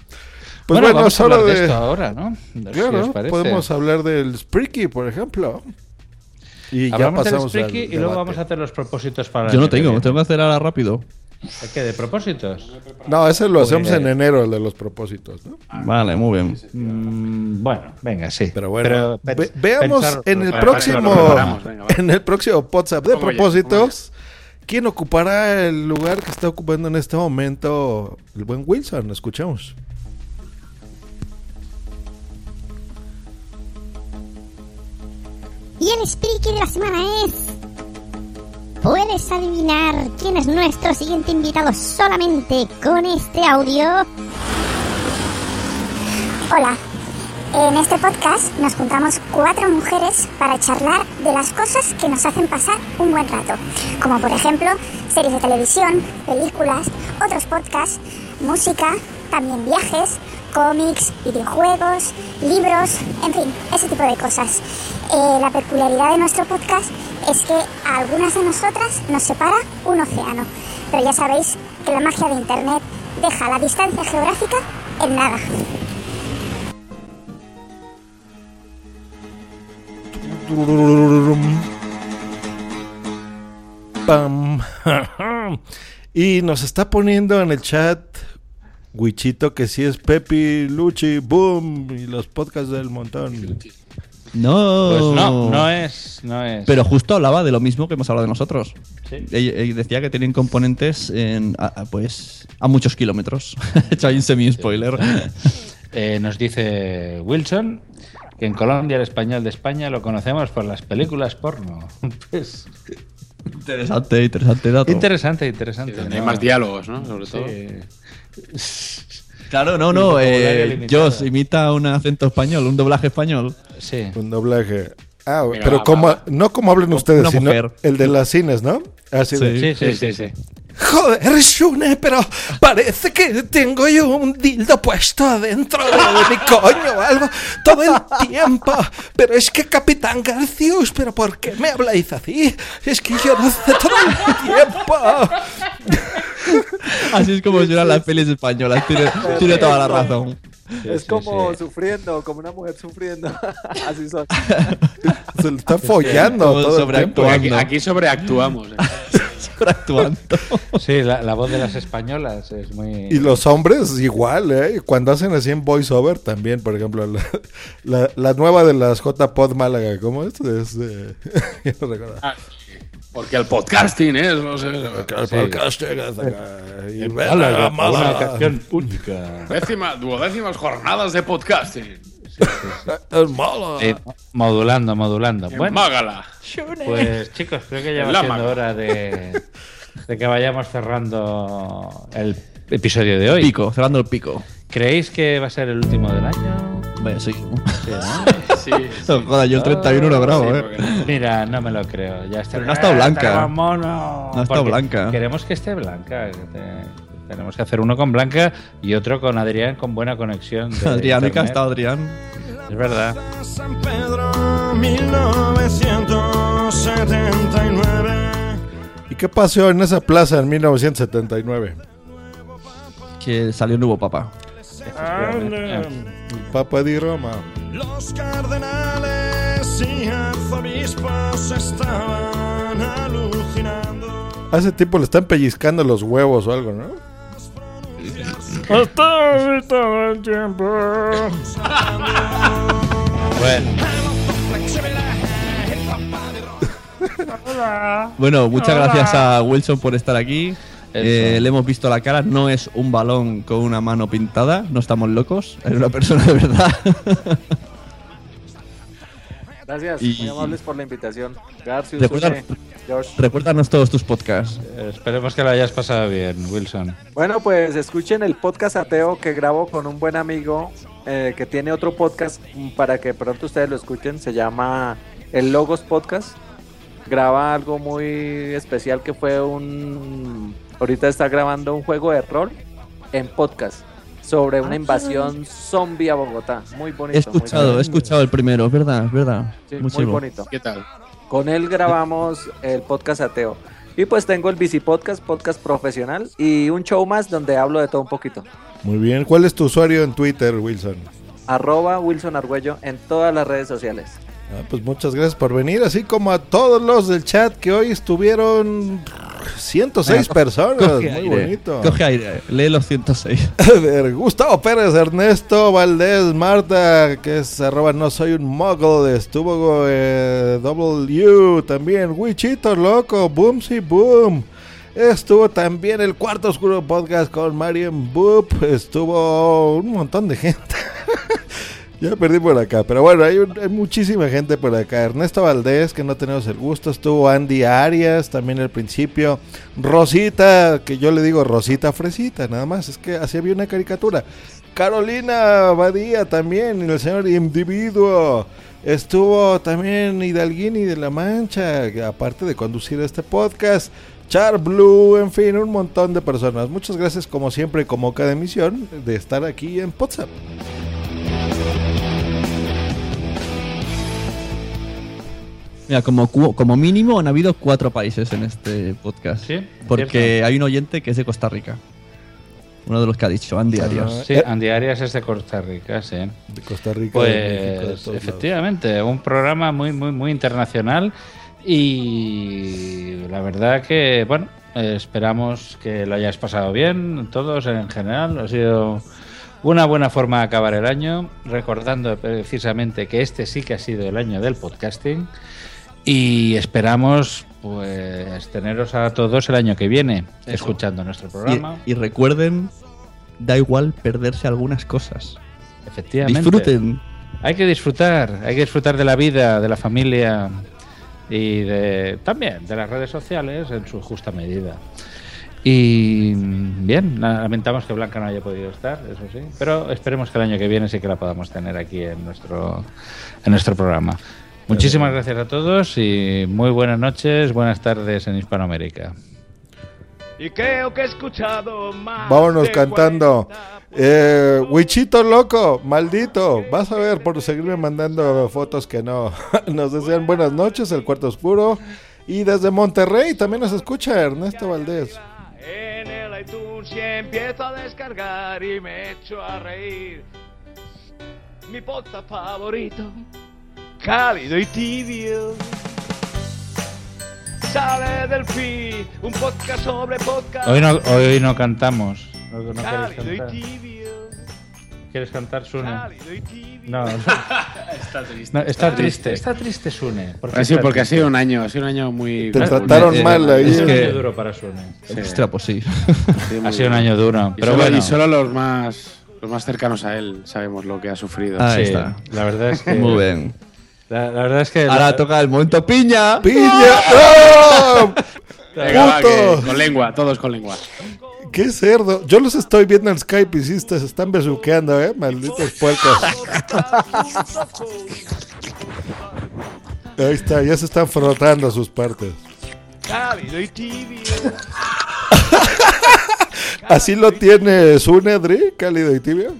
Pues Bueno, bueno, vamos a solo hablar de de esto ahora, ¿no? Si Claro, parece. podemos hablar del Spreaky, por ejemplo. Y ya Hablamos del pasamos al Spreaky y luego debate. vamos a hacer los propósitos para Yo no tengo, tengo que hacer ahora rápido. ¿El qué? ¿De propósitos? No, ese lo hacemos Pues- en enero, el de los propósitos, ¿no? Vale, muy bien. Mm, bueno, venga, sí. Pero bueno, Pero ve- veamos pensar- en el próximo venga, en el próximo WhatsApp de propósitos. ¿Quién ocupará el lugar que está ocupando en este momento el buen Wilson? Escuchamos. Y el Spreaky de la semana es. ¿Puedes adivinar quién es nuestro siguiente invitado solamente con este audio? Hola. En este podcast nos juntamos cuatro mujeres para charlar de las cosas que nos hacen pasar un buen rato, como por ejemplo series de televisión, películas, otros podcasts, música, también viajes, cómics, videojuegos, libros, en fin, ese tipo de cosas. Eh, la peculiaridad de nuestro podcast es que a algunas de nosotras nos separa un océano, pero ya sabéis que la magia de Internet deja la distancia geográfica en nada. Pam. y nos está poniendo en el chat Wichito que sí es Pepi, Luchi, Boom y los podcasts del montón. No. Pues no, no es, no es. Pero justo hablaba de lo mismo que hemos hablado de nosotros. Sí. Decía que tienen componentes en, a- a, pues, a muchos kilómetros. He hecho ahí un semi-spoiler. Eh, nos dice Wilson que en Colombia el español de España lo conocemos por las películas porno. Pues, interesante, interesante dato. interesante, interesante. donde hay ¿no? más diálogos, ¿no? Sobre Sí. todo. Claro, no, no. Eh. Josh imita un acento español, un doblaje español. Sí. Un doblaje. Ah, Venga, pero va, como, va, va. no como hablen ustedes, sino mujer. el de las cines, ¿no? Así de, Sí, sí, sí, sí. Joder, Shune, pero parece que tengo yo un dildo puesto dentro de mi coño o algo todo el tiempo. Pero es que, Capitán Garcius, ¿pero por qué me habláis así? Es que yo no sé todo el tiempo. Así es como suenan las pelis españolas. Tiene, tiene toda la razón. es sí, como sí. sufriendo, como una mujer sufriendo. Así son. Se le está follando todo el tiempo. Aquí, sobreactuando. aquí sobreactuamos. ¿eh? Sobreactuando. Sí, la, la voz de las españolas es muy. Y los hombres igual, ¿eh? Cuando hacen así en voiceover también, por ejemplo, la, la, la nueva de las J-Pod Málaga, ¿cómo es? es eh, no recuerdo. Ah, Porque el podcasting es. No sé, El sí. podcast llega hasta acá, y Málaga, Málaga. Una canción única. Décima, duodécimas jornadas de podcasting. Es malo. Sí, modulando, modulando. En Bueno, Mágala. pues chicos, creo que ya va siendo hora de, de que vayamos cerrando el episodio de hoy. Pico, cerrando el pico. ¿Creéis que va a ser el último del año? Vaya, sí. Sí, No, yo el 31 lo grabo, Sí, eh. no. Mira, no me lo creo. Ya está. Pero no ha estado blanca. Está mono. No ha estado blanca. Queremos que esté blanca. que te- Tenemos que hacer uno con Blanca y otro con Adrián con buena conexión. de Adrián, ¿y estado Adrián? Es verdad. Pedro 1979. ¿Y qué pasó en esa plaza en 1979? Que salió un nuevo papa. El Papa di Roma. Los cardenales y arzobispos estaban alucinando. A ese tipo le están pellizcando los huevos o algo, ¿no? Hasta todo el tiempo. Bueno. Bueno, muchas gracias a Wilson por estar aquí. Eh, le hemos visto la cara, no es un balón con una mano pintada, no estamos locos, es una persona de verdad. Gracias, Y- muy amables por la invitación. Garcius, Recuerda-. Recuérdanos todos tus podcasts. Eh, Esperemos que lo hayas pasado bien, Wilson. Bueno, pues escuchen el podcast ateo que grabo con un buen amigo eh, que tiene otro podcast para que pronto ustedes lo escuchen. Se llama El Logos Podcast. Graba algo muy especial que fue un... Ahorita está grabando un juego de rol en podcast sobre una invasión zombie a Bogotá. Muy bonito. He muy escuchado, he escuchado el primero, es verdad, es verdad. Sí, Muy bonito. ¿Qué tal? Con él grabamos el podcast ateo. Y pues tengo el Bici Podcast, podcast profesional y un show más donde hablo de todo un poquito. Muy bien. ¿Cuál es tu usuario en Twitter, Wilson? Arroba Wilson Argüello en todas las redes sociales. Ah, pues muchas gracias por venir, así como a todos los del chat que hoy estuvieron 106 Ah, personas. coge Muy aire, bonito. Coge aire, lee los 106. A ver, Gustavo Pérez, Ernesto Valdés, Marta, que es arroba no soy un muggle, estuvo eh, W, también Wichito Loco, Boomsy Boom. Estuvo también el Cuarto Oscuro Podcast con Marian Boop. Estuvo un montón de gente. ya perdí por acá. Pero bueno, hay, hay muchísima gente por acá. Ernesto Valdés, que no tenemos el gusto. Estuvo Andy Arias también al principio. Rosita, que yo le digo Rosita Fresita, nada más. Es que así había una caricatura. Carolina Badía también. El señor Individuo. Estuvo también Hidalguini de la Mancha, aparte de conducir este podcast. Char Blue, en fin, un montón de personas. Muchas gracias, como siempre, como cada emisión, de estar aquí en WhatsApp. Mira, como, cu- como mínimo han habido cuatro países en este podcast. Sí, Porque cierto. hay un oyente que es de Costa Rica. Uno de los que ha dicho, Andy Arias. Sí, Andy Arias es de Costa Rica, sí. De Costa Rica, de México, de Pues todos efectivamente, un programa muy, muy, muy internacional y la verdad que, bueno, eh, esperamos que lo hayáis pasado bien, todos en general. Ha sido una buena forma de acabar el año, recordando precisamente que este sí que ha sido el año del podcasting y esperamos pues teneros a todos el año que viene escuchando nuestro programa. Y, y recuerden, da igual perderse algunas cosas. Efectivamente. Disfruten. Hay que disfrutar, hay que disfrutar de la vida, de la familia y de también de las redes sociales en su justa medida. Y bien, la- lamentamos que Blanca no haya podido estar, eso sí, pero esperemos que el año que viene sí que la podamos tener aquí en nuestro en nuestro programa. Muchísimas gracias a todos y muy buenas noches, buenas tardes en Hispanoamérica. Y creo que he escuchado más. Vámonos cantando. Eh, Wichito loco, maldito. Vas a ver por seguirme mandando fotos que no. Nos desean buenas noches, el cuarto oscuro. Y desde Monterrey también nos escucha Ernesto Valdés. En el iTunes y empiezo a descargar y me echo a reír. Mi podcast favorito, cálido y tibio. Sale del feed, un podcast sobre podcast. Hoy no, hoy no cantamos. ¿No, no quieres cálido y cantar? tibio. ¿Quieres cantar, Sune? Cálido y tibio. No, no. Está triste. No, está Está triste, está triste Sune. ¿Por qué Ha sido porque ha triste? sido un año, ha sido un año muy. Te muy- trataron eh, mal ahí. Ha sido un que- año duro para Sune. Ostras, pues sí. Sí, Ha sido un año duro, Y pero solo, bueno. y solo los más los más cercanos a él sabemos lo que ha sufrido. Ahí Sí, está. La verdad es que. Muy bien. La, la verdad es que. Ahora la- toca el momento piña. ¡Piña! ¡No! Venga, va, ¡Puto! que- con lengua, todos con lengua. Qué cerdo. Yo los estoy viendo en Skype y sí se están besuqueando, ¿eh? Malditos puercos. Ahí está, ya se están frotando sus partes. Cálido y tibio. Así lo tiene Sunedri, cálido y tibio.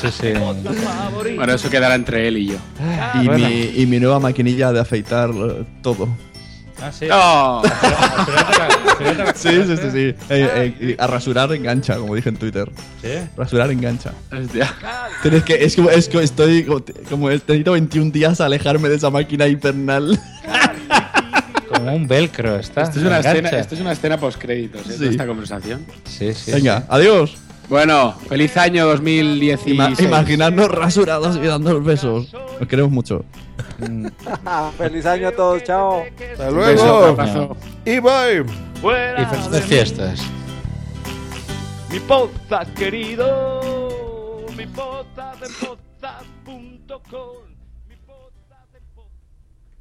Sí, sí. Bueno, eso quedará entre él y yo. Y, mi, y mi nueva maquinilla de afeitar eh, todo. Ah, sí. ¡Oh! Sí, sí, sí, sí. Eh, eh, a rasurar engancha, como dije en Twitter. ¿Sí? Rasurar engancha. Hostia. Tienes que, es como, es estoy como, como necesito 21 días a alejarme de esa máquina infernal. Como un velcro, está. Esto es una engancha. escena, esto es una escena post créditos, ¿eh? Sí. Esta conversación. Sí, sí. Venga, adiós. Bueno, feliz año 2016. Ima- imaginarnos rasurados y dándonos besos. Nos queremos mucho. Feliz año a todos, chao. Hasta Un beso, luego. abrazo. Y bye. Fuera Y felices de fiestas. Mi podcast querido, mi podcast en podcast.com.